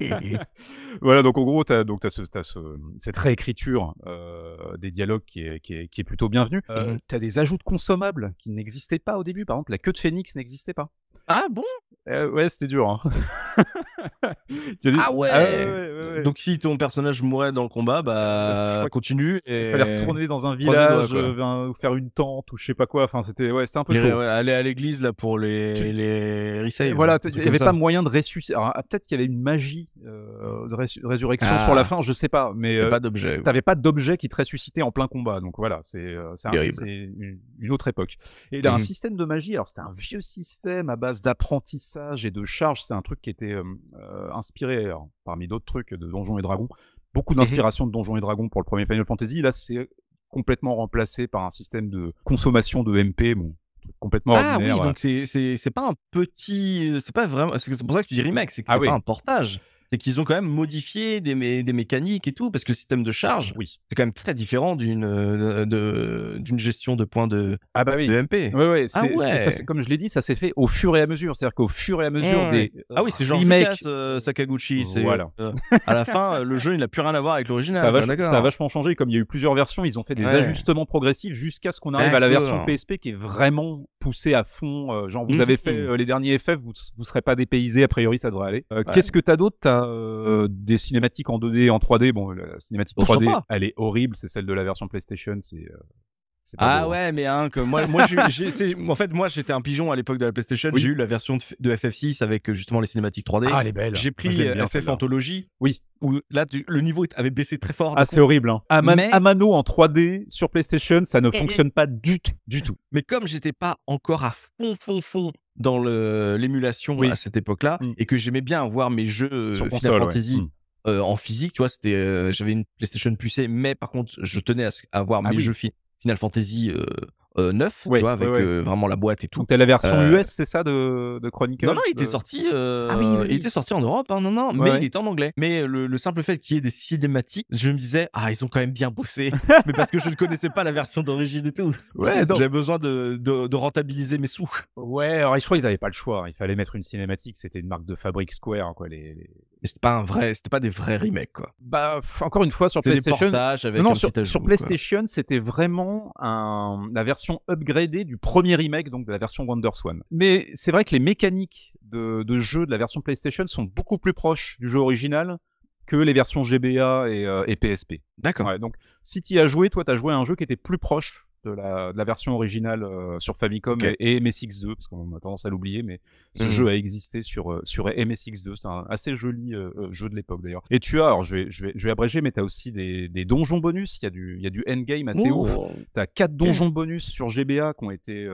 voilà, donc en gros, tu as, donc, t'as ce, t'as ce, cette réécriture euh, des dialogues qui est, qui est, qui est plutôt bienvenue. Euh, Mhm. Tu as des ajouts de consommables qui n'existaient pas au début. Par exemple, la queue de phénix n'existait pas. Ah bon? Euh, ouais, c'était dur. Hein. Il y a des- Ah ouais. ouais, ouais, ouais. Donc si ton personnage mourait dans le combat, bah continue Il et fallait retourner dans un doigts, village, euh, ou faire une tente ou je sais pas quoi. Enfin, c'était ouais, c'était un peu Les- chaud. ouais, aller à l'église là pour les Tu- les resave. Voilà, il comme avait ça. pas moyen de ressusciter. Alors, ah, peut-être qu'il y avait une magie euh, de rés- résurrection Ah. sur la fin, je sais pas, mais Y euh, pas d'objet. t'avais pas d'objet qui te ressuscitait en plein combat. Donc voilà, c'est euh, un- une, une autre époque. Et il a un Mhm. système de magie. Alors c'était un vieux système à base d'apprentissage et de charge. C'est un truc qui était euh, inspiré, alors, parmi d'autres trucs, de Donjons et Dragons. Beaucoup Mhm. d'inspiration de Donjons et Dragons pour le premier Final Fantasy. Là, c'est complètement remplacé par un système de consommation de MP. Bon, complètement Ah oui, ordinaire. voilà. donc c'est c'est c'est pas un petit, c'est pas vraiment, c'est c'est pour ça que tu dis remake, c'est que Ah c'est oui. pas un portage. C'est qu'ils ont quand même modifié des, mé- des mécaniques et tout, parce que le système de charge, Oui. c'est quand même très différent d'une euh, d'une gestion de points de, Ah bah oui. de MP. Ouais, ouais, Ah ouais. ça, comme je l'ai dit, ça s'est fait au fur et à mesure. C'est-à-dire qu'au fur et à mesure Ouais. des Ah oui, c'est genre remakes, euh, Sakaguchi. Voilà. euh, à la fin, euh, le jeu, il n'a plus rien à voir avec l'original. ça, ça a vachement changé. Comme il y a eu plusieurs versions, ils ont fait des Ouais. ajustements progressifs jusqu'à ce qu'on arrive à la version. PSP qui est vraiment poussée à fond. euh, genre, vous Mhm. avez fait euh, les derniers FF, vous ne serez pas dépaysé, a priori, ça devrait aller. Euh, Ouais. Qu'est-ce que t'as d'autre? T'as euh, des cinématiques en 2D, en 3D. Bon, la cinématique Oh, 3D, sympa. elle est horrible. C'est celle de la version PlayStation. C'est euh, Ah beau, hein. ouais, mais hein, que moi, j'ai- *laughs* en fait, moi, j'étais un pigeon à l'époque de la PlayStation. Oui. J'ai eu la version de, F- de FF6 avec euh, justement les cinématiques 3D. Ah, elle est belle. J'ai pris euh, FF. Anthology. Oui. Où là, tu- le niveau avait baissé très fort. Ah, c'est horrible. Hein. Mais- Amano en 3D sur PlayStation, ça ne fonctionne pas du tout, du tout. Mais comme j'étais pas encore à fond, fond, fond dans le- l'émulation Oui. à cette époque-là, Mm. et que j'aimais bien avoir mes jeux euh, Sur Final console, ouais. Fantasy Mm. euh, en physique, tu vois, c'était, euh, j'avais une PlayStation pucée, mais par contre, je tenais à, avoir Ah mes oui. jeux fi- Final Fantasy euh, euh, 9, Ouais, tu vois, avec ouais, ouais. euh, vraiment la boîte et tout. T'as la version Euh, US, c'est ça, de, de Chronicles Non, non, il était sorti. euh, Ah oui, oui, Il était sorti en Europe, hein, non, non, mais il était en anglais. Mais le, le simple fait qu'il y ait des cinématiques, je me disais, ah, ils ont quand même bien bossé. *laughs* mais parce que je ne connaissais pas la version d'origine et tout. Ouais. J'avais besoin de, de, de rentabiliser mes sous. Ouais, alors je crois qu'ils avaient pas le choix. hein. Il fallait mettre une cinématique. C'était une marque de fabrique Square, quoi. Les, les- c'était pas un vrai, c'était pas des vrais remakes, quoi. Bah, encore une fois, sur C'est des PlayStation. portages avec non, non, sur, sur. PlayStation, c'était vraiment un, la version upgradée du premier remake, donc de la version WonderSwan. Mais c'est vrai que les mécaniques de, de jeu de la version PlayStation sont beaucoup plus proches du jeu original que les versions GBA et, euh, et PSP. D'accord. Ouais, donc, si tu y as joué, toi, tu as joué à un jeu qui était plus proche de la, de la version originale euh, sur Famicom et, et MSX2, parce qu'on a tendance à l'oublier, mais ce Mhm. jeu a existé sur, euh, sur MSX2. C'est un assez joli euh, jeu de l'époque, d'ailleurs. Et tu as, alors je vais, je vais, je vais abréger, mais tu as aussi des, des donjons bonus. Il y, a du- il y a du endgame assez ouf. Tu as quatre donjons bonus sur GBA qui ont été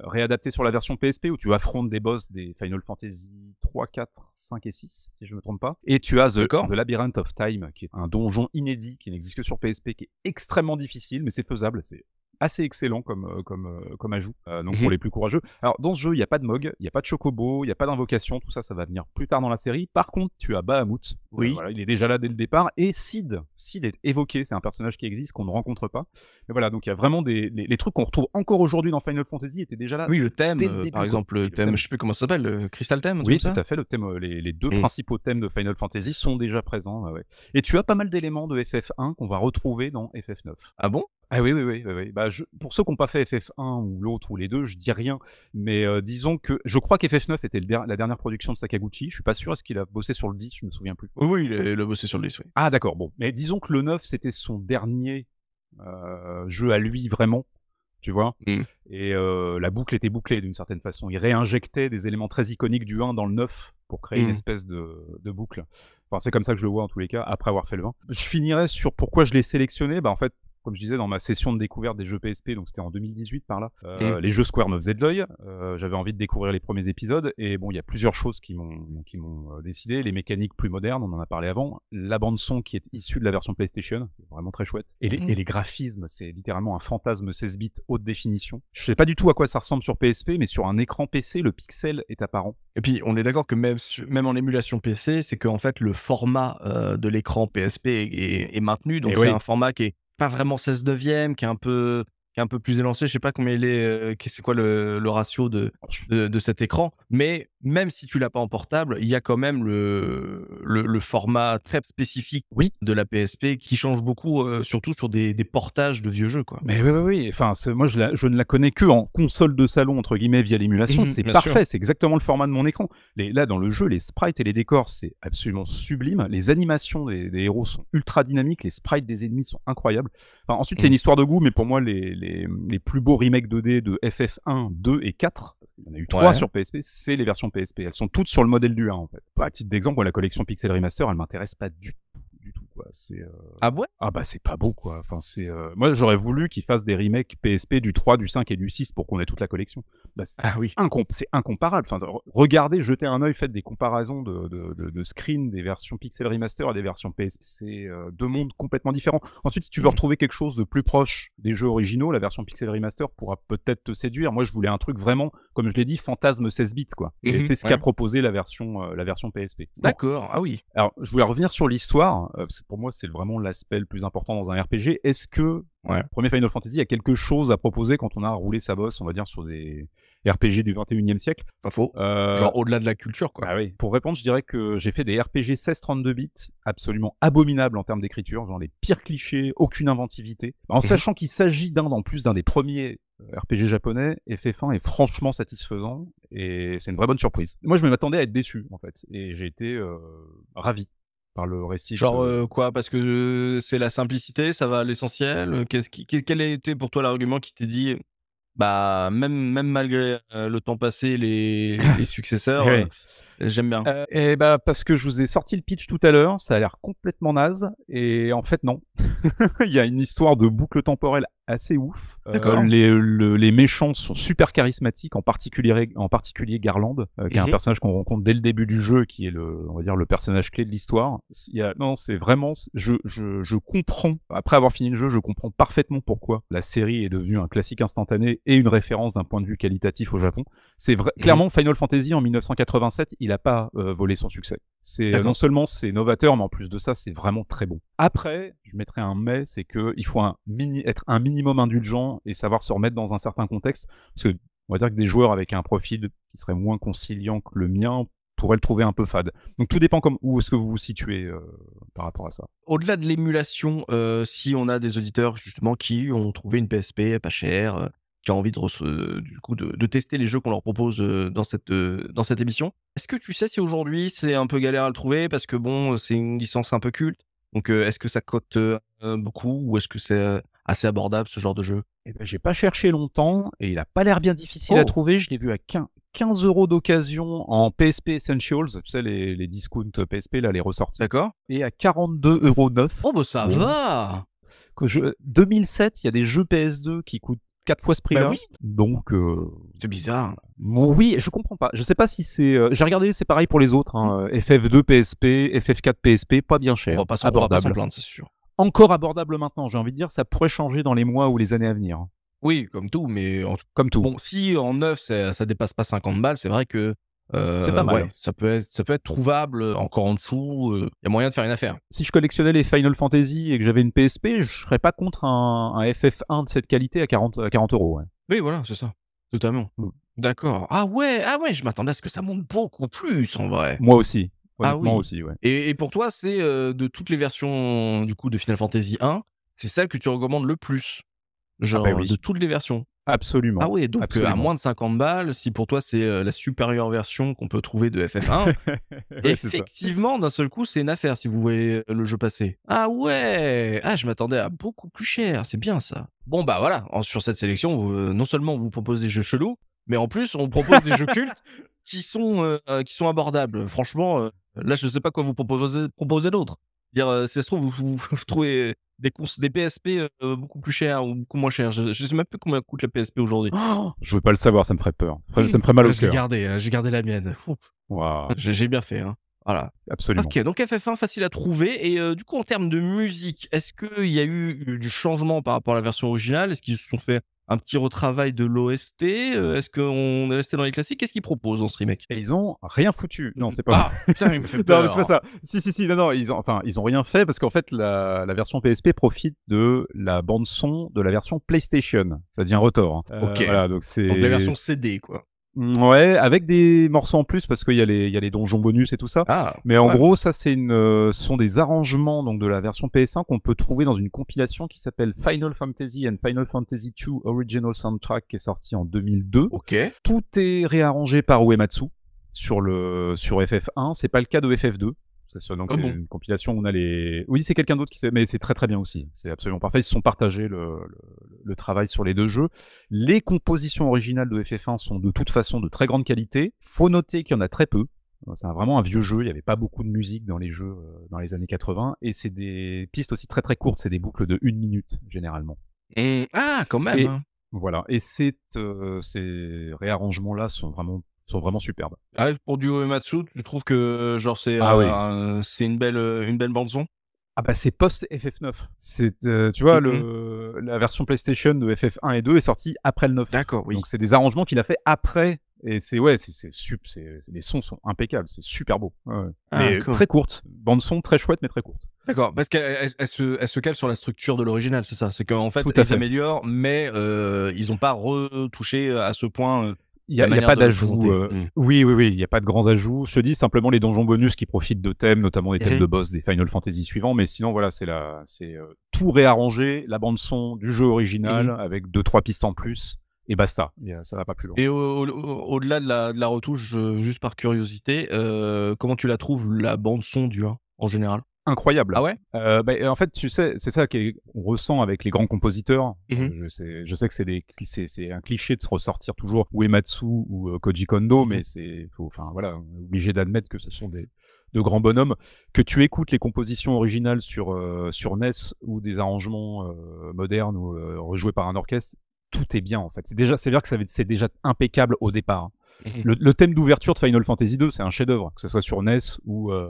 réadaptés sur la version PSP où tu affrontes des boss des Final Fantasy 3, 4, 5 et 6, si je ne me trompe pas. Et tu as The. The Labyrinth of Time, qui est un donjon inédit qui n'existe que sur PSP, qui est extrêmement difficile, mais c'est faisable. C'est assez excellent comme, euh, comme, euh, comme ajout, euh, donc Mhm. pour les plus courageux. Alors, dans ce jeu, il n'y a pas de Mog, il n'y a pas de Chocobo, il n'y a pas d'invocation, tout ça, ça va venir plus tard dans la série. Par contre, tu as Bahamut. Oui. Euh, voilà, il est déjà là dès le départ. Et Sid. Sid est évoqué, c'est un personnage qui existe, qu'on ne rencontre pas. Et voilà, donc il y a vraiment des. Les, les trucs qu'on retrouve encore aujourd'hui dans Final Fantasy étaient déjà là. Oui, le thème, dès le début, par exemple, le thème, thème. je sais plus comment ça s'appelle, le Crystal Theme, Oui, tout ça à fait. Le thème, les, les deux Mm. principaux thèmes de Final Fantasy sont déjà présents. ouais. Et tu as pas mal d'éléments de FF1 qu'on va retrouver dans FF9. Ah bon? Ah oui, oui, oui. oui, oui. Bah, je- pour ceux qui n'ont pas fait FF1 ou l'autre ou les deux, je dis rien. Mais euh, disons que je crois qu'FF9 était le der- la dernière production de Sakaguchi. Je suis pas sûr. Est-ce qu'il a bossé sur le 10 Je me souviens plus. Oui, oui, il a, il a bossé sur le 10, oui. Ah d'accord, bon. Mais disons que le 9, c'était son dernier euh, jeu à lui vraiment, tu vois? Mm. Et euh, la boucle était bouclée d'une certaine façon. Il réinjectait des éléments très iconiques du 1 dans le 9 pour créer une Mm. espèce de, de boucle. Enfin, c'est comme ça que je le vois en tous les cas, après avoir fait le 20. Je finirais sur pourquoi je l'ai sélectionné. Bah en fait, comme je disais dans ma session de découverte des jeux PSP, donc c'était en 2018 par là, euh, les jeux Square me faisaient de l'œil. Euh, J'avais envie de découvrir les premiers épisodes et bon, il y a plusieurs choses qui m'ont qui m'ont euh, décidé. Les mécaniques plus modernes, on en a parlé avant. La bande son qui est issue de la version PlayStation, vraiment très chouette. Et les, Mm. et les graphismes, c'est littéralement un fantasme 16 bits haute définition. Je sais pas du tout à quoi ça ressemble sur PSP, mais sur un écran PC, le pixel est apparent. Et puis, on est d'accord que même, même en émulation PC, c'est qu'en fait, le format euh, de l'écran PSP est, est- est maintenu. Donc, c'est oui. un format qui est pas vraiment 16 neuvième, qui est un peu, qui est un peu plus élancé. Je sais pas combien il est, euh, c'est quoi le, le ratio de, de, de cet écran. Mais même si tu l'as pas en portable, il y a quand même le, le, le format très spécifique Oui. de la PSP qui change beaucoup, euh, surtout sur des, des portages de vieux jeux. Quoi. Mais oui, oui, oui. Enfin, moi, je, la- je ne la connais que en console de salon, entre guillemets, via l'émulation. Mhm, c'est parfait. C'est exactement le format de mon écran. Les, là, dans le jeu, les sprites et les décors, c'est absolument sublime. Les animations des, des héros sont ultra dynamiques. Les sprites des ennemis sont incroyables. Enfin, ensuite, c'est Mhm. une histoire de goût, mais pour moi, les, les, les plus beaux remakes 2D de FF1, 2 et 4, parce qu'il y en a eu trois Ouais. sur PSP, c'est les versions PSP. Elles sont toutes sur le modèle du 1, en fait. À titre d'exemple, la collection Pixel Remaster, elle m'intéresse pas. Du tout, quoi. C'est, euh, Ah ouais ah bah c'est pas beau quoi. Enfin c'est euh, moi j'aurais voulu qu'ils fassent des remakes PSP du 3, du 5 et du 6 pour qu'on ait toute la collection. Bah, c'est Ah oui. incom- c'est incomparable. Enfin re- regardez, jetez un œil, faites des comparaisons de, de, de, de screen des versions Pixel Remaster et des versions PSP. C'est euh, deux mondes complètement différents. Ensuite, si tu veux Mhm. retrouver quelque chose de plus proche des jeux originaux, la version Pixel Remaster pourra peut-être te séduire. Moi, je voulais un truc vraiment, comme je l'ai dit, fantasme 16 bits quoi. Et Mhm, c'est ce ouais. qu'a proposé la version euh, la version PSP. Bon, D'accord. Ah oui. alors, je voulais revenir sur l'histoire. euh, parce que pour moi, c'est vraiment l'aspect le plus important dans un RPG. Est-ce que, Ouais. premier Final Fantasy, il y a quelque chose à proposer quand on a roulé sa bosse, on va dire, sur des RPG du 21e siècle? Pas faux. Euh, Genre au-delà de la culture, quoi. ah oui. Pour répondre, je dirais que j'ai fait des RPG 16-32 bits absolument abominables en termes d'écriture, genre les pires clichés, aucune inventivité. En sachant qu'il s'agit d'un, en plus d'un des premiers euh, RPG japonais, FF1 est franchement satisfaisant et c'est une vraie bonne surprise. Moi, je m'attendais à être déçu, en fait, et j'ai été euh, ravi par le récit. Genre euh, quoi? Parce que euh, c'est la simplicité, ça va à l'essentiel. euh, Qu'est-ce qui, quel- quel a été pour toi l'argument qui t'est dit, bah même même malgré euh, le temps passé, les, *laughs* les successeurs, Ouais. euh, j'aime bien. Euh, et bah parce que je vous ai sorti le pitch tout à l'heure, ça a l'air complètement naze et en fait non. *laughs* Il y a une histoire de boucle temporelle assez ouf. Euh, les, le- les méchants sont super charismatiques, en particulier en particulier Garland, euh, qui est un Mhm. personnage qu'on rencontre dès le début du jeu, qui est le on va dire le personnage clé de l'histoire. Non, c'est vraiment je, je je comprends après avoir fini le jeu, je comprends parfaitement pourquoi la série est devenue un classique instantané et une référence d'un point de vue qualitatif au Japon. C'est vrai, Mhm. clairement Final Fantasy en 1987, il a pas euh, volé son succès. C'est non seulement c'est novateur, mais en plus de ça, c'est vraiment très bon. Après, je mettrai un mais, c'est que il faut un mini, être un minimum indulgent et savoir se remettre dans un certain contexte, parce que on va dire que des joueurs avec un profil qui serait moins conciliant que le mien pourraient le trouver un peu fade. Donc tout dépend comme où est-ce que vous vous situez euh, par rapport à ça. Au-delà de l'émulation, euh, si on a des auditeurs justement qui ont trouvé une PSP pas chère, euh, qui ont envie de, du coup de, de tester les jeux qu'on leur propose euh, dans cette euh, dans cette émission, est-ce que tu sais si aujourd'hui c'est un peu galère à le trouver parce que bon c'est une licence un peu culte, donc euh, est-ce que ça cote euh, beaucoup ou est-ce que c'est euh, assez abordable ce genre de jeu? Eh ben, j'ai pas cherché longtemps et il a pas l'air bien difficile Oh. à trouver. Je l'ai vu à 15 15 euros d'occasion en PSP Essentials, tu sais, les, les discounts PSP, là, les ressorties. D'accord Et à 42 euros neuf. Oh bah ça va que je... 2007, il y a des jeux PS2 qui coûtent 4 fois ce prix-là. Bah oui. Donc, euh, C'est bizarre. bon, oui, je comprends pas. Je sais pas si c'est. euh, J'ai regardé, c'est pareil pour les autres. hein. FF2 PSP, FF4 PSP, pas bien cher. pas s'en on va pas s'en abordable. plaindre, c'est sûr. Encore abordable maintenant, j'ai envie de dire, ça pourrait changer dans les mois ou les années à venir. hein. Oui, comme tout, mais en Comme tout. Bon, si en neuf, ça, ça dépasse pas 50 balles, c'est vrai que euh, C'est pas mal. ouais, ça peut être, ça peut être trouvable euh, encore en dessous. Il y a moyen de faire une affaire. si je collectionnais les Final Fantasy et que j'avais une PSP, je serais pas contre un, un FF1 de cette qualité à 40, à 40 euros. ouais. Oui, voilà, c'est ça. Totalement. Mm. D'accord. Ah ouais, ah ouais, je m'attendais à ce que ça monte beaucoup plus en vrai. Moi aussi. Ah oui. aussi, ouais. Et, et pour toi, c'est euh, de toutes les versions du coup de Final Fantasy 1, c'est celle que tu recommandes le plus? Genre bah oui. de toutes les versions. Absolument. Ah oui, donc euh, à moins de 50 balles, si pour toi c'est euh, la supérieure version qu'on peut trouver de FF1, *laughs* Ouais, c'est ça. effectivement, d'un seul coup, c'est une affaire si vous voyez le jeu passer. Ah ouais Ah, je m'attendais à beaucoup plus cher, c'est bien ça. Bon bah voilà, en- sur cette sélection, euh, non seulement on vous propose des jeux chelous, mais en plus on propose des jeux cultes *laughs* qui sont, euh, euh, qui sont abordables. Franchement, euh, là je sais pas quoi vous proposer, proposer d'autre. Dire, euh, si ça se trouve, vous, vous- vous trouvez des, cons- des PSP euh, beaucoup plus chers ou beaucoup moins chers. Je, je sais même plus combien coûte la PSP aujourd'hui. Je veux pas le savoir, ça me ferait peur. Ça me ferait mal au J'ai cœur. gardé, hein, j'ai gardé la mienne. Waouh, J'ai j'ai bien fait. Hein. Voilà. absolument. Ok, donc FF1 facile à trouver. Et euh, du coup, en termes de musique, est-ce qu'il y a eu du changement par rapport à la version originale? Est-ce qu'ils se sont fait un petit retravail de l'OST Euh, Est-ce qu'on est resté dans les classiques? Qu'est-ce qu'ils proposent dans ce remake? Et ils ont rien foutu. Non, c'est pas. Ah, putain, il me fait *laughs* Non, peur. c'est pas ça. Si, si, si, non, non, ils ont, enfin, ils ont rien fait parce qu'en fait, la, la version PSP profite de la bande son de la version PlayStation. Ça devient Rotor. hein. Ok. Voilà, donc c'est. Donc la version CD, quoi. Ouais, avec des morceaux en plus parce qu'il y a les, il y a les donjons bonus et tout ça. Ah, Mais en ouais. gros, ça c'est une, euh, ce sont des arrangements donc de la version PS1 qu'on peut trouver dans une compilation qui s'appelle Final Fantasy and Final Fantasy II Original Soundtrack qui est sorti en 2002. Ok. Tout est réarrangé par Uematsu sur le sur FF1. C'est pas le cas de FF2. Donc Ah c'est bon une compilation où on a les. Oui, c'est quelqu'un d'autre qui sait, mais c'est très très bien aussi. C'est absolument parfait. Ils se sont partagés le, le, le travail sur les deux jeux. Les compositions originales de FF1 sont de toute façon de très grande qualité. Faut noter qu'il y en a très peu. C'est vraiment un vieux jeu. Il n'y avait pas beaucoup de musique dans les jeux euh, dans les années 80 et c'est des pistes aussi très très courtes. C'est des boucles de une minute généralement. Hum, Ah, quand même. Et-. Voilà. Et euh, ces réarrangements-là sont vraiment sont vraiment superbes. Ah, pour du Uematsu, tu trouves que genre c'est Ah euh, oui. c'est une belle euh, une belle bande son Ah bah c'est post FF9. C'est euh, tu vois Mhm. le la version PlayStation de FF1 et 2 est sortie après le 9. D'accord, oui. Donc c'est des arrangements qu'il a fait après et c'est ouais, c'est c'est sup, les sons sont impeccables, c'est super beau. Ouais. Ah, mais cool. très courte, bande son très chouette mais très courte. D'accord, parce qu'elle elle- elle se, elle se cale sur la structure de l'original, c'est ça? C'est qu'en fait, Tout à ils fait. améliorent, mais euh, ils n'ont pas retouché à ce point. Il y a, pas d'ajout. euh, Mm. Oui, oui, oui, il y a pas de grands ajouts. Je te dis simplement les donjons bonus qui profitent de thèmes, notamment des thèmes de boss des Final Fantasy suivants. Mais sinon, voilà, c'est la, c'est euh, tout réarrangé, la bande son du jeu original avec deux trois pistes en plus et basta. Et, euh, ça va pas plus loin. Et au- au- au- au-delà de, la, de la retouche, euh, juste par curiosité, euh, comment tu la trouves, la bande-son du 1, en général? Incroyable. Ah ouais? Euh, bah, en fait, tu sais, c'est ça qu'on ressent avec les grands compositeurs. Mhm. Je, sais, je sais que c'est c'est, un cliché de se ressortir toujours Uematsu ou euh, Koji Kondo, Mhm. mais c'est, enfin voilà, obligé d'admettre que ce sont des de grands bonhommes. Que tu écoutes les compositions originales sur euh, sur NES ou des arrangements euh, modernes ou euh, rejoués par un orchestre, tout est bien en fait. C'est déjà, c'est dire que ça c'est déjà impeccable au départ. Le, le thème d'ouverture de Final Fantasy 2, c'est un chef-d'œuvre, que ce soit sur NES ou euh,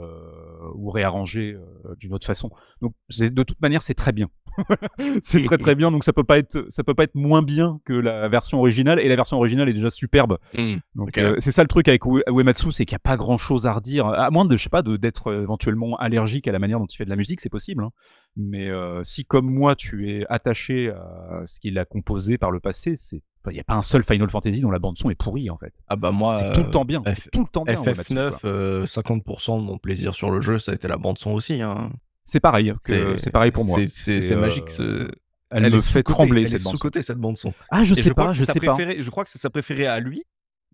ou réarrangé euh, d'une autre façon. Donc de toute manière, c'est très bien. *laughs* c'est très très bien. Donc ça peut pas être ça peut pas être moins bien que la version originale. Et la version originale est déjà superbe. Mm. Donc euh, c'est ça le truc avec Ue- Uematsu, c'est qu'il n'y a pas grand chose à redire, à moins de je sais pas d'être éventuellement allergique à la manière dont il fait de la musique, c'est possible. hein. Mais euh, si comme moi tu es attaché à ce qu'il a composé par le passé, c'est il n'y a pas un seul Final Fantasy dont la bande son est pourrie en fait. Ah bah moi, C'est euh, tout le temps bien. F- c'est tout le temps bien. Uematsu, FF9, quoi. euh, 50% de mon plaisir sur le jeu, ça a été la bande-son aussi. Hein. C'est pareil. C'est pareil pour moi. C'est- c'est euh, magique. ce- Elle, est me fait trembler elle cette bande. sous-côté cette bande-son. Ah je Et sais pas, je sais pas. Je crois que c'est sa préférée à lui.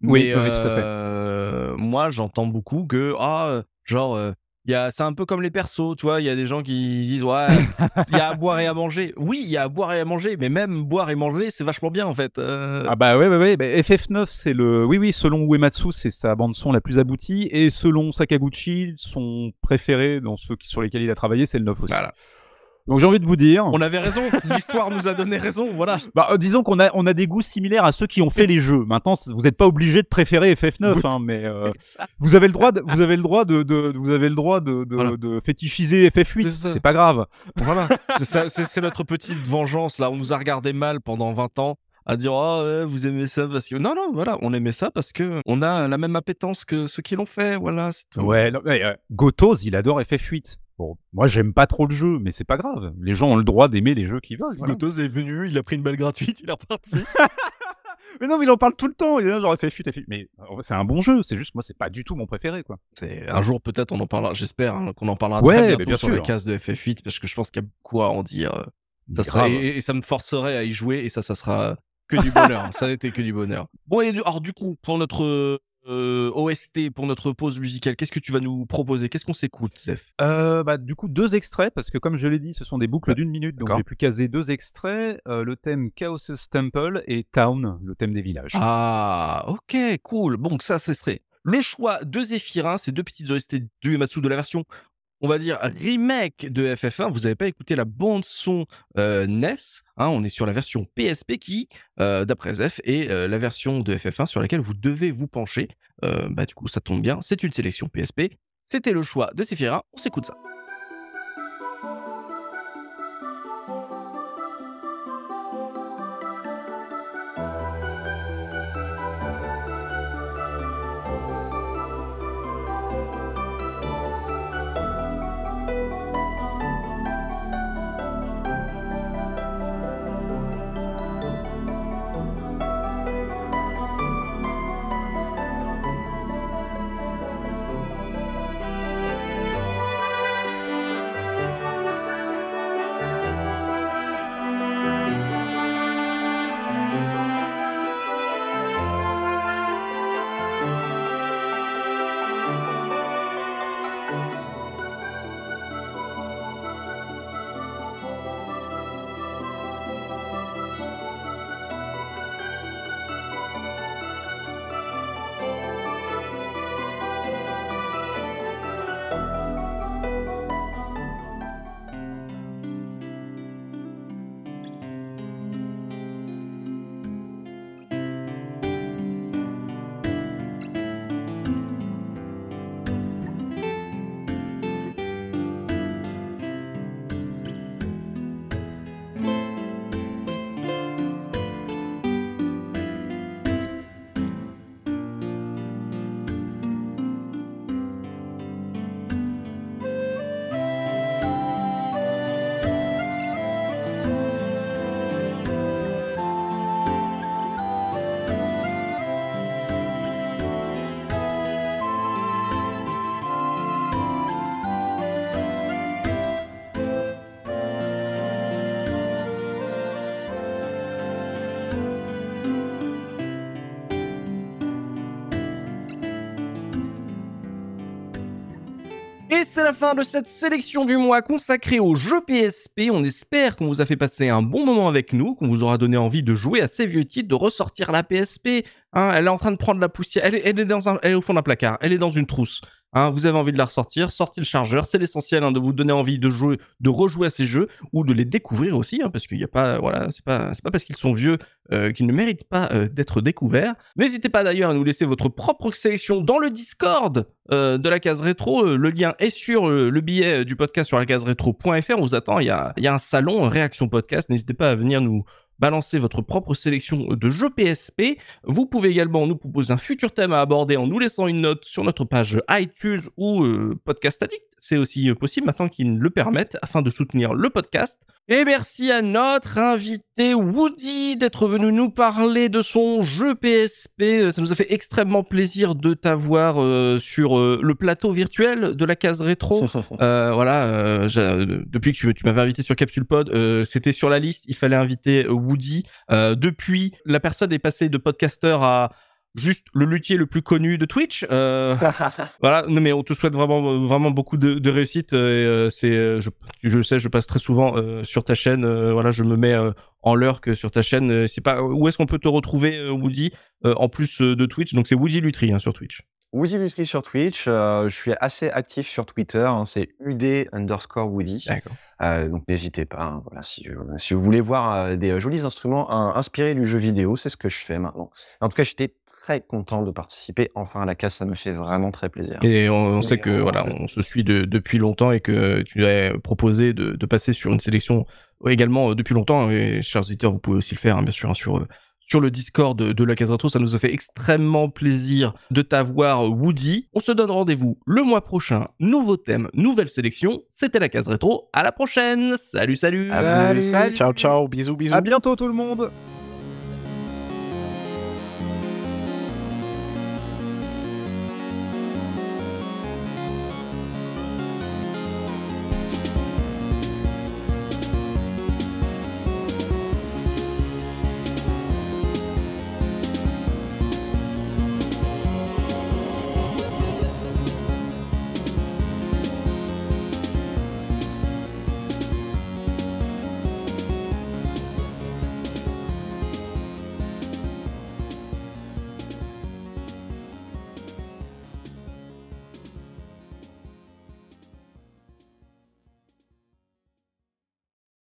Oui, mais, oui, oui, tout à fait. euh, moi, j'entends beaucoup que, ah, euh, genre, euh, c'est un peu comme les persos, tu vois. Il y a des gens qui disent, ouais, *laughs* il y a à boire et à manger. Oui, il y a à boire et à manger, mais même boire et manger, c'est vachement bien, en fait. Euh, Ah bah ouais, ouais, ouais. bah, FF9, c'est le. Oui, oui, selon Uematsu, c'est sa bande-son la plus aboutie. Et selon Sakaguchi, son préféré dans ceux qui- sur lesquels il a travaillé, c'est le 9 aussi. Voilà. Donc j'ai envie de vous dire. On avait raison. L'histoire nous a donné raison, voilà. Bah, euh, disons qu'on a, on a des goûts similaires à ceux qui ont fait les jeux. Maintenant, vous n'êtes pas obligé de préférer FF9, hein, mais euh, vous avez le droit, de, vous avez le droit de, de- vous avez le droit de, de, Voilà. de fétichiser FF8. C'est pas grave. Voilà. C'est notre petite vengeance, là. On nous a regardé mal pendant 20 ans à dire oh ouais, vous aimez ça parce que non non voilà on aimait ça parce que on a la même appétence que ceux qui l'ont fait voilà c'est tout. Ouais, non, mais, euh, Gotos, il adore FF8. Bon, moi j'aime pas trop le jeu, mais c'est pas grave. Les gens ont le droit d'aimer les jeux qu'ils veulent. voilà. Gotos est venu il a pris une balle gratuite il est reparti *laughs* Mais non, mais il en parle tout le temps. Il est là, genre FF8, FF8. Mais euh, c'est un bon jeu. C'est juste, moi, c'est pas du tout mon préféré, quoi. c'est un jour peut-être on en parlera j'espère hein, qu'on en parlera Ouais, très mais bientôt bien sur la sûr. case de FF8 parce que je pense qu'il y a beaucoup à en dire Ça sera, et, et ça me forcerait à y jouer et ça, ça sera que du bonheur. *laughs* ça n'était que du bonheur. Bon, et alors du coup, pour notre euh, OST, pour notre pause musicale, qu'est-ce que tu vas nous proposer? Qu'est-ce qu'on s'écoute, Zef Euh, bah, du coup, deux extraits, parce que comme je l'ai dit, ce sont des boucles d'une minute, donc j'ai pu caser deux extraits. euh, le thème Chaos's Temple et Town, le thème des villages. Ah, ok, cool. Bon, ça, ce serait le choix de Zephyrin, ces deux petites OST du Ematsu de la version, on va dire, remake de FF1. Vous n'avez pas écouté la bande-son euh, NES. hein, on est sur la version PSP qui, euh, d'après Zef, est euh, la version de FF1 sur laquelle vous devez vous pencher. Bah, du coup, ça tombe bien. C'est une sélection PSP. C'était le choix de Zephyrin. On s'écoute ça. Fin de cette sélection du mois consacrée aux jeux PSP. On espère qu'on vous a fait passer un bon moment avec nous, qu'on vous aura donné envie de jouer à ces vieux titres, de ressortir la PSP. Hein, elle est en train de prendre la poussière. Elle est, dans un, elle est au fond d'un placard. Elle est dans une trousse. Hein, vous avez envie de la ressortir, sortez le chargeur. C'est l'essentiel hein, de vous donner envie de jouer, de rejouer à ces jeux ou de les découvrir aussi, parce qu'il n'y a pas, voilà, c'est pas, pas parce qu'ils sont vieux euh, qu'ils ne méritent pas euh, d'être découverts. N'hésitez pas d'ailleurs à nous laisser votre propre sélection dans le Discord euh, de la case rétro. Le lien est sur le billet du podcast sur la case rétro.fr. On vous attend. Il y a, un salon réaction podcast. N'hésitez pas à venir nous balancer votre propre sélection de jeux PSP. Vous pouvez également nous proposer un futur thème à aborder en nous laissant une note sur notre page iTunes ou euh, Podcast Addict. C'est aussi euh, possible maintenant qu'ils le permettent afin de soutenir le podcast. Et merci à notre invité Woody d'être venu nous parler de son jeu PSP. Euh, Ça nous a fait extrêmement plaisir de t'avoir euh, sur euh, le plateau virtuel de la case rétro. *laughs* Euh, voilà, depuis que tu, tu m'avais invité sur Capsule Pod, c'était sur la liste. Il fallait inviter euh, Woody. Euh, depuis, la personne est passée de podcaster à juste le luthier le plus connu de Twitch. Euh, *laughs* voilà, non, mais on te souhaite vraiment, vraiment beaucoup de, de réussite. euh, c'est, je, sais, je passe très souvent euh, sur ta chaîne. voilà, je me mets en l'heure que sur ta chaîne. c'est pas où est-ce qu'on peut te retrouver, Woody, en plus de Twitch? Donc c'est Woody Lutry hein, sur Twitch. Woody Lutry sur Twitch, euh, je suis assez actif sur Twitter, hein, c'est UD underscore Woody. D'accord. Euh, donc n'hésitez pas, hein, voilà, si, euh, si vous voulez voir euh, des euh, jolis instruments euh, inspirés du jeu vidéo, c'est ce que je fais maintenant. En tout cas, j'étais très content de participer enfin à la casse, ça me fait vraiment très plaisir. Et on, on sait que voilà, on se suit de- depuis longtemps et que tu as proposé de, de passer sur une sélection également euh, depuis longtemps. Et chers auditeurs, vous pouvez aussi le faire, hein, bien sûr, hein, sur, euh, sur le Discord de, de la Case Rétro. Ça nous a fait extrêmement plaisir de t'avoir, Woody. On se donne rendez-vous le mois prochain. Nouveau thème, nouvelle sélection. C'était la Case Rétro. À la prochaine. Salut, salut. Ciao, ciao, bisous, bisous. À bientôt tout le monde